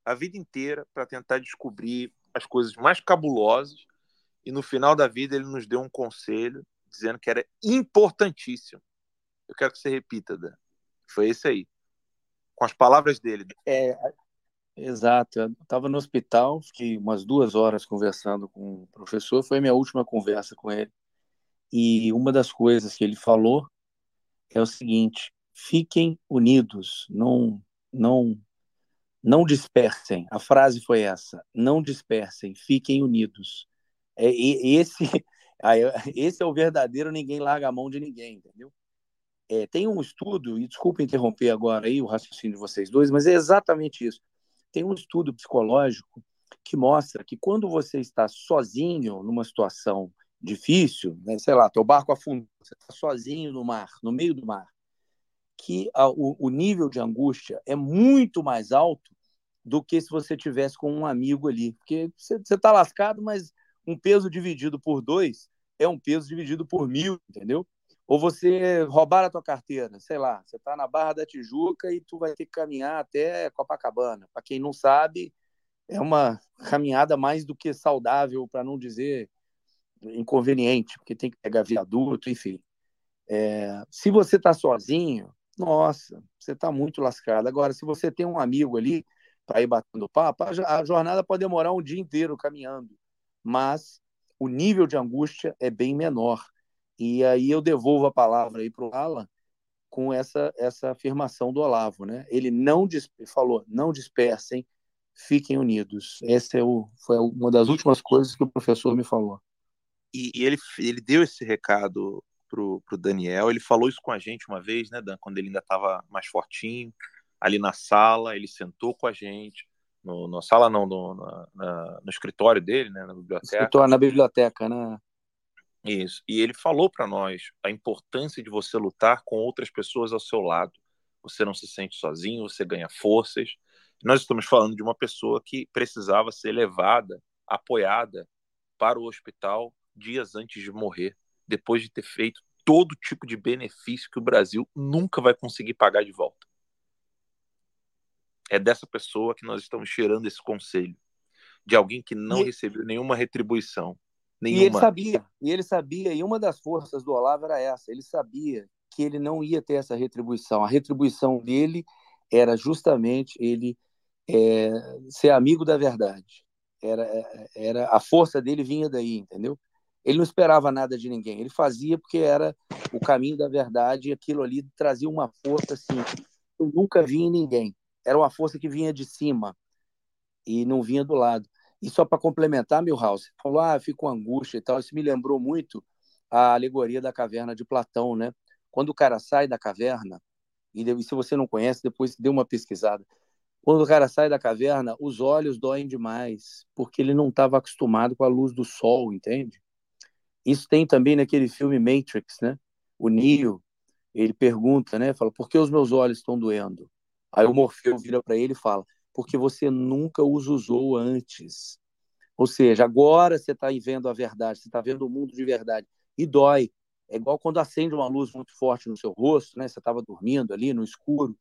a vida inteira, para tentar descobrir as coisas mais cabulosas, e no final da vida ele nos deu um conselho dizendo que era importantíssimo eu quero que você repita, Dan. Foi esse aí. Com as palavras dele. É, exato. Eu estava no hospital, fiquei umas duas horas conversando com o professor. Foi a minha última conversa com ele. E uma das coisas que ele falou é o seguinte: fiquem unidos, não, não, não dispersem. A frase foi essa: não dispersem, fiquem unidos. É, esse, esse é o verdadeiro ninguém larga a mão de ninguém, entendeu? É, tem um estudo, e desculpa interromper agora aí o raciocínio de vocês dois, mas é exatamente isso. Tem um estudo psicológico que mostra que quando você está sozinho numa situação difícil, né, sei lá, teu barco afundou, você está sozinho no mar, no meio do mar, que a, o, o, nível de angústia é muito mais alto do que se você tivesse com um amigo ali, porque você está lascado, mas um peso dividido por dois é um peso dividido por mil, entendeu? Ou você roubar a tua carteira, sei lá, você está na Barra da Tijuca e tu vai ter que caminhar até Copacabana. Para quem não sabe, é uma caminhada mais do que saudável, para não dizer inconveniente, porque tem que pegar viaduto, enfim. É, se você está sozinho, nossa, você está muito lascado. Agora, se você tem um amigo ali para ir batendo papo, a jornada pode demorar um dia inteiro caminhando, mas o nível de angústia é bem menor. E aí eu devolvo a palavra aí para o Alan com essa, essa afirmação do Olavo. Né? Ele não falou, não dispersem, fiquem unidos. Essa é o, foi uma das últimas coisas que o professor me falou. E, e ele, ele deu esse recado pro, pro Daniel, ele falou isso com a gente uma vez, né, Dan, quando ele ainda estava mais fortinho, ali na sala, ele sentou com a gente, no, na sala não, no, na, no escritório dele, né, na biblioteca. Escritório na biblioteca, né? Isso. E ele falou para nós a importância de você lutar com outras pessoas ao seu lado. Você não se sente sozinho, você ganha forças. Nós estamos falando de uma pessoa que precisava ser levada, apoiada para o hospital dias antes de morrer, depois de ter feito todo tipo de benefício que o Brasil nunca vai conseguir pagar de volta. É dessa pessoa que nós estamos tirando esse conselho, de alguém que não e... recebeu nenhuma retribuição, Nenhuma. E ele sabia, e ele sabia, e uma das forças do Olavo era essa, ele sabia que ele não ia ter essa retribuição. A retribuição dele era justamente ele é, ser amigo da verdade. Era, era a força dele vinha daí, entendeu? Ele não esperava nada de ninguém. Ele fazia porque era o caminho da verdade e aquilo ali trazia uma força assim. Eu nunca vi em ninguém. Era uma força que vinha de cima e não vinha do lado. E só para complementar, Milhouse, falou, ah, fico com angústia e tal. Isso me lembrou muito a alegoria da caverna de Platão, né? Quando o cara sai da caverna, e se você não conhece, depois dê uma pesquisada. Quando o cara sai da caverna, os olhos doem demais, porque ele não estava acostumado com a luz do sol, entende? Isso tem também naquele filme Matrix, né? O Neo, ele pergunta, né? Fala, por que os meus olhos estão doendo? Aí o Morfeu vira para ele e fala, porque você nunca os usou antes. Ou seja, agora você está vendo a verdade, você está vendo o mundo de verdade. E dói. É igual quando acende uma luz muito forte no seu rosto, né? Você estava dormindo ali no escuro,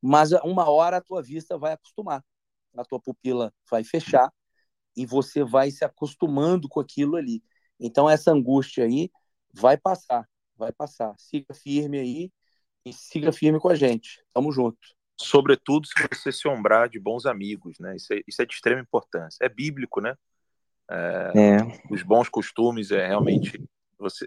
mas uma hora a tua vista vai acostumar, a tua pupila vai fechar e você vai se acostumando com aquilo ali. Então essa angústia aí vai passar, vai passar. Siga firme aí e siga firme com a gente. Tamo junto sobretudo se você se ombrar de bons amigos, né? Isso é, isso é de extrema importância. É bíblico, né? É, é. Os bons costumes é realmente você,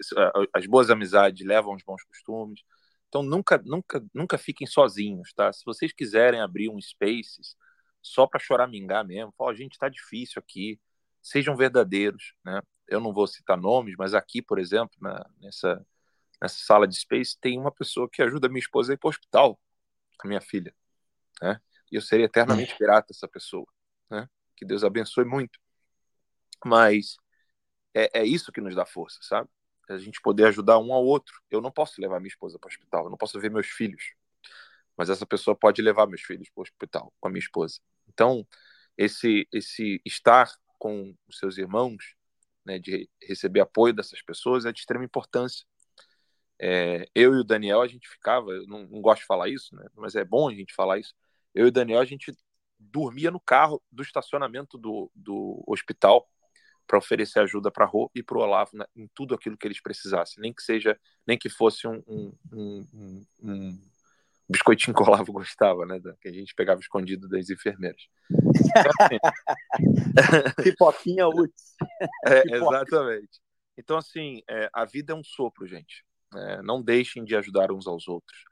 as boas amizades levam aos bons costumes. Então nunca, nunca, nunca fiquem sozinhos, tá? Se vocês quiserem abrir um Spaces só para choramingar mesmo, fala, gente, está difícil aqui. Sejam verdadeiros, né? Eu não vou citar nomes, mas aqui, por exemplo, na, nessa nessa sala de Space tem uma pessoa que ajuda minha esposa a ir para o hospital a minha filha, né? E eu seria eternamente grata a essa pessoa, né? Que Deus abençoe muito. Mas é, é isso que nos dá força, sabe? A gente poder ajudar um ao outro. Eu não posso levar minha esposa para o hospital, eu não posso ver meus filhos, mas essa pessoa pode levar meus filhos para o hospital com a minha esposa. Então, esse esse estar com os seus irmãos, né, de receber apoio dessas pessoas é de extrema importância é, eu e o Daniel, a gente ficava, não, não, gosto de falar isso, né? mas é bom a gente falar isso. Eu e o Daniel, a gente dormia no carro do estacionamento do, do hospital para oferecer ajuda para a Rô e para o Olavo né, em tudo aquilo que eles precisassem, nem que seja, nem que fosse um, um, um, um biscoitinho Olavo gostava, né? Que a gente pegava escondido das enfermeiras. Então, assim... Pipoquinha útil. É, exatamente. Então, assim, é, a vida é um sopro, gente. É, não deixem de ajudar uns aos outros.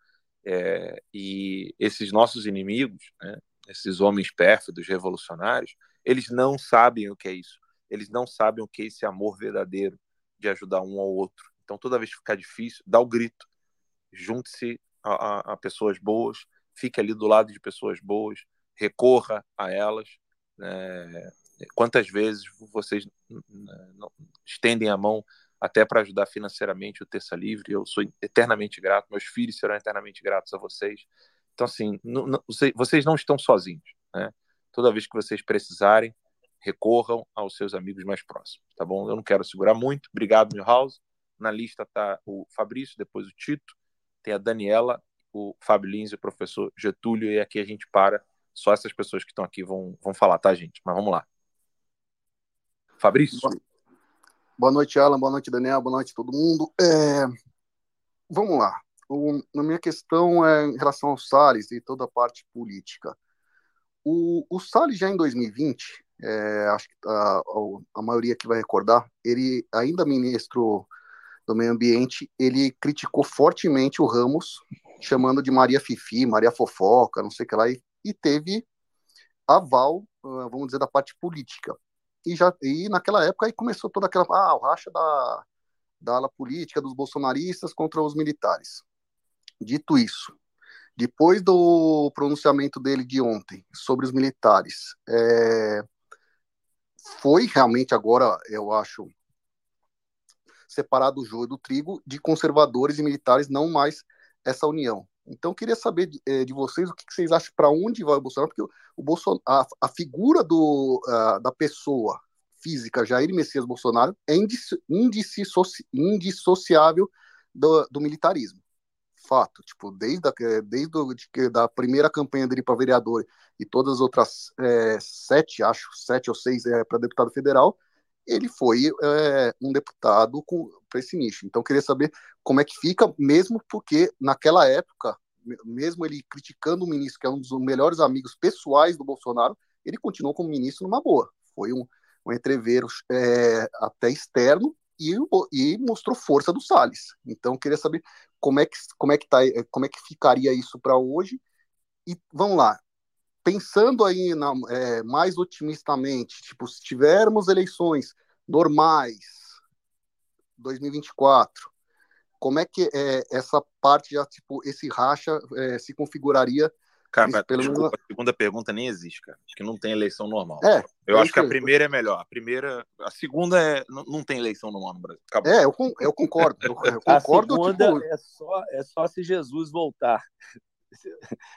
É, e esses nossos inimigos, né, esses homens pérfidos, revolucionários, eles não sabem o que é isso. Eles não sabem o que é esse amor verdadeiro de ajudar um ao outro. Então, toda vez que ficar difícil, dá o grito. Junte-se a, a, pessoas boas, fique ali do lado de pessoas boas, recorra a elas. É, quantas vezes vocês estendem a mão até para ajudar financeiramente o Terça Livre? Eu sou eternamente grato, meus filhos serão eternamente gratos a vocês. Então, assim, não, não, vocês não estão sozinhos. Né? Toda vez que vocês precisarem, recorram aos seus amigos mais próximos, tá bom? Eu não quero segurar muito. Obrigado, Milhouse. Na lista está o Fabrício, depois o Tito, tem a Daniela, o Fábio Lins e o professor Getúlio, e aqui a gente para. Só essas pessoas que estão aqui vão, vão falar, tá, gente? Mas vamos lá. Fabrício. Boa noite, Alan. Boa noite, Daniel. Boa noite, todo mundo. É... Vamos lá o, a minha questão é em relação ao Salles e toda a parte política. O, o Salles, já em 2020, é, acho que a, a, maioria que vai recordar, ele, ainda ministro do Meio Ambiente, ele criticou fortemente o Ramos, chamando de Maria Fifi, Maria Fofoca, não sei o que lá, e, e teve aval, ah, vamos dizer, da parte política. E, já, e naquela época aí começou toda aquela, ah, o racha da, da ala política dos bolsonaristas contra os militares. Dito isso, depois do pronunciamento dele de ontem sobre os militares, é, foi realmente agora, eu acho, separado o joio do trigo de conservadores e militares, não mais essa união. Então, queria saber de, é, de vocês o que, vocês acham para onde vai o Bolsonaro, porque o, Bolsonaro, a, a figura do, da pessoa física Jair Messias Bolsonaro é indissociável do, do militarismo fato. Tipo, desde a, desde do, de, da primeira campanha dele para vereador e todas as outras é, sete, acho, sete ou seis é, para deputado federal, ele foi é, um deputado para esse nicho. Então, queria saber como é que fica, mesmo porque naquela época, mesmo ele criticando o ministro, que é um dos melhores amigos pessoais do Bolsonaro, ele continuou como ministro numa boa. Foi um, um entreveiro é, até externo, e, e mostrou força do Salles. Então, queria saber como é que, como é que, tá, como é que ficaria isso para hoje. E vamos lá, pensando aí na, é, mais otimistamente, tipo, se tivermos eleições normais 2024, como é que é, essa parte já, tipo, esse racha é, se configuraria Cara, pelo desculpa, menos... a segunda pergunta nem existe, cara. Acho que não tem eleição normal. É, eu é acho que a primeira é melhor. A primeira, a segunda é não, não tem eleição normal no Brasil. Acabou. É, eu, eu concordo. Eu, eu concordo. A segunda tipo... é só é só se Jesus voltar.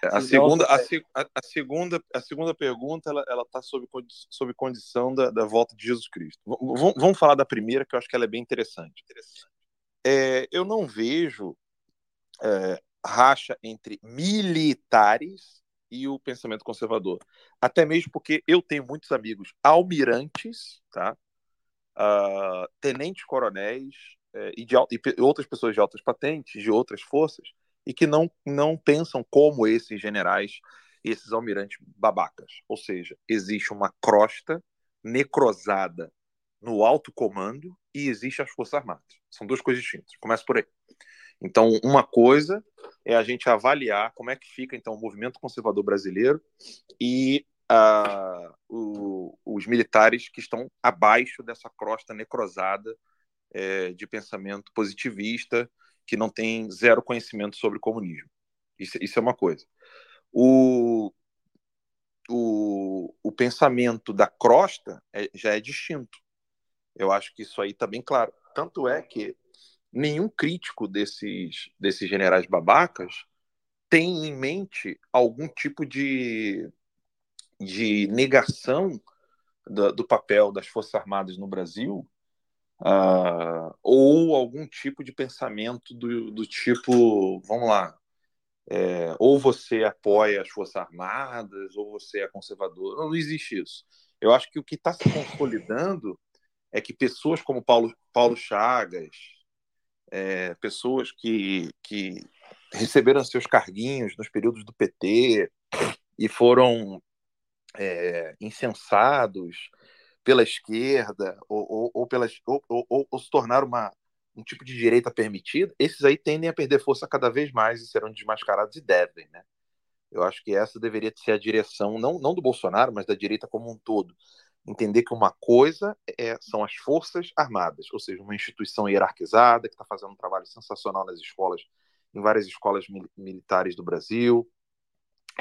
A segunda, a, a, segunda, a segunda pergunta, ela, ela tá sob, sob condição da, da volta de Jesus Cristo. Vamos, vamos falar da primeira, que eu acho que ela é bem interessante. É, eu não vejo é, racha entre militares e o pensamento conservador. Até mesmo porque eu tenho muitos amigos almirantes, tá? Uh, tenentes coronéis uh, e, de, e outras pessoas de altas patentes, de outras forças, e que não, não pensam como esses generais esses almirantes babacas. Ou seja, existe uma crosta necrosada no alto comando e existe as Forças Armadas. São duas coisas distintas. Começa por aí. Então, uma coisa é a gente avaliar como é que fica então o movimento conservador brasileiro e uh, o, os militares que estão abaixo dessa crosta necrosada é, de pensamento positivista que não tem zero conhecimento sobre comunismo. Isso, isso é uma coisa. O, o, o pensamento da crosta é, já é distinto. Eu acho que isso aí está bem claro. Tanto é que nenhum crítico desses, desses generais babacas tem em mente algum tipo de, de negação do, do papel das Forças Armadas no Brasil uh, ou algum tipo de pensamento do, do tipo, vamos lá, é, ou você apoia as Forças Armadas ou você é conservador. Não, não existe isso. Eu acho que o que está se consolidando é que pessoas como Paulo, Paulo Chagas, é, pessoas que, que receberam seus carguinhos nos períodos do PT e foram é, incensados pela esquerda ou, ou, ou, pelas, ou, ou, se tornaram uma, um tipo de direita permitida, esses aí tendem a perder força cada vez mais e serão desmascarados e devem, né? Eu acho que essa deveria ser a direção, não, não do Bolsonaro, mas da direita como um todo. Entender que uma coisa é, são as Forças Armadas, ou seja, uma instituição hierarquizada que está fazendo um trabalho sensacional nas escolas, em várias escolas mil, militares do Brasil,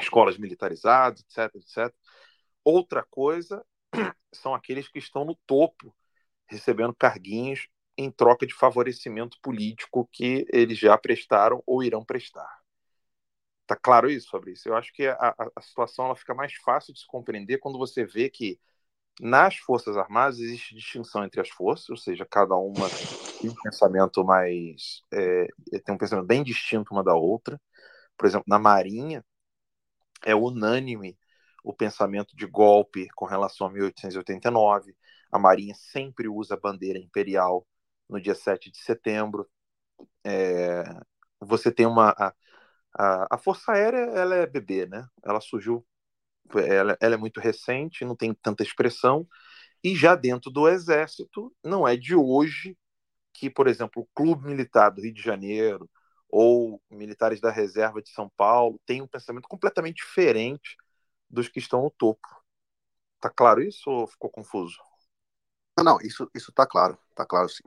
escolas militarizadas, etc, etc. Outra coisa são aqueles que estão no topo, recebendo carguinhos em troca de favorecimento político que eles já prestaram ou irão prestar. Tá claro isso, Fabrício? Eu acho que a, a situação ela fica mais fácil de se compreender quando você vê que nas Forças Armadas existe distinção entre as forças, ou seja, cada uma tem um pensamento mais. É, tem um pensamento bem distinto uma da outra. Por exemplo, na Marinha, é unânime o pensamento de golpe com relação a 1889. A Marinha sempre usa a bandeira imperial no dia 7 de setembro. É, você tem uma. A, a, a, Força Aérea ela é bebê, né? Ela surgiu. Ela, ela é muito recente, não tem tanta expressão. E já dentro do Exército, não é de hoje que, por exemplo, o Clube Militar do Rio de Janeiro ou militares da Reserva de São Paulo têm um pensamento completamente diferente dos que estão no topo. Tá claro isso ou ficou confuso? Não, não isso isso tá claro, tá claro sim.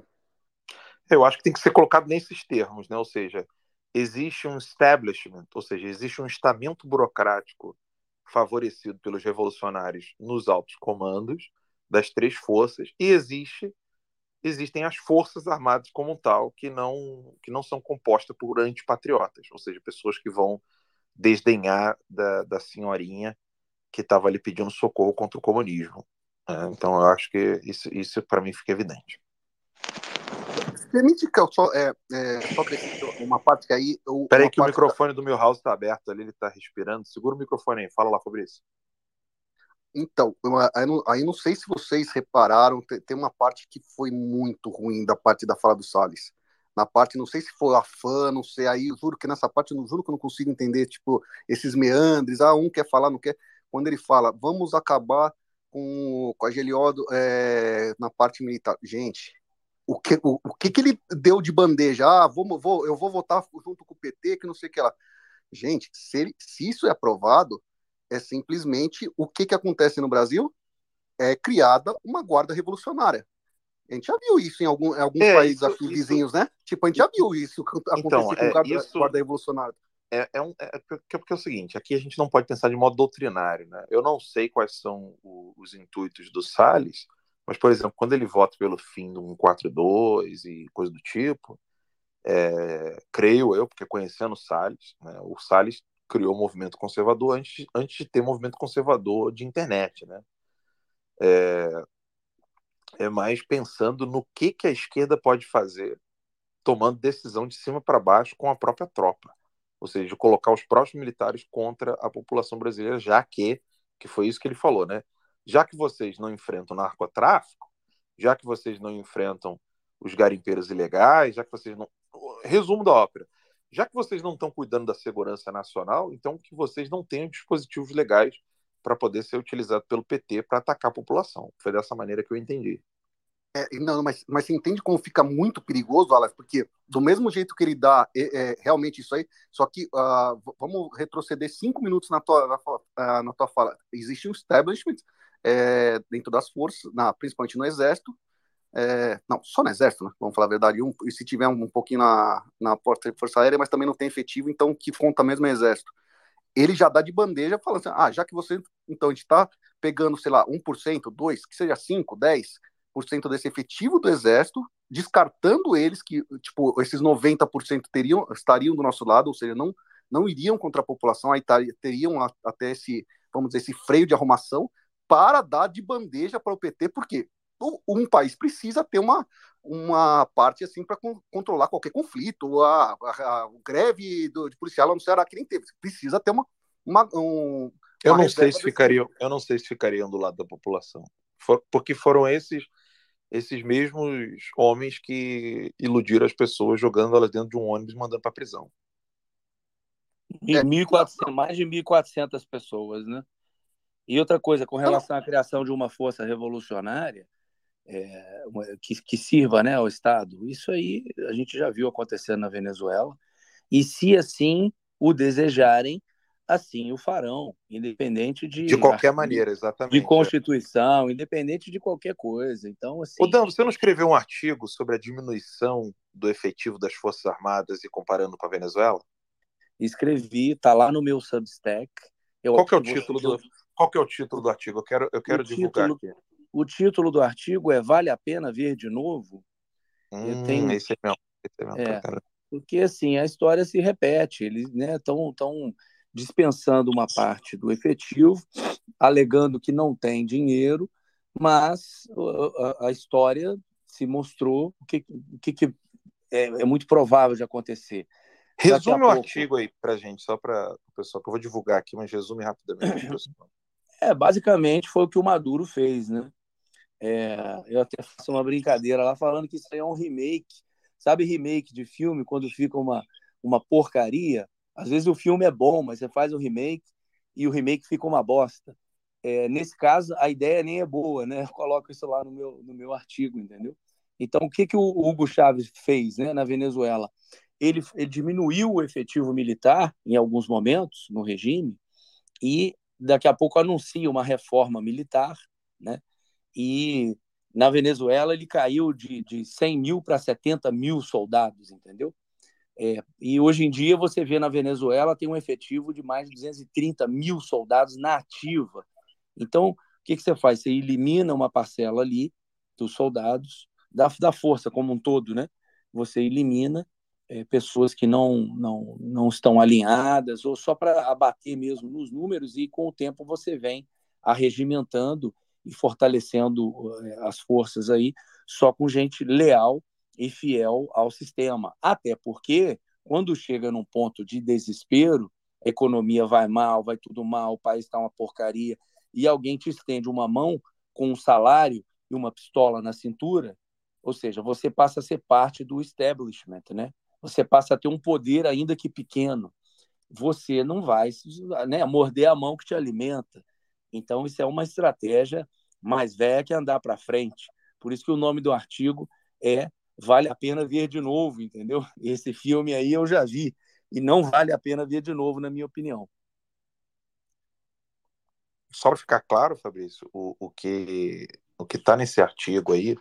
Eu acho que tem que ser colocado nesses termos, né? Ou seja, existe um establishment, ou seja, existe um estamento burocrático favorecido pelos revolucionários nos altos comandos das três forças e existe existem as forças armadas como tal que não que não são compostas por antipatriotas, ou seja, pessoas que vão desdenhar da, da senhorinha que estava ali pedindo socorro contra o comunismo. Né? Então eu acho que isso, isso para mim fica evidente. Permite que eu só, é, é, só uma parte que aí. Peraí, que o microfone da... do Milhouse está aberto ali, ele está respirando. Segura o microfone aí, fala lá, Fabrício. Então, aí não, aí não sei se vocês repararam, tem uma parte que foi muito ruim da parte da fala do Salles. Na parte, não sei se foi a fã, não sei, aí juro que nessa parte, não juro que eu não consigo entender, tipo, esses meandres, ah, um quer falar, não quer. Quando ele fala, vamos acabar com, com a Geliodo é, na parte militar. Gente, o que, o, o que, que ele deu de bandeja? Ah, vou, vou, eu vou votar junto com o PT, que não sei o que lá. Gente, se, ele, se isso é aprovado, é simplesmente o que, que acontece no Brasil? É criada uma guarda revolucionária. A gente já viu isso em, algum, em alguns é, países isso, aqui isso, vizinhos, né? Tipo, a gente já viu isso acontecer então, com é, guarda, isso, guarda revolucionária. É, é, um, é, porque, porque é o seguinte, aqui a gente não pode pensar de modo doutrinário, né? Eu não sei quais são o, os intuitos do Salles, mas, por exemplo, quando ele vota pelo fim do 142 e coisa do tipo, é, creio eu, porque conhecendo o Salles, né, o Salles criou o movimento conservador antes, antes de ter movimento conservador de internet, né? É, é mais pensando no que, que a esquerda pode fazer, tomando decisão de cima para baixo com a própria tropa, ou seja, colocar os próprios militares contra a população brasileira, já que, que foi isso que ele falou, né? já que vocês não enfrentam narcotráfico, já que vocês não enfrentam os garimpeiros ilegais, já que vocês não. Resumo da ópera. Já que vocês não estão cuidando da segurança nacional, então que vocês não tenham dispositivos legais para poder ser utilizado pelo PT para atacar a população. Foi dessa maneira que eu entendi. É, não, mas, mas você entende como fica muito perigoso, Alex? Porque do mesmo jeito que ele dá é, é, realmente isso aí, só que uh, vamos retroceder cinco minutos na tua, na, uh, na tua fala. Existe um establishment é, dentro das forças, na, principalmente no exército, é, não, só no exército, né? vamos falar a verdade, um, e se tiver um, um pouquinho na, na Força Aérea, mas também não tem efetivo, então que conta mesmo é exército. Ele já dá de bandeja falando assim, ah, já que você, então a gente está pegando, sei lá, 1%, 2%, que seja 5%, 10% desse efetivo do exército, descartando eles que, tipo, esses 90% teriam, estariam do nosso lado, ou seja, não, não iriam contra a população, aí teriam até esse, vamos dizer, esse freio de arrumação, para dar de bandeja para o PT, porque um país precisa ter uma, uma parte assim para controlar qualquer conflito, a, a, a greve do, de policial não será que nem teve, precisa ter uma, uma um, eu não sei se ficariam, eu não sei se ficariam do lado da população, For, porque foram esses esses mesmos homens que iludiram as pessoas jogando elas dentro de um ônibus e mandando para prisão. É. 1.400, mais de 1.400 pessoas, né? E outra coisa, com relação à criação de uma força revolucionária, é, que, que sirva né, ao Estado. Isso aí a gente já viu acontecendo na Venezuela. E se assim o desejarem, assim o farão, independente de. De qualquer maneira, exatamente. De Constituição, é. independente de qualquer coisa. Então, assim. Ô, Dan, você não escreveu um artigo sobre a diminuição do efetivo das Forças Armadas e comparando com a Venezuela? Escrevi, está lá no meu Substack. Eu Qual que é o título do Qual que é o título do artigo? Eu quero, eu quero divulgar título, aqui. O título do artigo é Vale a pena ver de novo? Hum, eu tenho... esse é mesmo. Esse é mesmo é, porque assim a história se repete. Eles estão né, tão dispensando uma parte do efetivo, alegando que não tem dinheiro, mas a, história se mostrou o que, o que, que é, é, muito provável de acontecer. Resume o pouco... artigo aí para gente, só para o pessoal, que eu vou divulgar aqui, mas resume rapidamente. É, basicamente foi o que o Maduro fez, né? É, eu até faço uma brincadeira lá falando que isso aí é um remake. Sabe remake de filme, quando fica uma, uma porcaria? Às vezes o filme é bom, mas você faz o remake e o remake fica uma bosta. É, nesse caso, a ideia nem é boa, né? Eu coloco isso lá no meu, no meu artigo, entendeu? Então, o que, que o Hugo Chávez fez né, na Venezuela? Ele, ele diminuiu o efetivo militar em alguns momentos no regime e daqui a pouco anuncia uma reforma militar, né? E na Venezuela ele caiu de, de 100 mil para 70 mil soldados, entendeu? É, e hoje em dia você vê na Venezuela tem um efetivo de mais de 230 mil soldados na ativa. Então, o que, que você faz? Você elimina uma parcela ali dos soldados, da, da força como um todo, né? Você elimina é, pessoas que não, não, não estão alinhadas, ou só para abater mesmo nos números, e com o tempo você vem arregimentando e fortalecendo é, as forças aí, só com gente leal e fiel ao sistema. Até porque, quando chega num ponto de desespero, a economia vai mal, vai tudo mal, o país está uma porcaria, e alguém te estende uma mão com um salário e uma pistola na cintura, ou seja, você passa a ser parte do establishment, né? Você passa a ter um poder ainda que pequeno. Você não vai né, morder a mão que te alimenta. Então, isso é uma estratégia mais velha que andar para frente. Por isso que o nome do artigo é Vale a pena ver de novo, entendeu? Esse filme aí eu já vi e não vale a pena ver de novo, na minha opinião. Só para ficar claro, Fabrício, o, o que o que está nesse artigo aí,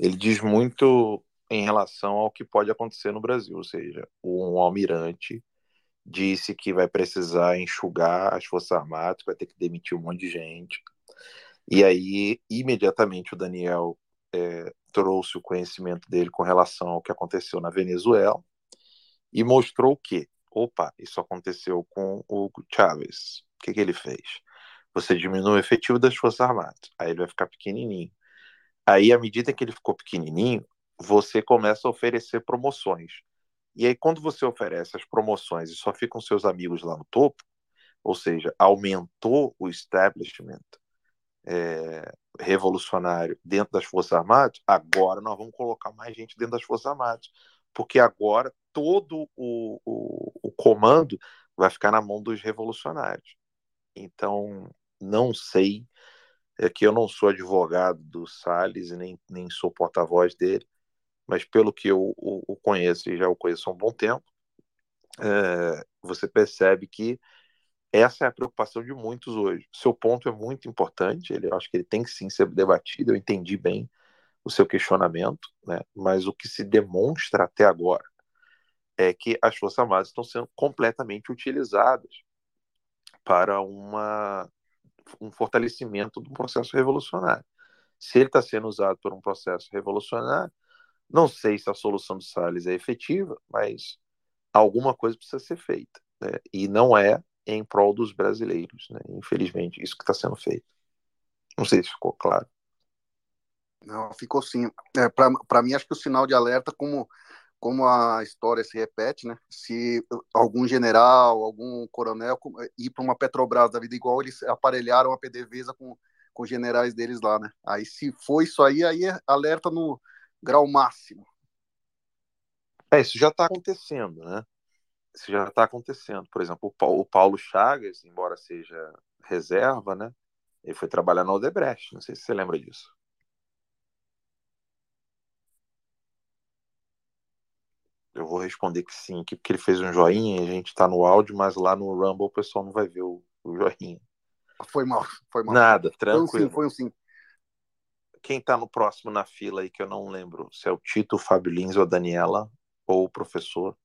ele diz muito em relação ao que pode acontecer no Brasil, ou seja, um almirante disse que vai precisar enxugar as Forças Armadas, vai ter que demitir um monte de gente. E aí, imediatamente, o Daniel é, trouxe o conhecimento dele com relação ao que aconteceu na Venezuela e mostrou que, opa, isso aconteceu com o Chávez. O que, que ele fez? Você diminui o efetivo das Forças Armadas, aí ele vai ficar pequenininho. Aí, à medida que ele ficou pequenininho, você começa a oferecer promoções. E aí, quando você oferece as promoções e só ficam seus amigos lá no topo, ou seja, aumentou o establishment é, revolucionário dentro das Forças Armadas, agora nós vamos colocar mais gente dentro das Forças Armadas, porque agora todo o, o, o comando vai ficar na mão dos revolucionários. Então, não sei, é que eu não sou advogado do Salles e nem, nem sou porta-voz dele, mas pelo que eu o, conheço e já o conheço há um bom tempo, é, você percebe que essa é a preocupação de muitos hoje. Seu ponto é muito importante, ele, eu acho que ele tem que sim ser debatido, eu entendi bem o seu questionamento, né? mas o que se demonstra até agora é que as Forças Armadas estão sendo completamente utilizadas para uma, um fortalecimento do processo revolucionário. Se ele está sendo usado por um processo revolucionário, não sei se a solução do Salles é efetiva, mas alguma coisa precisa ser feita. Né? E não é em prol dos brasileiros, né? infelizmente, isso que está sendo feito. Não sei se ficou claro. Não, ficou sim. É, Para mim, acho que o sinal de alerta, como, como a história se repete, né? Se algum general, algum coronel ir para uma Petrobras da vida, igual eles aparelharam a PDVSA com, com os generais deles lá, né? Aí, se for isso aí, aí é alerta no grau máximo. É, isso já está acontecendo, né? isso já está acontecendo. Por exemplo, o Paulo Chagas, embora seja reserva, né? Ele foi trabalhar na Odebrecht, não sei se você lembra disso. Eu vou responder que sim, aqui, porque ele fez um joinha, a gente está no áudio, mas lá no Rumble o pessoal não vai ver o, o joinha. Foi mal, foi mal. Nada, tranquilo. Foi um sim, foi um sim. Quem está no próximo na fila aí, que eu não lembro, se é o Tito, o Fábio Lins ou a Daniela, ou o professor,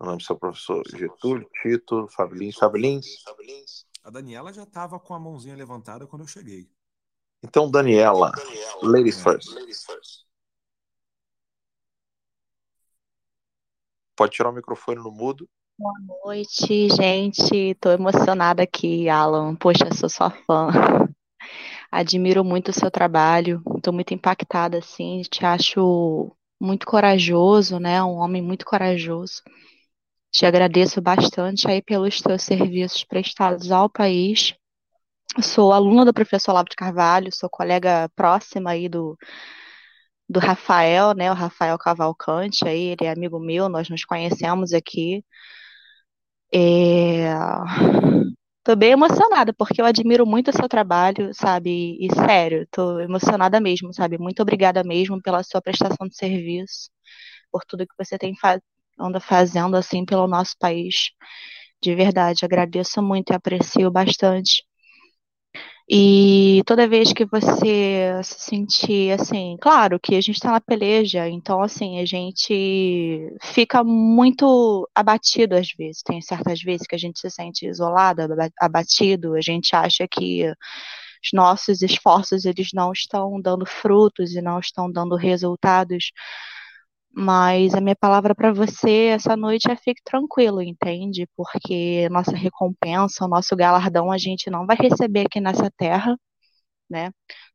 Lembro se é o professor Getúlio, Tito, Fábio Lins, Fábio Lins. A Daniela já tava com a mãozinha levantada quando eu cheguei. Então, Daniela, Daniela ladies, first. ladies first. Pode tirar o microfone no mudo. Boa noite, gente. Estou emocionada aqui, Alan. Poxa, sou sua fã. Admiro muito o seu trabalho. Estou muito impactada, assim. Te acho muito corajoso, né? Um homem muito corajoso. Te agradeço bastante aí pelos teus serviços prestados ao país. Sou aluna do professor Olavo de Carvalho, sou colega próxima aí do, do Rafael, né? O Rafael Cavalcante, aí ele é amigo meu, nós nos conhecemos aqui. É... Tô bem emocionada, porque eu admiro muito o seu trabalho, sabe? E sério, tô emocionada mesmo, sabe? Muito obrigada mesmo pela sua prestação de serviço, por tudo que você tem fa anda fazendo assim pelo nosso país. De verdade, agradeço muito e aprecio bastante. E toda vez que você se sentir assim, claro que a gente está na peleja, então assim, a gente fica muito abatido às vezes. Tem certas vezes que a gente se sente isolado, abatido, a gente acha que os nossos esforços eles não estão dando frutos e não estão dando resultados. Mas a minha palavra para você essa noite é fique tranquilo, entende? Porque nossa recompensa, o nosso galardão a gente não vai receber aqui nessa terra, né?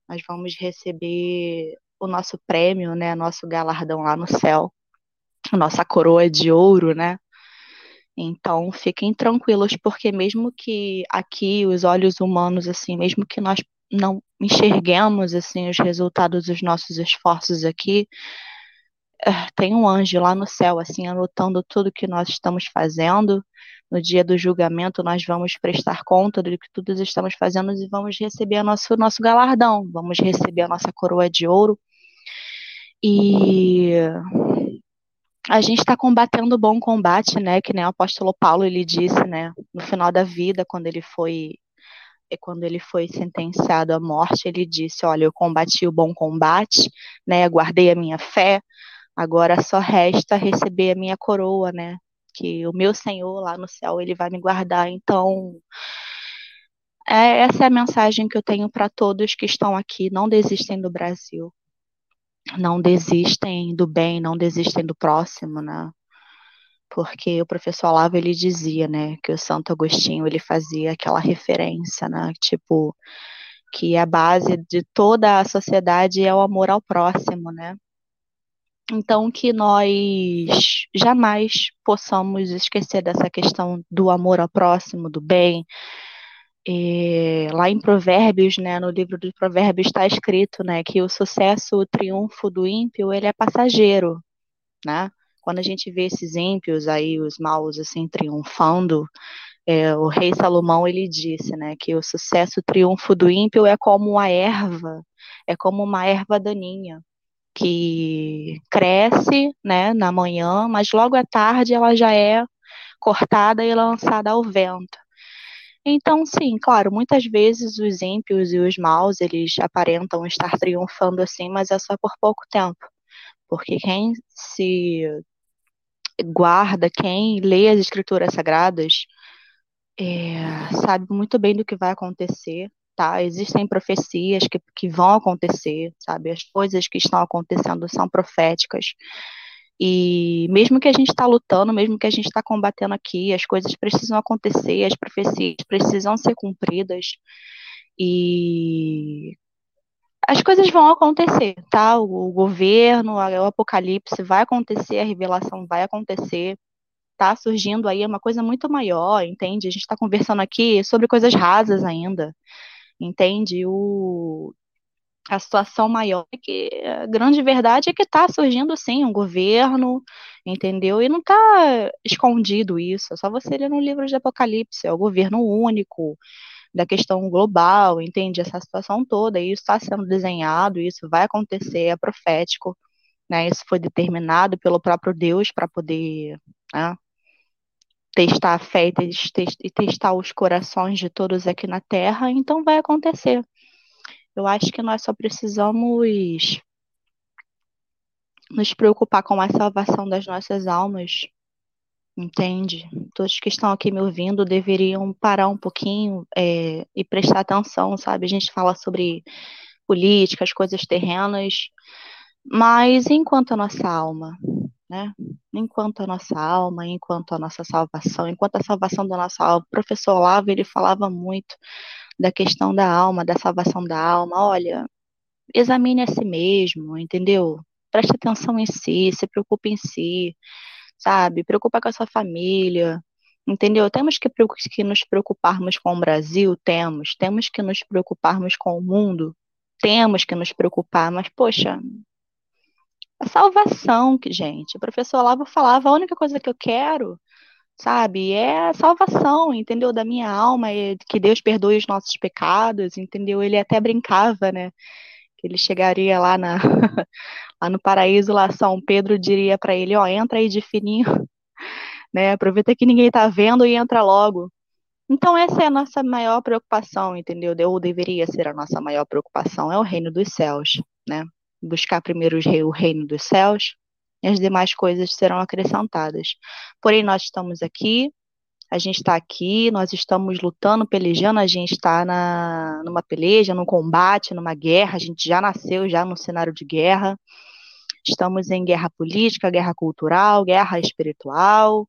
Nós vamos receber o nosso prêmio, né? Nosso galardão lá no céu, nossa coroa de ouro, né? Então, fiquem tranquilos, porque mesmo que aqui os olhos humanos, assim, mesmo que nós não enxerguemos assim os resultados dos nossos esforços aqui, tem um anjo lá no céu, assim, anotando tudo que nós estamos fazendo. No dia do julgamento, nós vamos prestar conta do que todos estamos fazendo e vamos receber o nosso, nosso galardão, vamos receber a nossa coroa de ouro. E a gente está combatendo o bom combate, né? Que nem o apóstolo Paulo ele disse, né? No final da vida, quando ele foi quando ele foi sentenciado à morte, ele disse: Olha, eu combati o bom combate, né? Guardei a minha fé, Agora só resta receber a minha coroa, né? Que o meu Senhor lá no céu, ele vai me guardar. Então, é, essa é a mensagem que eu tenho para todos que estão aqui. Não desistem do Brasil. Não desistem do bem, não desistem do próximo, né? Porque o professor Olavo, ele dizia, né, que o Santo Agostinho, ele fazia aquela referência, né, tipo, que a base de toda a sociedade é o amor ao próximo, né? Então, que nós jamais possamos esquecer dessa questão do amor ao próximo, do bem. E, lá em Provérbios, né, no livro dos Provérbios está escrito, né, que o sucesso, o triunfo do ímpio, ele é passageiro, né? Quando a gente vê esses ímpios aí, os maus assim triunfando, é, o rei Salomão ele disse, né, que o sucesso, o triunfo do ímpio é como uma erva, é como uma erva daninha que cresce né, na manhã, mas logo à tarde ela já é cortada e lançada ao vento. Então, sim, claro, muitas vezes os ímpios e os maus, eles aparentam estar triunfando assim, mas é só por pouco tempo. Porque quem se guarda, quem lê as escrituras sagradas, é, sabe muito bem do que vai acontecer, tá? Existem profecias que, que vão acontecer, sabe? As coisas que estão acontecendo são proféticas. E mesmo que a gente está lutando, mesmo que a gente está combatendo aqui, as coisas precisam acontecer, as profecias precisam ser cumpridas. E as coisas vão acontecer, tá? O, governo, o apocalipse vai acontecer, a revelação vai acontecer. Tá surgindo aí uma coisa muito maior, entende? A gente está conversando aqui sobre coisas rasas ainda entende? O, a situação maior é que a grande verdade é que está surgindo sim um governo, entendeu? E não está escondido isso, é só você ler no livro de Apocalipse, é o governo único, da questão global, entende? Essa situação toda, isso está sendo desenhado, isso vai acontecer, é profético, né? Isso foi determinado pelo próprio Deus para poder né, testar a fé e testar os corações de todos aqui na Terra, então vai acontecer. Eu acho que nós só precisamos nos preocupar com a salvação das nossas almas, entende? Todos que estão aqui me ouvindo deveriam parar um pouquinho é, e prestar atenção, sabe? A gente fala sobre política, as coisas terrenas, mas enquanto a nossa alma, né? Enquanto a nossa alma, enquanto a nossa salvação, enquanto a salvação da nossa alma, o professor Olavo, ele falava muito da questão da alma, da salvação da alma. Olha, examine a si mesmo, entendeu? Preste atenção em si, se preocupe em si, sabe? Preocupa com a sua família, entendeu? Temos que, que nos preocuparmos com o Brasil? Temos. Temos que nos preocuparmos com o mundo? Temos que nos preocupar, mas, poxa, a salvação, gente. O professor Olavo falava, a única coisa que eu quero, sabe, é a salvação, entendeu? Da minha alma, que Deus perdoe os nossos pecados, entendeu? Ele até brincava, né? Que ele chegaria lá na lá no paraíso, lá São Pedro diria para ele, ó, entra aí de fininho, né? Aproveita que ninguém tá vendo e entra logo. Então essa é a nossa maior preocupação, entendeu? Ou deveria ser a nossa maior preocupação, é o reino dos céus, né? Buscar primeiro o reino dos céus e as demais coisas serão acrescentadas. Porém, nós estamos aqui, a gente está aqui, nós estamos lutando, pelejando, a gente está numa peleja, num combate, numa guerra, a gente já nasceu já no cenário de guerra, Estamos em guerra política, guerra cultural, guerra espiritual.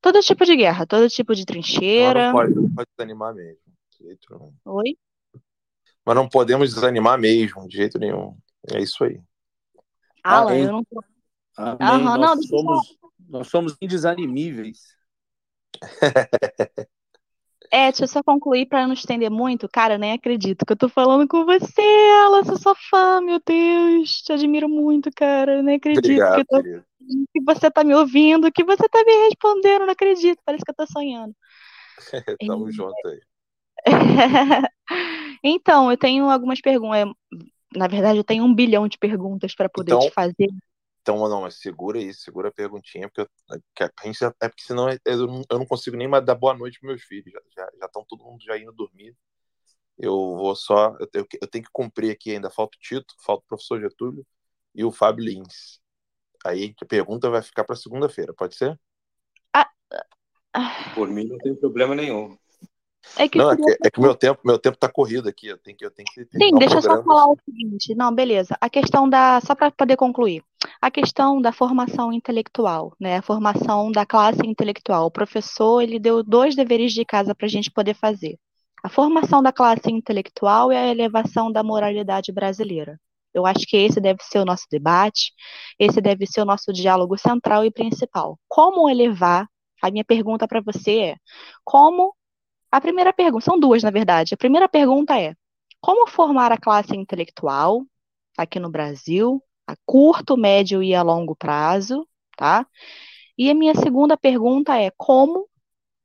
Todo tipo de guerra, todo tipo de trincheira. Não, pode, não pode desanimar mesmo. Oi? Mas não podemos desanimar mesmo, de jeito nenhum. É isso aí. Alan, eu não tô. Amém. Aham, nós, não, somos, nós somos indesanimíveis. É, deixa eu só concluir para não estender muito. Cara, eu nem acredito que eu tô falando com você, ela, sou sua fã, meu Deus. Te admiro muito, cara. Eu nem acredito Obrigado, que, tô... que, você tá me ouvindo, que você tá me respondendo. Não acredito, parece que eu tô sonhando. Tamo e... junto aí. então, eu tenho algumas perguntas. Na verdade, eu tenho um bilhão de perguntas para poder então, te fazer. Então, não, mas segura aí, segura a perguntinha, porque eu, a gente, é porque senão eu não, eu não consigo nem mais dar boa noite para meus filhos. Já estão todo mundo já indo dormir. Eu vou só. Eu, eu, eu, tenho que cumprir aqui ainda. Falta o Tito, falta o professor Getúlio e o Fábio Lins. Aí a pergunta vai ficar para segunda-feira, pode ser? Ah, ah. Por mim não tem problema nenhum. É que, não, é que, é que meu tempo, meu tempo tá corrido aqui. Eu tenho que, eu tenho que Sim, deixa eu só falar o seguinte. Não, beleza. A questão da, só para poder concluir, a questão da formação intelectual, né? A formação da classe intelectual. O professor ele deu dois deveres de casa para a gente poder fazer. A formação da classe intelectual e a elevação da moralidade brasileira. Eu acho que esse deve ser o nosso debate, esse deve ser o nosso diálogo central e principal. Como elevar? A minha pergunta para você é: como a primeira pergunta, são duas, na verdade. A primeira pergunta é: como formar a classe intelectual aqui no Brasil, a curto, médio e a longo prazo, tá? E a minha segunda pergunta é: como,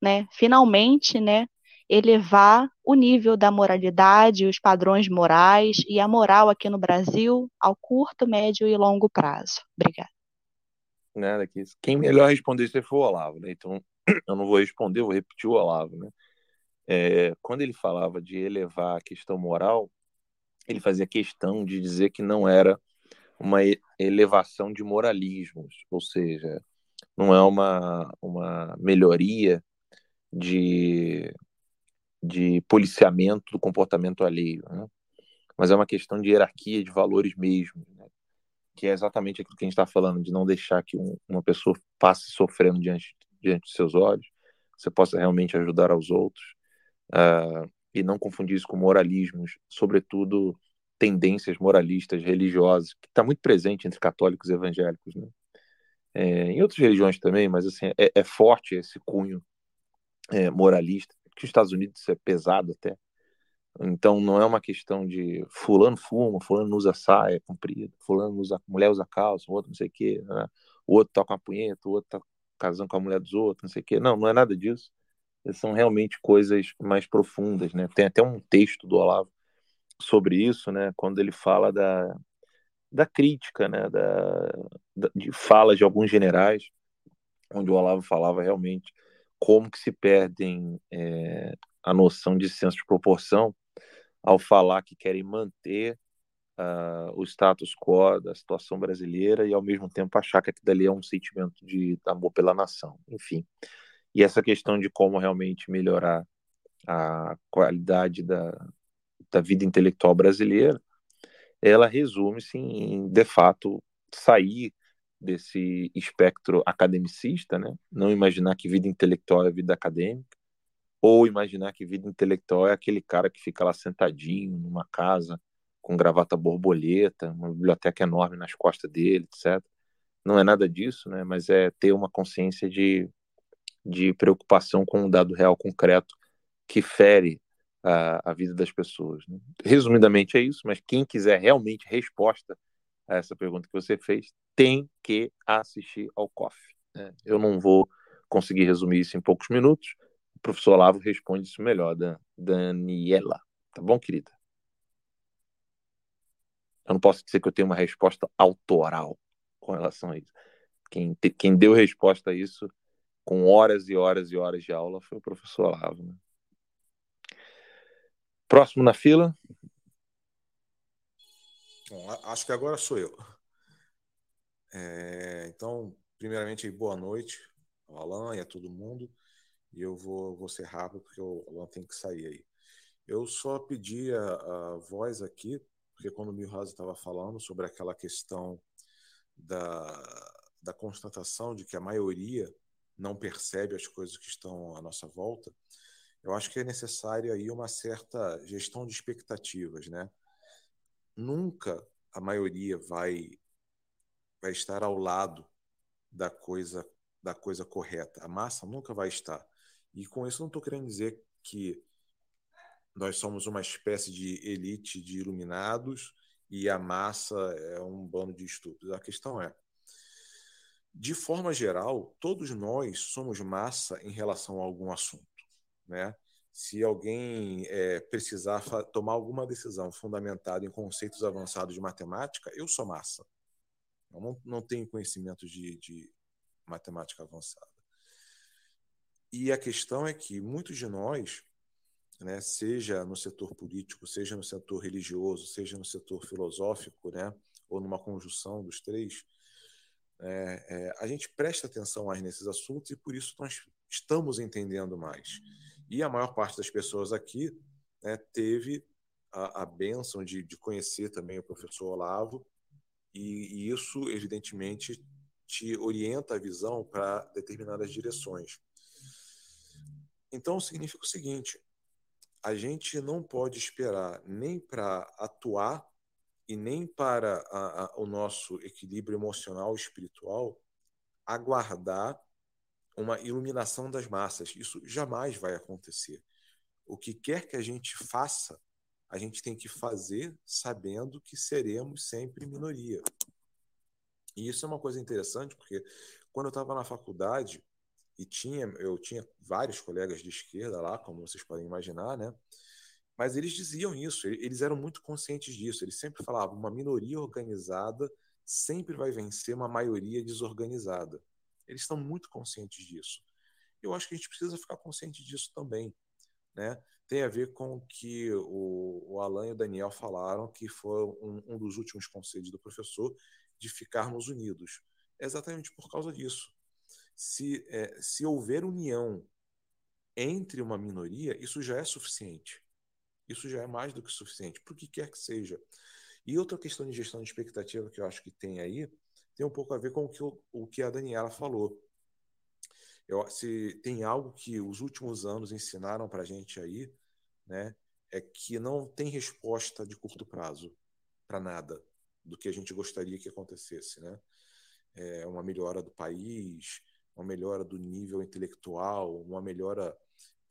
né, finalmente, né, elevar o nível da moralidade, os padrões morais e a moral aqui no Brasil ao curto, médio e longo prazo? Obrigada. Nada que isso. Quem melhor responder isso foi o Olavo, né? Então, eu não vou responder, vou repetir o Olavo, né? É, quando ele falava de elevar a questão moral, ele fazia questão de dizer que não era uma elevação de moralismos, ou seja, não é uma, uma melhoria de, de policiamento do comportamento alheio, né? mas é uma questão de hierarquia de valores mesmo, né? que é exatamente aquilo que a gente está falando, de não deixar que um, uma pessoa passe sofrendo diante, diante dos seus olhos, você possa realmente ajudar aos outros, uh, e não confundir isso com moralismos, sobretudo tendências moralistas religiosas, que está muito presente entre católicos e evangélicos, né? É, em outras religiões também, mas assim é, é forte esse cunho é, moralista, que os Estados Unidos é pesado até. Então não é uma questão de fulano fuma, fulano usa saia comprida, fulano usa, mulher usa calça, o outro não sei o quê, né? o outro toca uma punheta, o outro tá casando com a mulher dos outros, não sei o quê. Não, não é nada disso são realmente coisas mais profundas, né? Tem até um texto do Olavo sobre isso, né? Quando ele fala da, da crítica, né? Da, da, de falas de alguns generais, onde o Olavo falava realmente como que se perdem é, a noção de senso de proporção ao falar que querem manter uh, o status quo da situação brasileira e ao mesmo tempo achar que aquilo dali é um sentimento de amor pela nação, enfim. E essa questão de como realmente melhorar a qualidade da, da vida intelectual brasileira, ela resume-se em, de fato, sair desse espectro academicista, né? não imaginar que vida intelectual é vida acadêmica, ou imaginar que vida intelectual é aquele cara que fica lá sentadinho numa casa com gravata borboleta, uma biblioteca enorme nas costas dele, etc. Não é nada disso, né? Mas é ter uma consciência de, de preocupação com um dado real concreto que fere a, a vida das pessoas. Né? Resumidamente é isso, mas quem quiser realmente resposta a essa pergunta que você fez, tem que assistir ao COF. Né? Eu não vou conseguir resumir isso em poucos minutos. O professor Olavo responde isso melhor, da Daniela. Tá bom, querida? Eu não posso dizer que eu tenho uma resposta autoral com relação a isso. Quem, te, quem deu resposta a isso com horas e horas e horas de aula foi o professor Olavo. Né? Próximo na fila. Bom, acho que agora sou eu. É, então, primeiramente, boa noite ao Alan e a todo mundo. E eu vou, vou ser rápido, porque o Alan tem que sair aí. Eu só pedi a, a voz aqui porque quando o Milhouse estava falando sobre aquela questão da, da constatação de que a maioria não percebe as coisas que estão à nossa volta, eu acho que é necessário aí uma certa gestão de expectativas, né? Nunca a maioria vai vai estar ao lado da coisa da coisa correta. A massa nunca vai estar. E com isso não estou querendo dizer que nós somos uma espécie de elite de iluminados e a massa é um bando de estúpidos. A questão é, de forma geral, todos nós somos massa em relação a algum assunto, né? Se alguém é, precisar tomar alguma decisão fundamentada em conceitos avançados de matemática, eu sou massa. Eu não, não tenho conhecimento de, de matemática avançada. E a questão é que muitos de nós né, seja no setor político, seja no setor religioso, seja no setor filosófico, né, ou numa conjunção dos três, é, é, a gente presta atenção mais nesses assuntos e por isso nós estamos entendendo mais. E a maior parte das pessoas aqui né, teve a, a bênção de, de, conhecer também o professor Olavo, e, e isso, evidentemente, te orienta a visão para determinadas direções. Então, significa o seguinte: a gente não pode esperar nem para atuar e nem para a, a, o nosso equilíbrio emocional e espiritual aguardar uma iluminação das massas. Isso jamais vai acontecer. O que quer que a gente faça, a gente tem que fazer sabendo que seremos sempre minoria. E isso é uma coisa interessante, porque quando eu estava na faculdade, e tinha, eu tinha vários colegas de esquerda lá, como vocês podem imaginar, né? Mas eles diziam isso, eles eram muito conscientes disso. Eles sempre falavam: uma minoria organizada sempre vai vencer uma maioria desorganizada. Eles estão muito conscientes disso. Eu acho que a gente precisa ficar consciente disso também, né? Tem a ver com o que o, o Alan e o Daniel falaram, que foi um, um dos últimos conselhos do professor, de ficarmos unidos. É exatamente por causa disso se, é, se houver união entre uma minoria, isso já é suficiente. Isso já é mais do que suficiente, por que quer que seja. E outra questão de gestão de expectativa que eu acho que tem aí, tem um pouco a ver com o que, o, que a Daniela falou. Eu, se tem algo que os últimos anos ensinaram para a gente aí, né, é que não tem resposta de curto prazo para nada do que a gente gostaria que acontecesse, né? É uma melhora do país, uma melhora do nível intelectual, uma melhora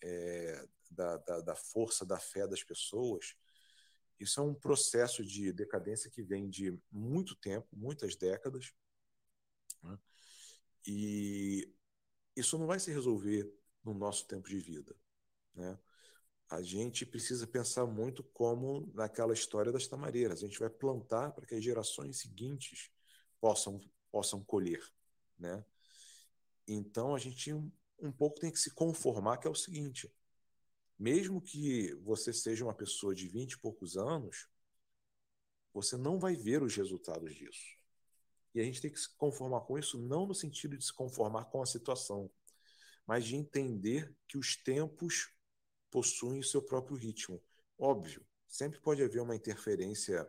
é, da, da, da, força da fé das pessoas. Isso é um processo de decadência que vem de muito tempo, muitas décadas. Né? E isso não vai se resolver no nosso tempo de vida. Né? A gente precisa pensar muito como naquela história das tamareiras. A gente vai plantar para que as gerações seguintes possam, possam colher. Né? Então a gente um, pouco tem que se conformar que é o seguinte: mesmo que você seja uma pessoa de 20 e poucos anos, você não vai ver os resultados disso. E a gente tem que se conformar com isso, não no sentido de se conformar com a situação, mas de entender que os tempos possuem o seu próprio ritmo. Óbvio, sempre pode haver uma interferência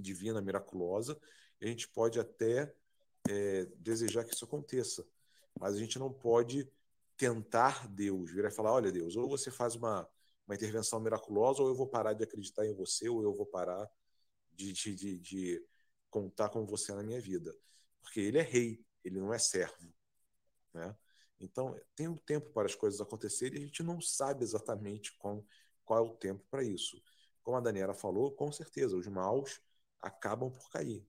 divina, miraculosa, e a gente pode até é, desejar que isso aconteça, mas a gente não pode tentar Deus, virar e falar: olha, Deus, ou você faz uma, uma intervenção miraculosa, ou eu vou parar de acreditar em você, ou eu vou parar de, de, de, de contar com você na minha vida. Porque ele é rei, ele não é servo. Né? Então, tem um tempo para as coisas acontecerem e a gente não sabe exatamente qual, qual é o tempo para isso. Como a Daniela falou, com certeza, os maus acabam por cair.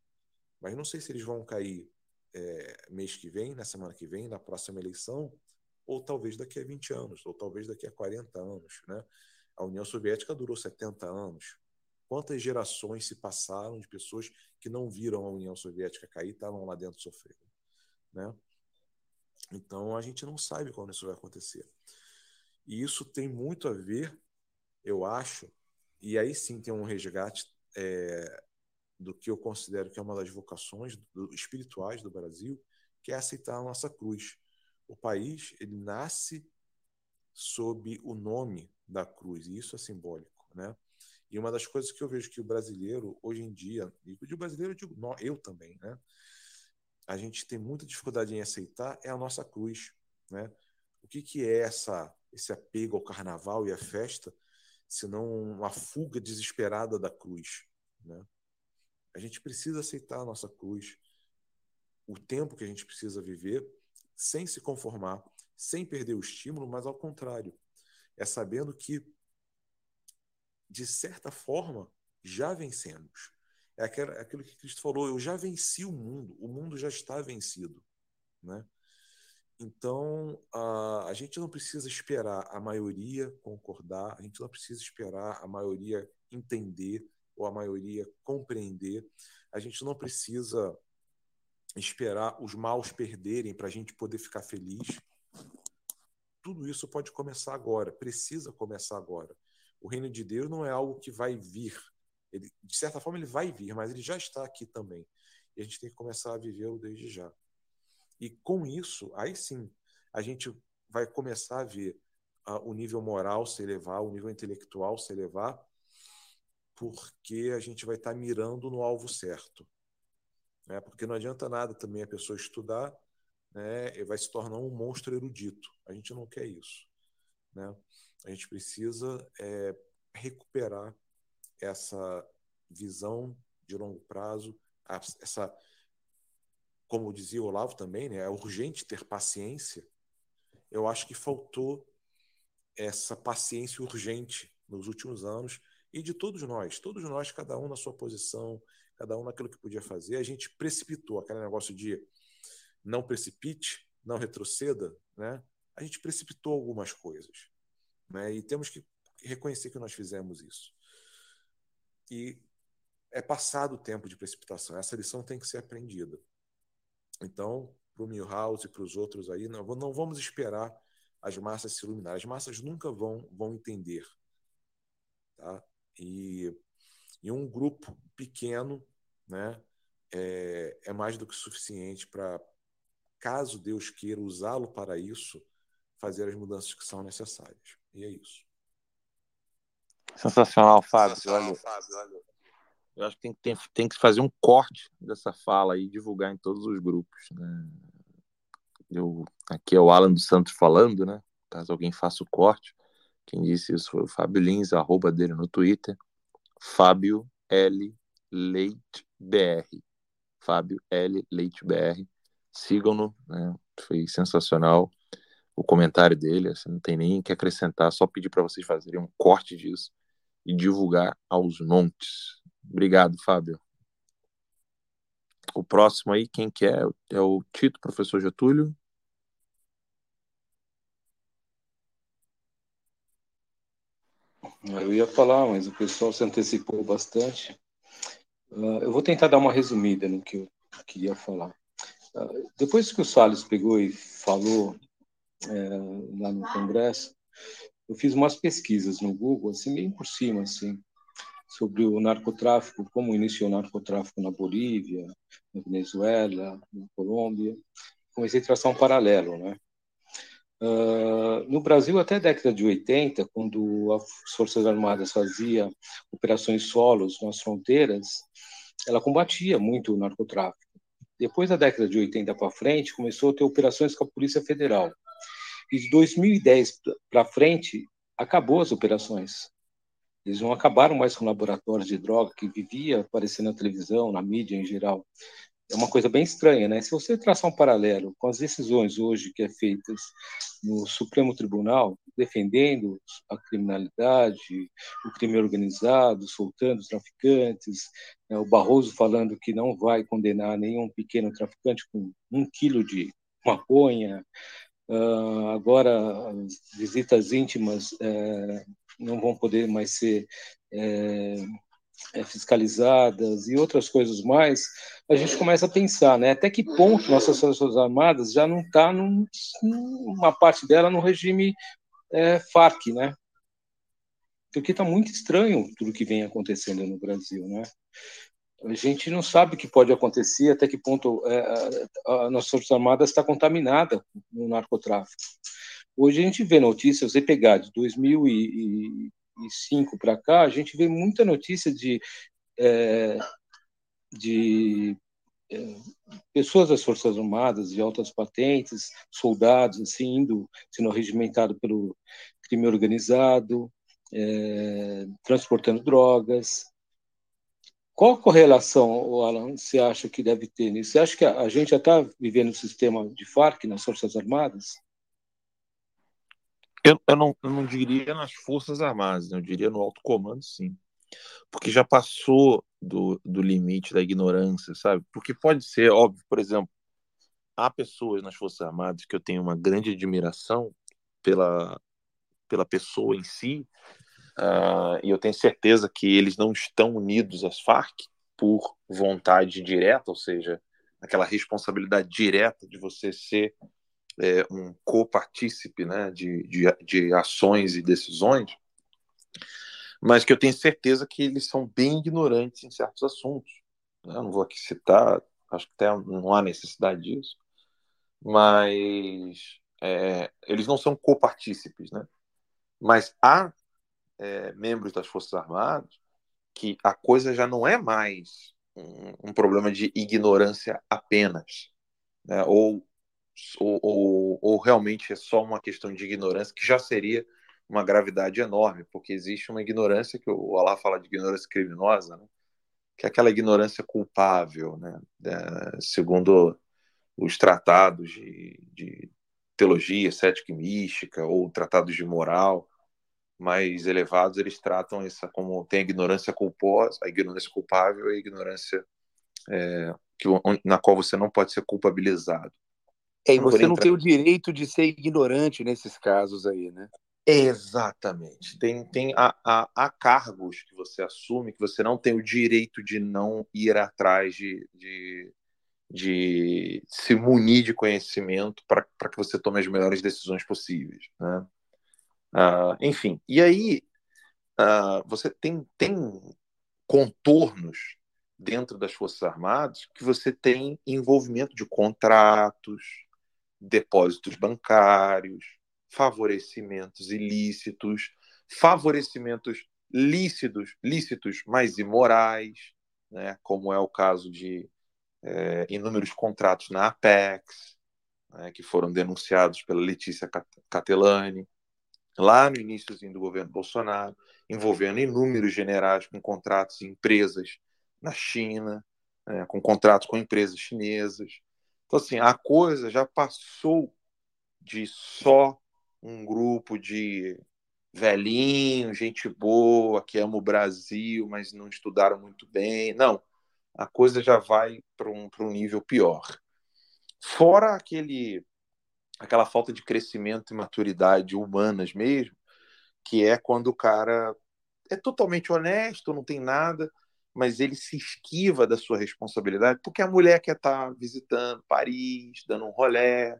Mas não sei se eles vão cair é, mês que vem, na semana que vem, na próxima eleição, ou talvez daqui a 20 anos, ou talvez daqui a 40 anos. Né? A União Soviética durou 70 anos. Quantas gerações se passaram de pessoas que não viram a União Soviética cair, estavam lá dentro sofrendo, né? Então a gente não sabe quando isso vai acontecer. E isso tem muito a ver, eu acho, e aí sim tem um resgate é, do que eu considero que é uma das vocações do, espirituais do Brasil, que é aceitar a nossa cruz. O país ele nasce sob o nome da cruz, e isso é simbólico, né? E uma das coisas que eu vejo que o brasileiro, hoje em dia, e de brasileiro eu digo, eu também, né? A gente tem muita dificuldade em aceitar é a nossa cruz, né? O que, que é essa, esse apego ao carnaval e à festa, senão uma fuga desesperada da cruz, né? A gente precisa aceitar a nossa cruz, o tempo que a gente precisa viver, sem se conformar, sem perder o estímulo, mas ao contrário, é sabendo que de certa forma, já vencemos. É aquilo que Cristo falou: eu já venci o mundo, o mundo já está vencido. Né? Então, a, a gente não precisa esperar a maioria concordar, a gente não precisa esperar a maioria entender ou a maioria compreender, a gente não precisa esperar os maus perderem para a gente poder ficar feliz. Tudo isso pode começar agora, precisa começar agora. O reino de Deus não é algo que vai vir. Ele, de certa forma, ele vai vir, mas ele já está aqui também. E a gente tem que começar a vivê-lo desde já. E com isso, aí sim, a gente vai começar a ver uh, o nível moral se elevar, o nível intelectual se elevar, porque a gente vai estar mirando no alvo certo. Né? Porque não adianta nada também a pessoa estudar né, e vai se tornar um monstro erudito. A gente não quer isso. Né? A gente precisa é, recuperar essa visão de longo prazo, essa, como dizia o Olavo também, né, é urgente ter paciência. Eu acho que faltou essa paciência urgente nos últimos anos e de todos nós, todos nós, cada um na sua posição, cada um naquilo que podia fazer. A gente precipitou aquele negócio de não precipite, não retroceda, né? A gente precipitou algumas coisas. Né? E temos que reconhecer que nós fizemos isso. E é passado o tempo de precipitação. Essa lição tem que ser aprendida. Então, para o Milhouse e para os outros aí, não, não vamos esperar as massas se iluminar. As massas nunca vão, vão entender. Tá? E, e um grupo pequeno né, é, é mais do que suficiente para, caso Deus queira usá-lo para isso, fazer as mudanças que são necessárias. E é isso. Sensacional, Fábio. Sensacional, olha, Fábio olha. Eu acho que tem, tem, tem que fazer um corte dessa fala e divulgar em todos os grupos. Né? Eu, aqui é o Alan dos Santos falando, né? Caso alguém faça o corte. Quem disse isso foi o Fábio Lins, arroba dele no Twitter. Fábio L. Leite BR. Fábio L. Leite BR. Sigam-no, né? Foi sensacional o comentário dele, assim, não tem nem que acrescentar, só pedir para vocês fazerem um corte disso e divulgar aos montes. Obrigado, Fábio. O próximo aí, quem quer? É? é o Tito, professor Getúlio. Eu ia falar, mas o pessoal se antecipou bastante. Uh, eu vou tentar dar uma resumida no que eu queria falar. Uh, depois que o Salles pegou e falou é, lá no Congresso, eu fiz umas pesquisas no Google, assim, bem por cima, assim, sobre o narcotráfico, como iniciou o narcotráfico na Bolívia, na Venezuela, na Colômbia. Comecei a traçar um paralelo, né? Uh, no Brasil, até a década de 80, quando as Forças Armadas faziam operações solos nas fronteiras, ela combatia muito o narcotráfico. Depois da década de 80 para frente, começou a ter operações com a Polícia Federal. E de 2010 para frente, acabou as operações. Eles não acabaram mais com laboratórios de droga que vivia aparecendo na televisão, na mídia em geral é uma coisa bem estranha, né? Se você traçar um paralelo com as decisões hoje que é feitas no Supremo Tribunal, defendendo a criminalidade, o crime organizado, soltando os traficantes, né? o Barroso falando que não vai condenar nenhum pequeno traficante com um quilo de maconha, uh, agora as visitas íntimas uh, não vão poder mais ser uh, fiscalizadas e outras coisas mais, a gente começa a pensar, né? Até que ponto nossas forças armadas já não está num, uma parte dela no regime é, FARC, né? Porque está muito estranho tudo que vem acontecendo no Brasil, né? A gente não sabe o que pode acontecer, até que ponto é, a, a nossa força armada está contaminada no narcotráfico. Hoje a gente vê notícias, você pegar de 2000 e, 2005 para cá, a gente vê muita notícia de, é, de é, pessoas das Forças Armadas de altas patentes, soldados, assim, indo, sendo regimentado pelo crime organizado, é, transportando drogas. Qual correlação, Alan, você acha que deve ter nisso? Você acha que a, a gente já está vivendo um sistema de FARC nas Forças Armadas? Eu, eu, não, eu não diria nas Forças Armadas, né? eu diria no alto comando, sim. Porque já passou do, do limite da ignorância, sabe? Porque pode ser, óbvio, por exemplo, há pessoas nas Forças Armadas que eu tenho uma grande admiração pela, pela pessoa em si, uh, e eu tenho certeza que eles não estão unidos às Farc por vontade direta, ou seja, aquela responsabilidade direta de você ser é, um copartícipe né, de, de, de ações e decisões, mas que eu tenho certeza que eles são bem ignorantes em certos assuntos. Né? Não vou aqui citar, acho que até não há necessidade disso, mas é, eles não são copartícipes, né? Mas há é, membros das Forças Armadas que a coisa já não é mais um, um problema de ignorância apenas, né? ou ou, ou, ou, realmente é só uma questão de ignorância, que já seria uma gravidade enorme, porque existe uma ignorância que o Alá fala de ignorância criminosa, né? que é aquela ignorância culpável, né? É, segundo os tratados de, de teologia, cética e mística, ou tratados de moral mais elevados, eles tratam essa como tem a ignorância culposa, a ignorância culpável e a ignorância é, que, na qual você não pode ser culpabilizado. É, e você não tem o direito de ser ignorante nesses casos aí, né? Exatamente. Tem, tem a, a, a, cargos que você assume que você não tem o direito de não ir atrás de, de, de se munir de conhecimento para que você tome as melhores decisões possíveis. Né? Uh, enfim, e aí uh, você tem, tem contornos dentro das Forças Armadas que você tem envolvimento de contratos, depósitos bancários, favorecimentos ilícitos, favorecimentos lícitos, lícitos, mas imorais, né, como é o caso de é, inúmeros contratos na Apex, né, que foram denunciados pela Letícia Catelani, lá no iníciozinho do governo Bolsonaro, envolvendo inúmeros generais com contratos em empresas na China, né, com contratos com empresas chinesas, então, assim, a coisa já passou de só um grupo de velhinhos, gente boa, que ama o Brasil, mas não estudaram muito bem. Não, a coisa já vai para um, um nível pior. Fora aquele, aquela falta de crescimento e maturidade humanas mesmo, que é quando o cara é totalmente honesto, não tem nada, mas ele se esquiva da sua responsabilidade porque a mulher quer estar tá visitando Paris, dando um rolé.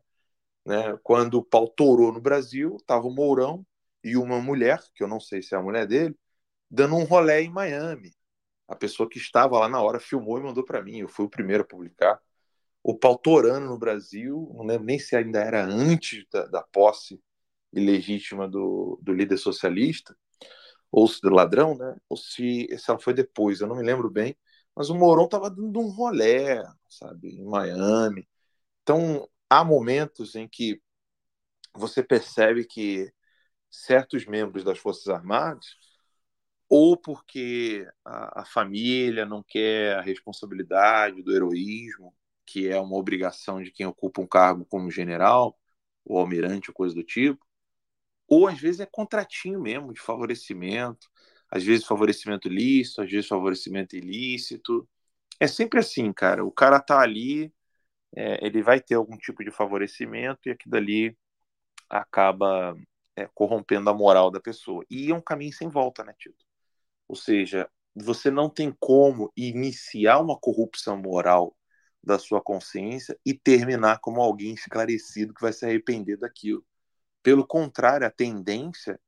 Né? Quando o pau torou no Brasil, estava o Mourão e uma mulher, que eu não sei se é a mulher dele, dando um rolé em Miami. A pessoa que estava lá na hora filmou e mandou para mim. Eu fui o primeiro a publicar. O pau torando no Brasil, não lembro nem se ainda era antes da, da posse ilegítima do, do líder socialista, ou se ladrão, né? Ou se, se ela foi depois, eu não me lembro bem. Mas o Mourão estava dando um rolé, sabe, em Miami. Então, há momentos em que você percebe que certos membros das Forças Armadas, ou porque a, a família não quer a responsabilidade do heroísmo, que é uma obrigação de quem ocupa um cargo como general, ou almirante, ou coisa do tipo, ou às vezes é contratinho mesmo, de favorecimento, às vezes favorecimento lícito, às vezes favorecimento ilícito. É sempre assim, cara. O cara tá ali, é, ele vai ter algum tipo de favorecimento e aquilo dali acaba é, corrompendo a moral da pessoa. E é um caminho sem volta, né, Tito? Ou seja, você não tem como iniciar uma corrupção moral da sua consciência e terminar como alguém esclarecido que vai se arrepender daquilo. Pelo contrário, a tendência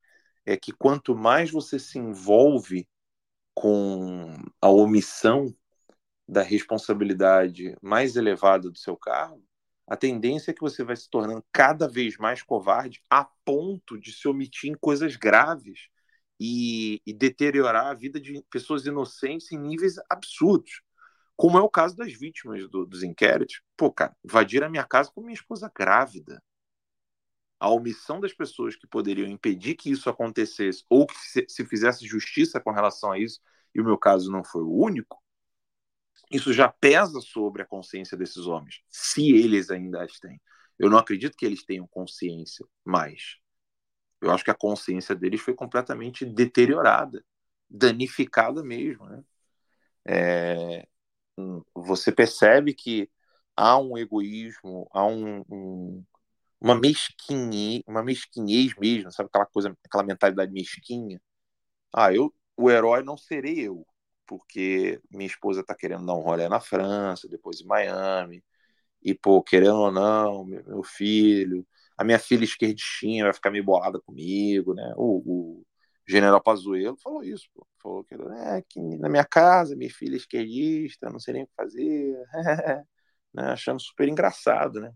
é que quanto mais você se envolve com a omissão da responsabilidade mais elevada do seu cargo, a tendência é que você vai se tornando cada vez mais covarde a ponto de se omitir em coisas graves e, e deteriorar a vida de pessoas inocentes em níveis absurdos. Como é o caso das vítimas do, dos inquéritos. Pô, cara, invadir a minha casa com minha esposa grávida a omissão das pessoas que poderiam impedir que isso acontecesse ou que se, fizesse justiça com relação a isso, e o meu caso não foi o único, isso já pesa sobre a consciência desses homens, se eles ainda as têm. Eu não acredito que eles tenham consciência mais. Eu acho que a consciência deles foi completamente deteriorada, danificada mesmo. Né? É, você percebe que há um egoísmo, há um, um, uma mesquinhez, uma mesquinhez mesmo, sabe aquela coisa, aquela mentalidade mesquinha. Ah, eu, o herói não serei eu, porque minha esposa está querendo dar um rolê na França, depois em Miami, e pô, querendo ou não, meu, filho, a minha filha esquerdistinha vai ficar meio bolada comigo, né? O, o general Pazuello falou isso, pô. falou que, é, na minha casa, minha filha esquerdista, não sei nem o que fazer, né? achando super engraçado, né?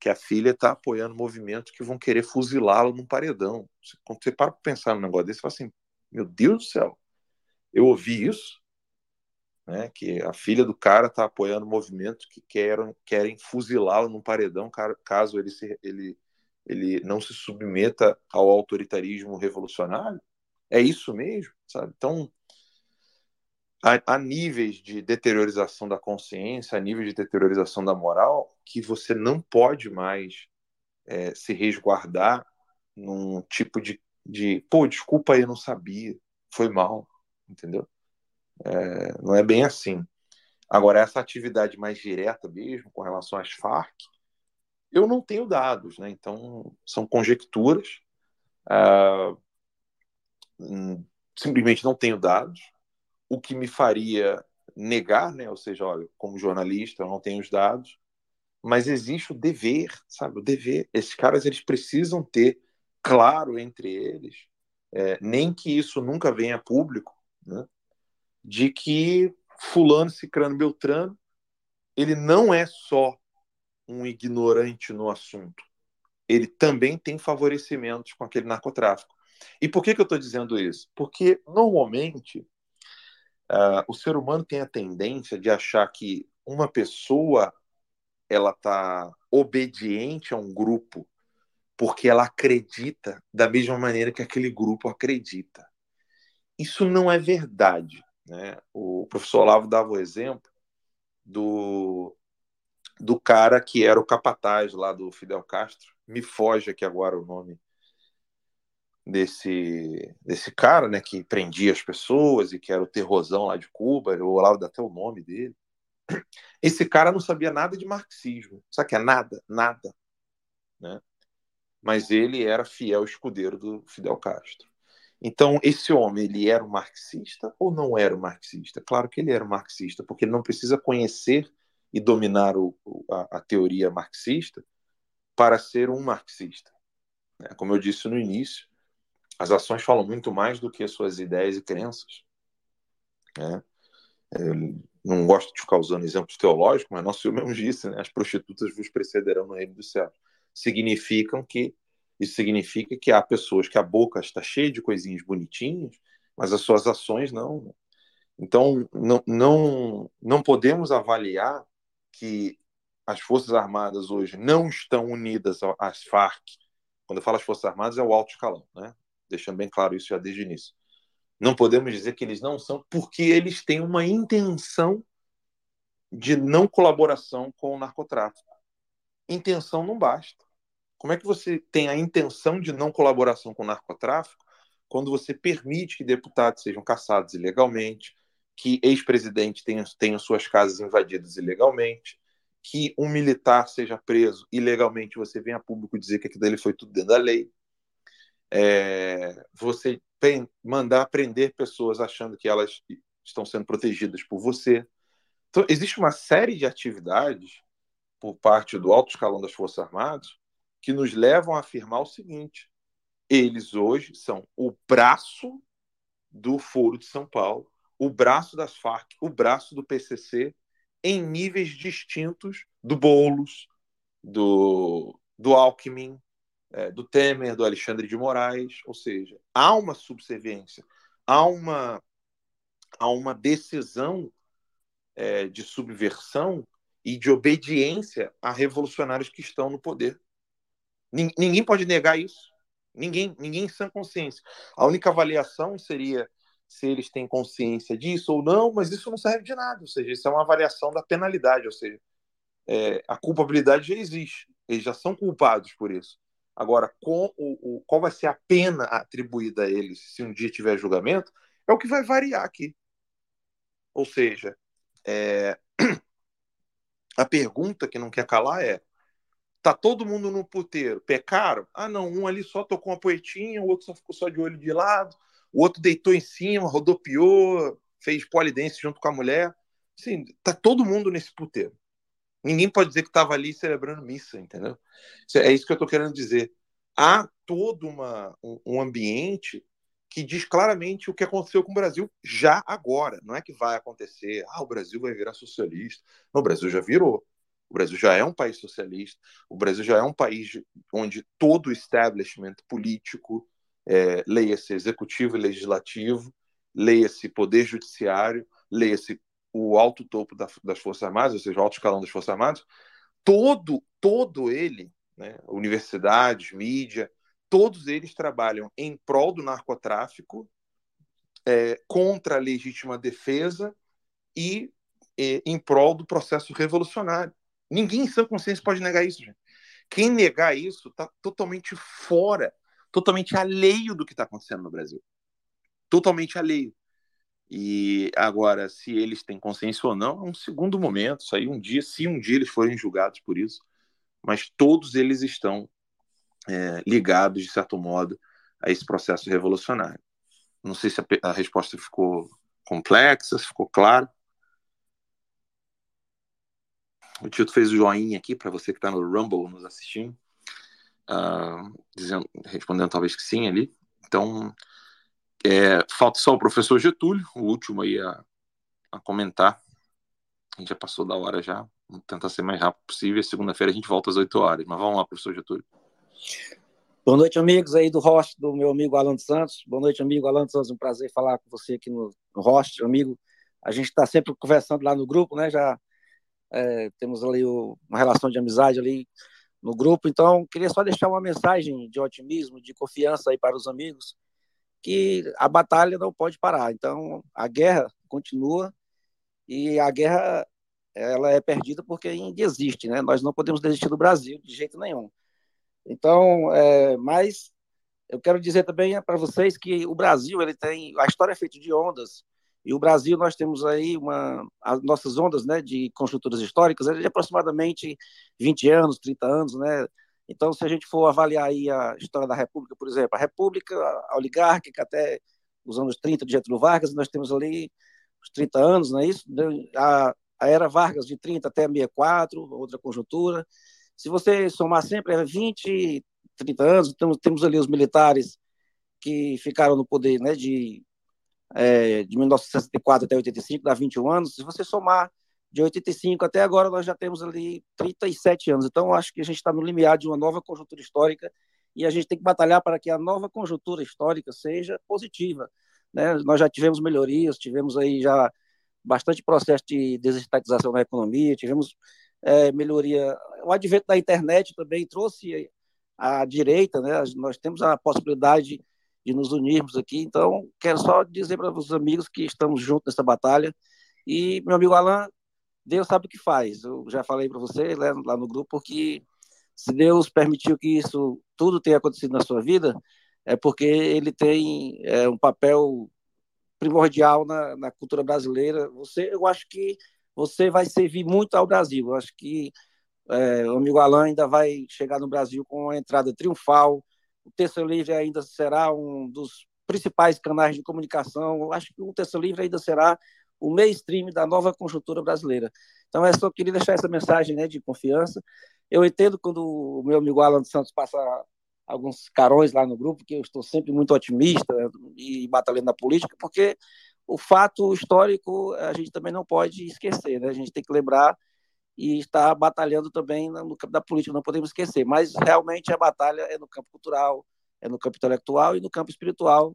Que a filha está apoiando movimentos que vão querer fuzilá-lo num paredão. Quando você para para pensar num negócio desse, você fala assim: meu Deus do céu, eu ouvi isso? Né, que a filha do cara está apoiando movimentos que querem, querem fuzilá-lo num paredão caso ele, se, ele, ele não se submeta ao autoritarismo revolucionário. É isso mesmo, sabe? Então, há, níveis de deteriorização da consciência, há níveis de deteriorização da moral, que você não pode mais é, se resguardar num tipo de, de, pô, desculpa eu não sabia, foi mal, entendeu? É, não é bem assim. Agora, essa atividade mais direta mesmo, com relação às Farc, eu não tenho dados, né? Então, são conjecturas. Ah, hum, simplesmente não tenho dados o que me faria negar, né? Ou seja, olha, como jornalista, eu não tenho os dados, mas existe o dever, sabe? O dever. Esses caras eles precisam ter claro entre eles, é, nem que isso nunca venha a público, né? De que fulano, cicrano, beltrano, ele não é só um ignorante no assunto. Ele também tem favorecimentos com aquele narcotráfico. E por que, que eu estou dizendo isso? Porque, normalmente, Uh, o ser humano tem a tendência de achar que uma pessoa ela está obediente a um grupo porque ela acredita da mesma maneira que aquele grupo acredita. Isso não é verdade. Né? O professor Olavo dava o exemplo do, do cara que era o capataz lá do Fidel Castro. Me foge aqui agora o nome desse, desse cara, né, que prendia as pessoas e que era o terrorzão lá de Cuba, o Olavo dá até o nome dele. Esse cara não sabia nada de marxismo, sabe que é nada, nada, né? Mas ele era fiel escudeiro do Fidel Castro. Então, esse homem, ele era um marxista ou não era um marxista? Claro que ele era um marxista, porque ele não precisa conhecer e dominar o, a, a, teoria marxista para ser um marxista. Né? Como eu disse no início, as ações falam muito mais do que as suas ideias e crenças. Né? Não gosto de ficar usando exemplos teológicos, mas nosso Senhor mesmo disse, né? as prostitutas vos precederão no reino do céu. Significam que isso significa que há pessoas que a boca está cheia de coisinhas bonitinhas, mas as suas ações não. Né? Então, não, não, não podemos avaliar que as Forças Armadas hoje não estão unidas às Farc. Quando eu falo as Forças Armadas, é o alto escalão, né? deixando bem claro isso já desde o início. Não podemos dizer que eles não são, porque eles têm uma intenção de não colaboração com o narcotráfico. Intenção não basta. Como é que você tem a intenção de não colaboração com o narcotráfico quando você permite que deputados sejam caçados ilegalmente, que ex-presidentes tenham, tenham suas casas invadidas ilegalmente, que um militar seja preso ilegalmente, você vem a público dizer que aquilo dele foi tudo dentro da lei. É, você mandar prender pessoas achando que elas estão sendo protegidas por você. Então, existe uma série de atividades por parte do alto escalão das Forças Armadas que nos levam a afirmar o seguinte: eles hoje são o braço do Foro de São Paulo, o braço das Farc, o braço do PCC, em níveis distintos do Boulos, do, do Alckmin, é, do Temer, do Alexandre de Moraes. Ou seja, há uma subserviência, há uma, há uma decisão é, de subversão e de obediência a revolucionários que estão no poder. Ninguém pode negar isso. Ninguém, ninguém sem consciência. A única avaliação seria se eles têm consciência disso ou não, mas isso não serve de nada. Ou seja, isso é uma avaliação da penalidade. Ou seja, é, a culpabilidade já existe. Eles já são culpados por isso. Agora, com o, o, qual vai ser a pena atribuída a eles se um dia tiver julgamento, é o que vai variar aqui. Ou seja, é... a pergunta que não quer calar é: Tá todo mundo no puteiro. Pecaram? Ah, não. Um ali só tocou uma poetinha, o outro só ficou só de olho de lado, o outro deitou em cima, rodopiou, fez polidense junto com a mulher. Sim, tá todo mundo nesse puteiro. Ninguém pode dizer que estava ali celebrando missa, entendeu? É isso que eu estou querendo dizer. Há todo uma, um, um ambiente que diz claramente o que aconteceu com o Brasil já agora. Não é que vai acontecer, ah, o Brasil vai virar socialista. Não, o Brasil já virou. O Brasil já é um país socialista, o Brasil já é um país onde todo o establishment político, é, leia-se executivo e legislativo, leia-se poder judiciário, leia-se o alto topo da, das Forças Armadas, ou seja, o alto escalão das Forças Armadas, todo, todo ele, né, universidades, mídia, todos eles trabalham em prol do narcotráfico, é, contra a legítima defesa e, e em prol do processo revolucionário. Ninguém em sã consciência pode negar isso, gente. Quem negar isso está totalmente fora, totalmente alheio do que está acontecendo no Brasil. Totalmente alheio. E agora, se eles têm consciência ou não, é um segundo momento. Isso aí, um dia, se um dia eles forem julgados por isso, mas todos eles estão é, ligados, de certo modo, a esse processo revolucionário. Não sei se a, a resposta ficou complexa, se ficou clara. O Tito fez o joinha aqui para você que está no Rumble nos assistindo, uh, dizendo, respondendo talvez que sim ali. Então, é, falta só o professor Getúlio, o último aí a, a comentar. A gente já passou da hora já. Vamos tentar ser mais rápido possível. Segunda-feira a gente volta às 8 horas. Mas vamos lá, professor Getúlio. Boa noite, amigos aí do host do meu amigo Alan Santos. Boa noite, amigo Alan Santos. Um prazer falar com você aqui no, no host, amigo. A gente está sempre conversando lá no grupo, né? Já é, temos ali o, uma relação de amizade ali no grupo, então queria só deixar uma mensagem de otimismo, de confiança aí para os amigos, que a batalha não pode parar, então a guerra continua e a guerra ela é perdida porque ainda existe, né? Nós não podemos desistir do Brasil de jeito nenhum. Então, é, mas eu quero dizer também para vocês que o Brasil ele tem a história é feita de ondas e o Brasil, nós temos aí uma, as nossas ondas né, de construtoras históricas é de aproximadamente 20 anos, 30 anos, né? Então, se a gente for avaliar aí a história da República, por exemplo, a República a oligárquica até os anos 30 de Getúlio Vargas, nós temos ali os 30 anos, não é isso? A, a era Vargas de 30 até 64, outra conjuntura. Se você somar sempre, é 20, 30 anos, então temos ali os militares que ficaram no poder né, de, é, de 1964 até 85, dá 21 anos. Se você somar de 85 até agora, nós já temos ali 37 anos. Então, acho que a gente está no limiar de uma nova conjuntura histórica e a gente tem que batalhar para que a nova conjuntura histórica seja positiva. Né? Nós já tivemos melhorias, tivemos aí já bastante processo de desestatização da economia, tivemos é, melhoria. O advento da internet também trouxe a direita, né? nós temos a possibilidade de nos unirmos aqui. Então, quero só dizer para os amigos que estamos juntos nessa batalha. E, meu amigo Alan, Deus sabe o que faz. Eu já falei para você lá, lá no grupo que se Deus permitiu que isso tudo tenha acontecido na sua vida, é porque ele tem é, um papel primordial na, na, cultura brasileira. Você, eu acho que você vai servir muito ao Brasil. Eu acho que é, o amigo Alain ainda vai chegar no Brasil com uma entrada triunfal. O Terça Livre ainda será um dos principais canais de comunicação. Eu acho que o Terça Livre ainda será o mainstream da nova conjuntura brasileira. Então, eu só queria deixar essa mensagem né, de confiança. Eu entendo quando o meu amigo Alan Santos passa alguns carões lá no grupo, que eu estou sempre muito otimista e batalhando na política, porque o fato histórico a gente também não pode esquecer, né? A gente tem que lembrar e estar batalhando também no campo da política, não podemos esquecer. Mas realmente a batalha é no campo cultural, é no campo intelectual e no campo espiritual.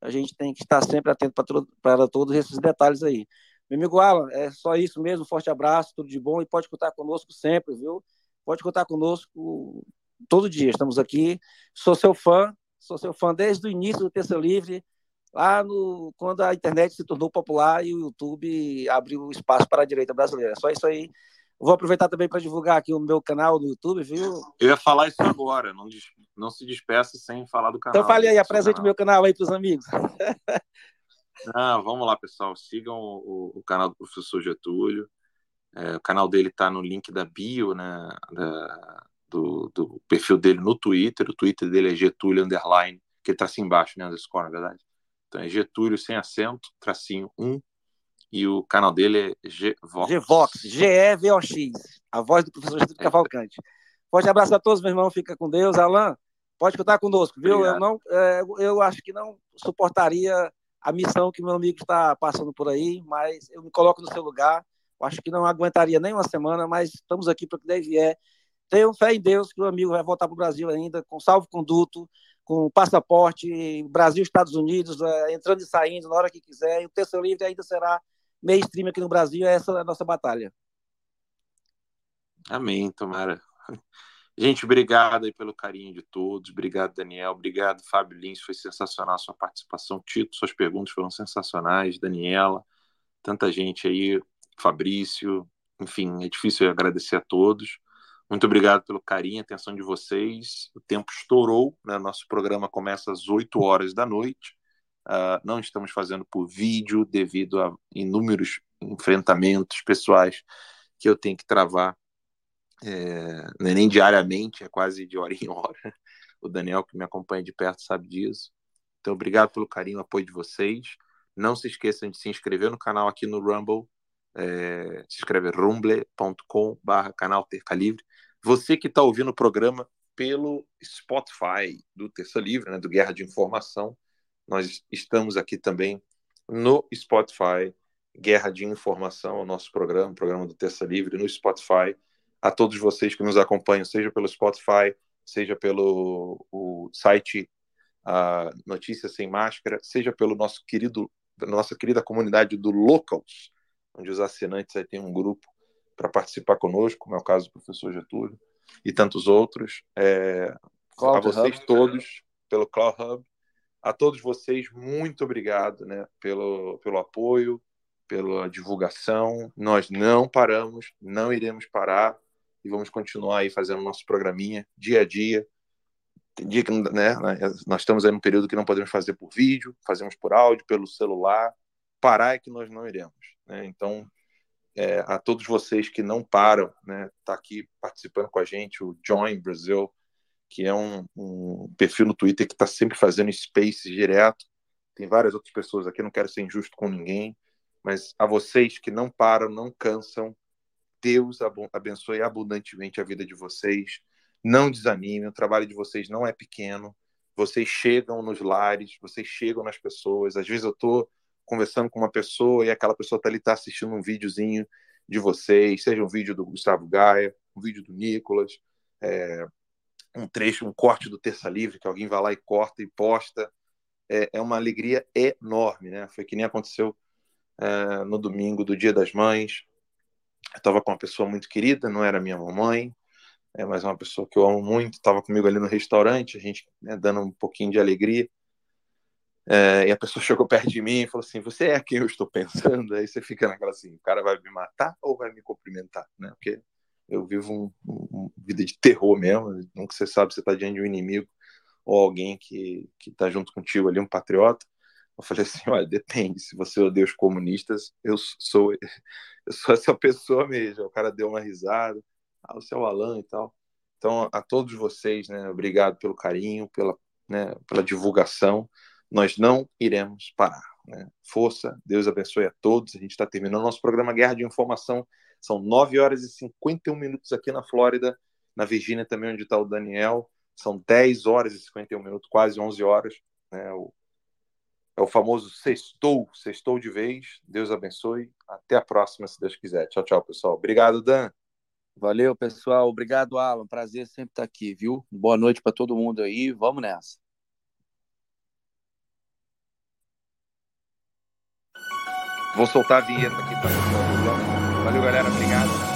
A gente tem que estar sempre atento para, todos esses detalhes aí. Meu amigo Alan, é só isso mesmo. Forte abraço, tudo de bom e pode contar conosco sempre, viu? Pode contar conosco todo dia. Estamos aqui. Sou seu fã, sou seu fã desde o início do Terça Livre, lá no, quando a internet se tornou popular e o YouTube abriu espaço para a direita brasileira. Só isso aí. Vou aproveitar também para divulgar aqui o meu canal no YouTube, viu? Eu ia falar isso agora, não, não se despeça sem falar do canal. Então fale aí, apresente o meu canal aí para os amigos. Não, vamos lá, pessoal. Sigam o, o canal do professor Getúlio. É, o canal dele está no link da bio, né? Da, do, do, perfil dele no Twitter. O Twitter dele é Getúlio Underline, que está assim embaixo, né? Underscore, na verdade. Então é Getúlio sem acento, tracinho 1. E o canal dele é Gvox. Gvox, G-E-V-O-X. A voz do professor Getúlio é. Cavalcante. Forte abraço a todos, meu irmão. Fica com Deus. Alan, pode contar conosco, viu? Eu, não, é, eu acho que não suportaria a missão que meu amigo está passando por aí, mas eu me coloco no seu lugar. Eu acho que não aguentaria nem uma semana, mas estamos aqui para o que deve vier. Tenho fé em Deus que o amigo vai voltar para o Brasil ainda, com salvo-conduto, com passaporte, Brasil, Estados Unidos, é, entrando e saindo na hora que quiser. E o Terça Livre ainda será mainstream aqui no Brasil. Essa é a nossa batalha. Amém, tomara. Gente, obrigado aí pelo carinho de todos. Obrigado, Daniel. Obrigado, Fábio Lins. Foi sensacional a sua participação. Tito, suas perguntas foram sensacionais. Daniela, tanta gente aí. Fabrício. Enfim, é difícil agradecer a todos. Muito obrigado pelo carinho, atenção de vocês. O tempo estourou, né? nosso programa começa às 8 horas da noite. Uh, não estamos fazendo por vídeo devido a inúmeros enfrentamentos pessoais que eu tenho que travar, é, é, nem diariamente, é quase de hora em hora. O Daniel, que me acompanha de perto, sabe disso. Então, obrigado pelo carinho, apoio de vocês. Não se esqueçam de se inscrever no canal aqui no Rumble. É, se inscreve rumble.com barra canal Terca Livre você que está ouvindo o programa pelo Spotify do Terça Livre, né, do Guerra de Informação, nós estamos aqui também no Spotify, Guerra de Informação, o nosso programa, o programa do Terça Livre, no Spotify. A todos vocês que nos acompanham, seja pelo Spotify, seja pelo o site uh, Notícias Sem Máscara, seja pelo nosso querido, nossa querida comunidade do Locals, onde os assinantes aí têm um grupo para participar conosco, como é o caso do professor Getúlio e tantos outros. É, a vocês todos, pelo Cloud Hub. A todos vocês, muito obrigado né, pelo, pelo apoio, pela divulgação. Nós não paramos, não iremos parar e vamos continuar aí fazendo nosso programinha dia a dia. Dia que né, nós estamos aí num período que não podemos fazer por vídeo, fazemos por áudio, pelo celular. Parar é que nós não iremos. Né? Então, é, a todos vocês que não param, né, tá aqui participando com a gente, o Join Brasil, que é um, um perfil no Twitter que está sempre fazendo spaces direto. Tem várias outras pessoas aqui, não quero ser injusto com ninguém, mas a vocês que não param, não cansam, Deus abençoe abundantemente a vida de vocês. Não desanimem, o trabalho de vocês não é pequeno. Vocês chegam nos lares, vocês chegam nas pessoas. Às vezes eu estou conversando com uma pessoa e aquela pessoa está ali tá assistindo um videozinho de vocês, seja um vídeo do Gustavo Gaia, um vídeo do Nicolas, é, um trecho, um corte do Terça Livre, que alguém vai lá e corta e posta. É, é uma alegria enorme, né? Foi que nem aconteceu é, no domingo do Dia das Mães. Eu estava com uma pessoa muito querida, não era minha mamãe, é, mas uma pessoa que eu amo muito, estava comigo ali no restaurante, a gente né, dando um pouquinho de alegria. É, e a pessoa chegou perto de mim e falou assim: Você é quem eu estou pensando? Aí você fica naquela assim: o cara vai me matar ou vai me cumprimentar? Né? Porque eu vivo uma um, vida de terror mesmo, nunca você sabe se está diante de um inimigo ou alguém que está junto contigo ali, um patriota. Eu falei assim: olha, depende, se você odeia os comunistas, eu sou, eu sou essa pessoa mesmo. O cara deu uma risada, ah, o seu Alan e tal. Então, a todos vocês, né, obrigado pelo carinho, pela, né, pela divulgação nós não iremos parar. Né? Força, Deus abençoe a todos. A gente está terminando nosso programa Guerra de Informação. São 9 horas e 51 minutos aqui na Flórida, na Virgínia também, onde está o Daniel. São 10 horas e 51 minutos, quase 11 horas. Né? O, é o famoso sextou, sextou de vez. Deus abençoe. Até a próxima, se Deus quiser. Tchau, tchau, pessoal. Obrigado, Dan. Valeu, pessoal. Obrigado, Alan. Prazer sempre estar aqui, viu? Boa noite para todo mundo aí. Vamos nessa. Vou soltar a vinheta aqui. Tá? Valeu, galera. Obrigado.